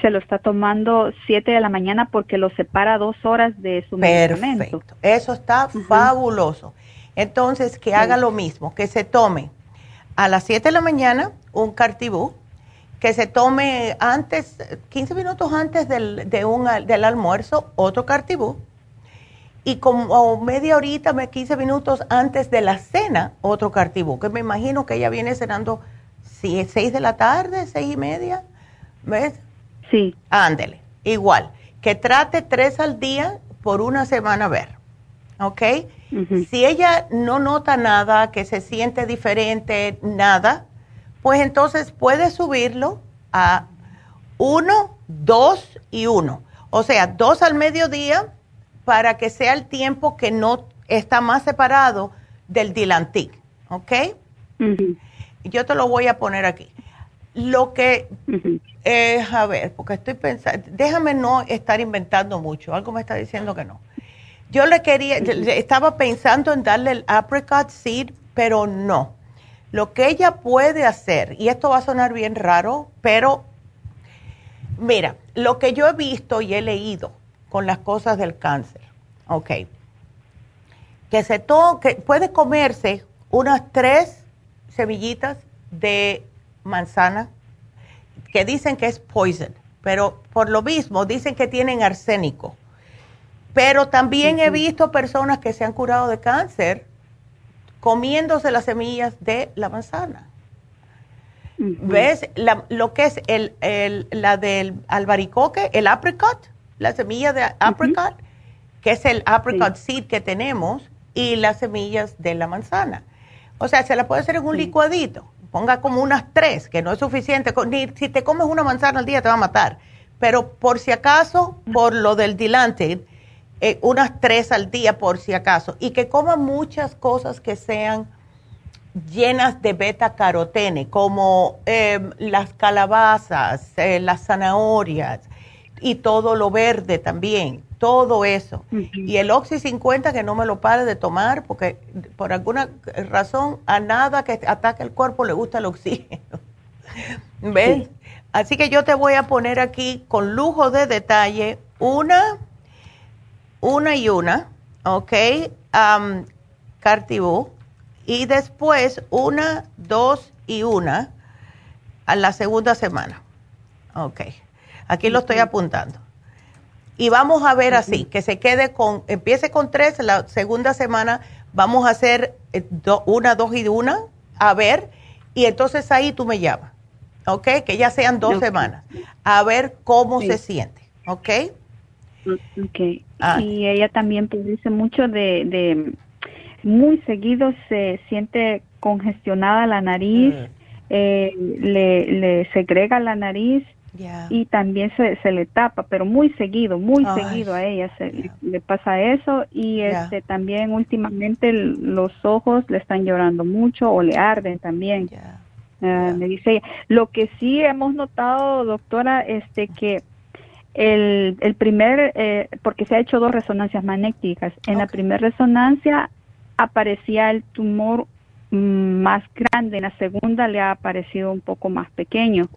Se lo está tomando 7 de la mañana porque lo separa dos horas de su Perfecto. Eso está fabuloso. Entonces, que haga lo mismo, que se tome a las 7 de la mañana un cartibú, que se tome antes, 15 minutos antes del, de un, del almuerzo, otro cartibú, y como media horita, 15 minutos antes de la cena, otro cartibú, que me imagino que ella viene cenando 6 de la tarde, 6 y media, ¿ves? Sí. Ándele, igual, que trate tres al día por una semana a ver, ¿ok? Si ella no nota nada, que se siente diferente, nada, pues entonces puede subirlo a uno, dos y uno. O sea, dos al mediodía para que sea el tiempo que no está más separado del dilantic, ¿ok? Yo te lo voy a poner aquí. Lo que, eh, a ver, porque estoy pensando, déjame no estar inventando mucho, algo me está diciendo que no. Yo le quería, estaba pensando en darle el apricot seed, pero no. Lo que ella puede hacer, y esto va a sonar bien raro, pero mira, lo que yo he visto y he leído con las cosas del cáncer, ok, que se que puede comerse unas tres semillitas de manzana que dicen que es poison, pero por lo mismo dicen que tienen arsénico. Pero también he visto personas que se han curado de cáncer comiéndose las semillas de la manzana. ¿Ves? lo que es el, la del albaricoque, el apricot, la semilla de apricot, que es el apricot seed que tenemos, y las semillas de la manzana. O sea, se la puede hacer en un licuadito. Ponga como unas tres, que no es suficiente. Ni, si te comes una manzana al día te va a matar. Pero por si acaso, por lo del Dilantin, eh, unas tres al día por si acaso, y que coma muchas cosas que sean llenas de beta carotene, como em, las calabazas, eh, las zanahorias y todo lo verde también, todo eso. Y el Oxy 50 que no me lo pare de tomar porque por alguna razón a nada que ataque el cuerpo le gusta el oxígeno. ¿Ves? Así que yo te voy a poner aquí con lujo de detalle una una y una, ¿ok? Um, Cartibú. Y después una, dos y una a la segunda semana. Ok. Aquí lo estoy apuntando. Y vamos a ver así, que se quede con, empiece con tres, la segunda semana vamos a hacer eh, una, dos y una, a ver, y entonces ahí tú me llamas, ¿ok? Que ya sean dos semanas, a ver cómo se siente, ¿ok? Okay. Ah. Y ella también produce mucho de, de, muy seguido se siente congestionada la nariz, mm. eh, le, le segrega la nariz y también se, se le tapa, pero muy seguido, muy seguido a ella se, le pasa eso y este también últimamente los ojos le están llorando mucho o le arden también. Ah, me dice ella. Lo que sí hemos notado, doctora, este que el, el primer, eh, porque se ha hecho dos resonancias magnéticas. En la primera resonancia aparecía el tumor más grande, en la segunda le ha aparecido un poco más pequeño.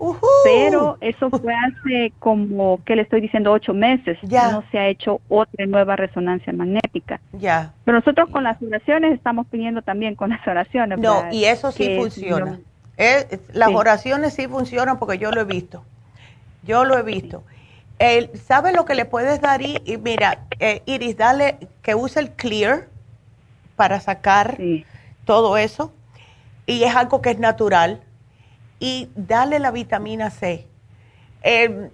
Pero eso fue hace como, que le estoy diciendo, ocho meses. Ya. No se ha hecho otra nueva resonancia magnética. Ya. Pero nosotros con las oraciones estamos pidiendo también con las oraciones. No, y eso sí funciona. Eh, las oraciones sí funcionan porque yo lo he visto. Yo lo he visto. ¿Sabe lo que le puedes dar? Y, mira, eh, Iris, dale que use el clear para sacar todo eso. Y es algo que es natural. Y dale la vitamina C. Em,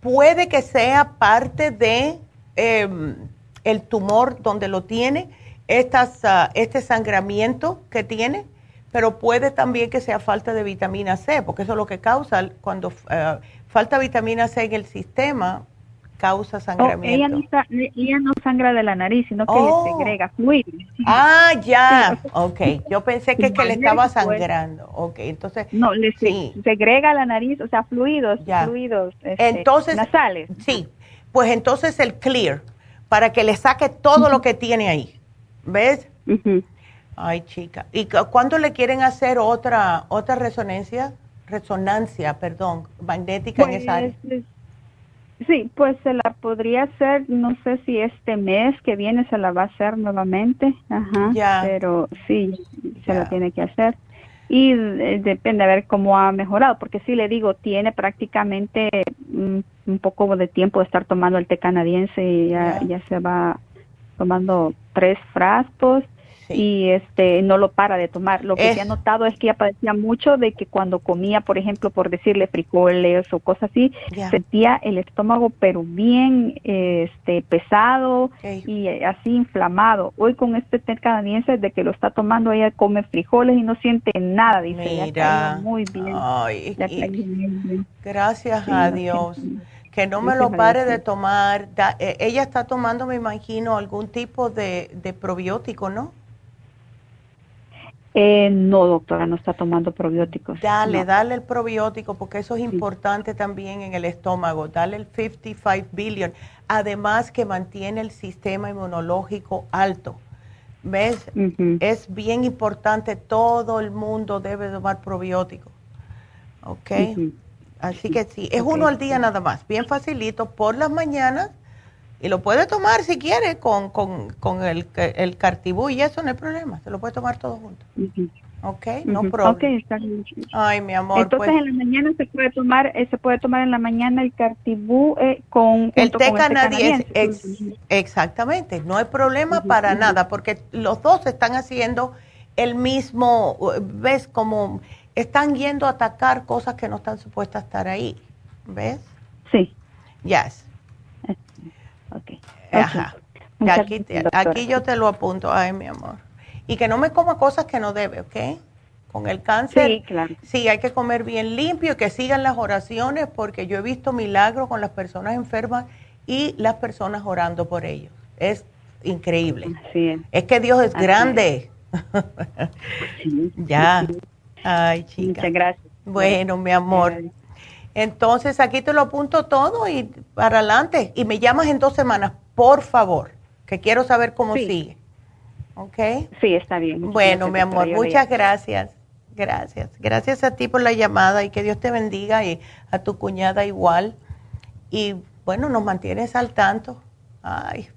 puede que sea parte de em, el tumor donde lo tiene, estas, ah, este sangramiento que tiene, pero puede también que sea falta de vitamina C, porque eso es lo que causa cuando ah, falta vitamina C en el sistema causa sangramiento. ella, no, sangra de la nariz, sino que le oh. segrega fluidos. Ah, ya. ok. Yo pensé que, que le estaba sangrando. Ok, entonces. No, le segrega la nariz, o sea, fluidos, fluidos este, entonces, nasales. Sí. pues entonces el clear, para que le saque todo lo que tiene ahí. ¿Ves? Ay, chica. ¿Y cuándo le quieren hacer otra otra resonancia? Resonancia, perdón, magnética en esa área. Pues, sí, pues se la podría hacer, no sé si este mes que viene se la va a hacer nuevamente, ajá, pero sí, se la tiene que hacer. Y eh, depende a ver cómo ha mejorado, porque sí le digo, tiene prácticamente un, poco de tiempo de estar tomando el té canadiense y ya, ya se va tomando tres frascos y este no lo para de tomar. Lo que se ha notado es que ella padecía mucho de que cuando comía, por ejemplo, por decirle frijoles o cosas así, sentía el estómago pero bien este pesado y así inflamado. Hoy con este té canadiense de que lo está tomando ella come frijoles y no siente nada, dice, Mira. muy bien. Gracias a Dios. Que no me lo pare de tomar. Eh, ella está tomando, me imagino, algún tipo de, de probiótico, ¿no? Eh, no, doctora, no está tomando probióticos. Dale, dale el probiótico porque eso es importante también en el estómago. Dale el 55 billion. Además que mantiene el sistema inmunológico alto. ¿Ves? Es bien importante. Todo el mundo debe tomar probiótico. ¿Ok? Así que sí, es uno al día nada más. Bien facilito por las mañanas y lo puede tomar si quiere con, con, con el, el cartibú y eso no hay problema. Se lo puede tomar todo junto. Ok, no problema. Okay, está bien. Ay, mi amor. Entonces pues. en la mañana se puede tomar, eh, se puede tomar en la mañana el cartibú eh, con el té canadiense. exactamente, no hay problema para nada porque los dos están haciendo el mismo, ves como están yendo a atacar cosas que no están supuestas a estar ahí, ¿ves? Sí. Yes. Okay. Ajá. Aquí, aquí yo te lo apunto, ay, mi amor. Y que no me coma cosas que no debe, ¿ok? Con el cáncer, sí, claro. sí, hay que comer bien limpio y que sigan las oraciones porque yo he visto milagros con las personas enfermas y las personas orando por ellos. Es increíble. es. es. que Dios es grande. ya. Ay, chica. Muchas gracias. Bueno, mi amor. Entonces aquí te lo apunto todo y para adelante. Y me llamas en dos semanas, por favor, que quiero saber cómo sigue. ¿Ok? Sí, está bien. bueno, mi amor, muchas gracias. Gracias. Gracias a ti por la llamada y que Dios te bendiga y a tu cuñada igual. Y bueno, nos mantienes al tanto. Ay,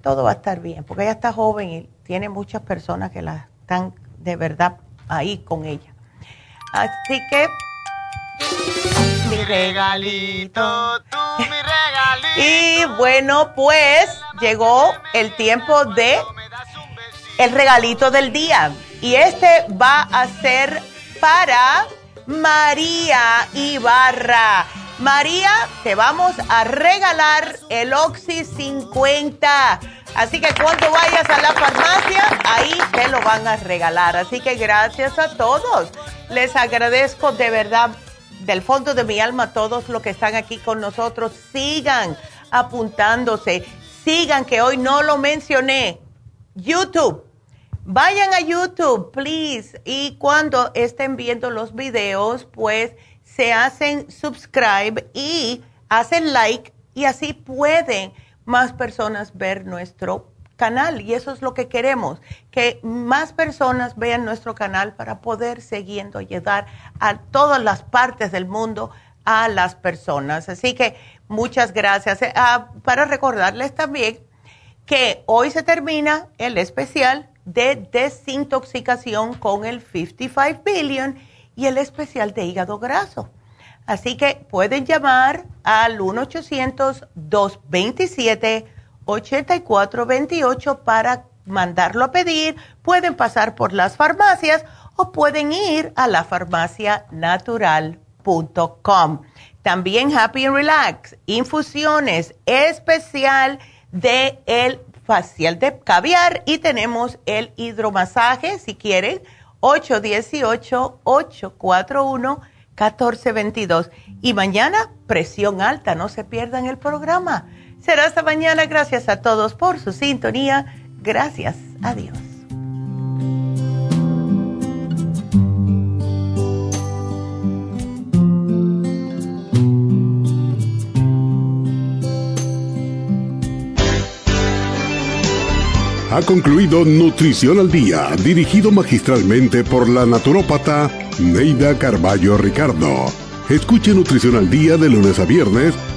todo va a estar bien, porque ella está joven y tiene muchas personas que la están de verdad ahí con ella. Así que mi regalito, tú mi regalito. Y bueno, pues llegó el tiempo de el regalito del día. Y este va a ser para María Ibarra. María, te vamos a regalar el Oxy 50. Así que cuando vayas a la farmacia, ahí te lo van a regalar. Así que gracias a todos. Les agradezco de verdad del fondo de mi alma todos los que están aquí con nosotros. Sigan apuntándose. Sigan que hoy no lo mencioné. YouTube. Vayan a YouTube, please. Y cuando estén viendo los videos, pues se hacen subscribe y hacen like y así pueden más personas ver nuestro canal y eso es lo que queremos, que más personas vean nuestro canal para poder siguiendo ayudar a todas las partes del mundo a las personas. Así que muchas gracias. Eh, ah, para recordarles también que hoy se termina el especial de desintoxicación con el 55 billion y el especial de hígado graso. Así que pueden llamar al 1 800 227 8428 para mandarlo a pedir. Pueden pasar por las farmacias o pueden ir a la farmacianatural.com. También Happy and Relax, infusiones especial de el facial de caviar y tenemos el hidromasaje si quieren 818-841-1422. Y mañana presión alta, no se pierdan el programa Será hasta mañana. Gracias a todos por su sintonía. Gracias. Adiós. Ha concluido Nutrición al Día, dirigido magistralmente por la naturópata Neida Carballo Ricardo. Escuche Nutrición al Día de lunes a viernes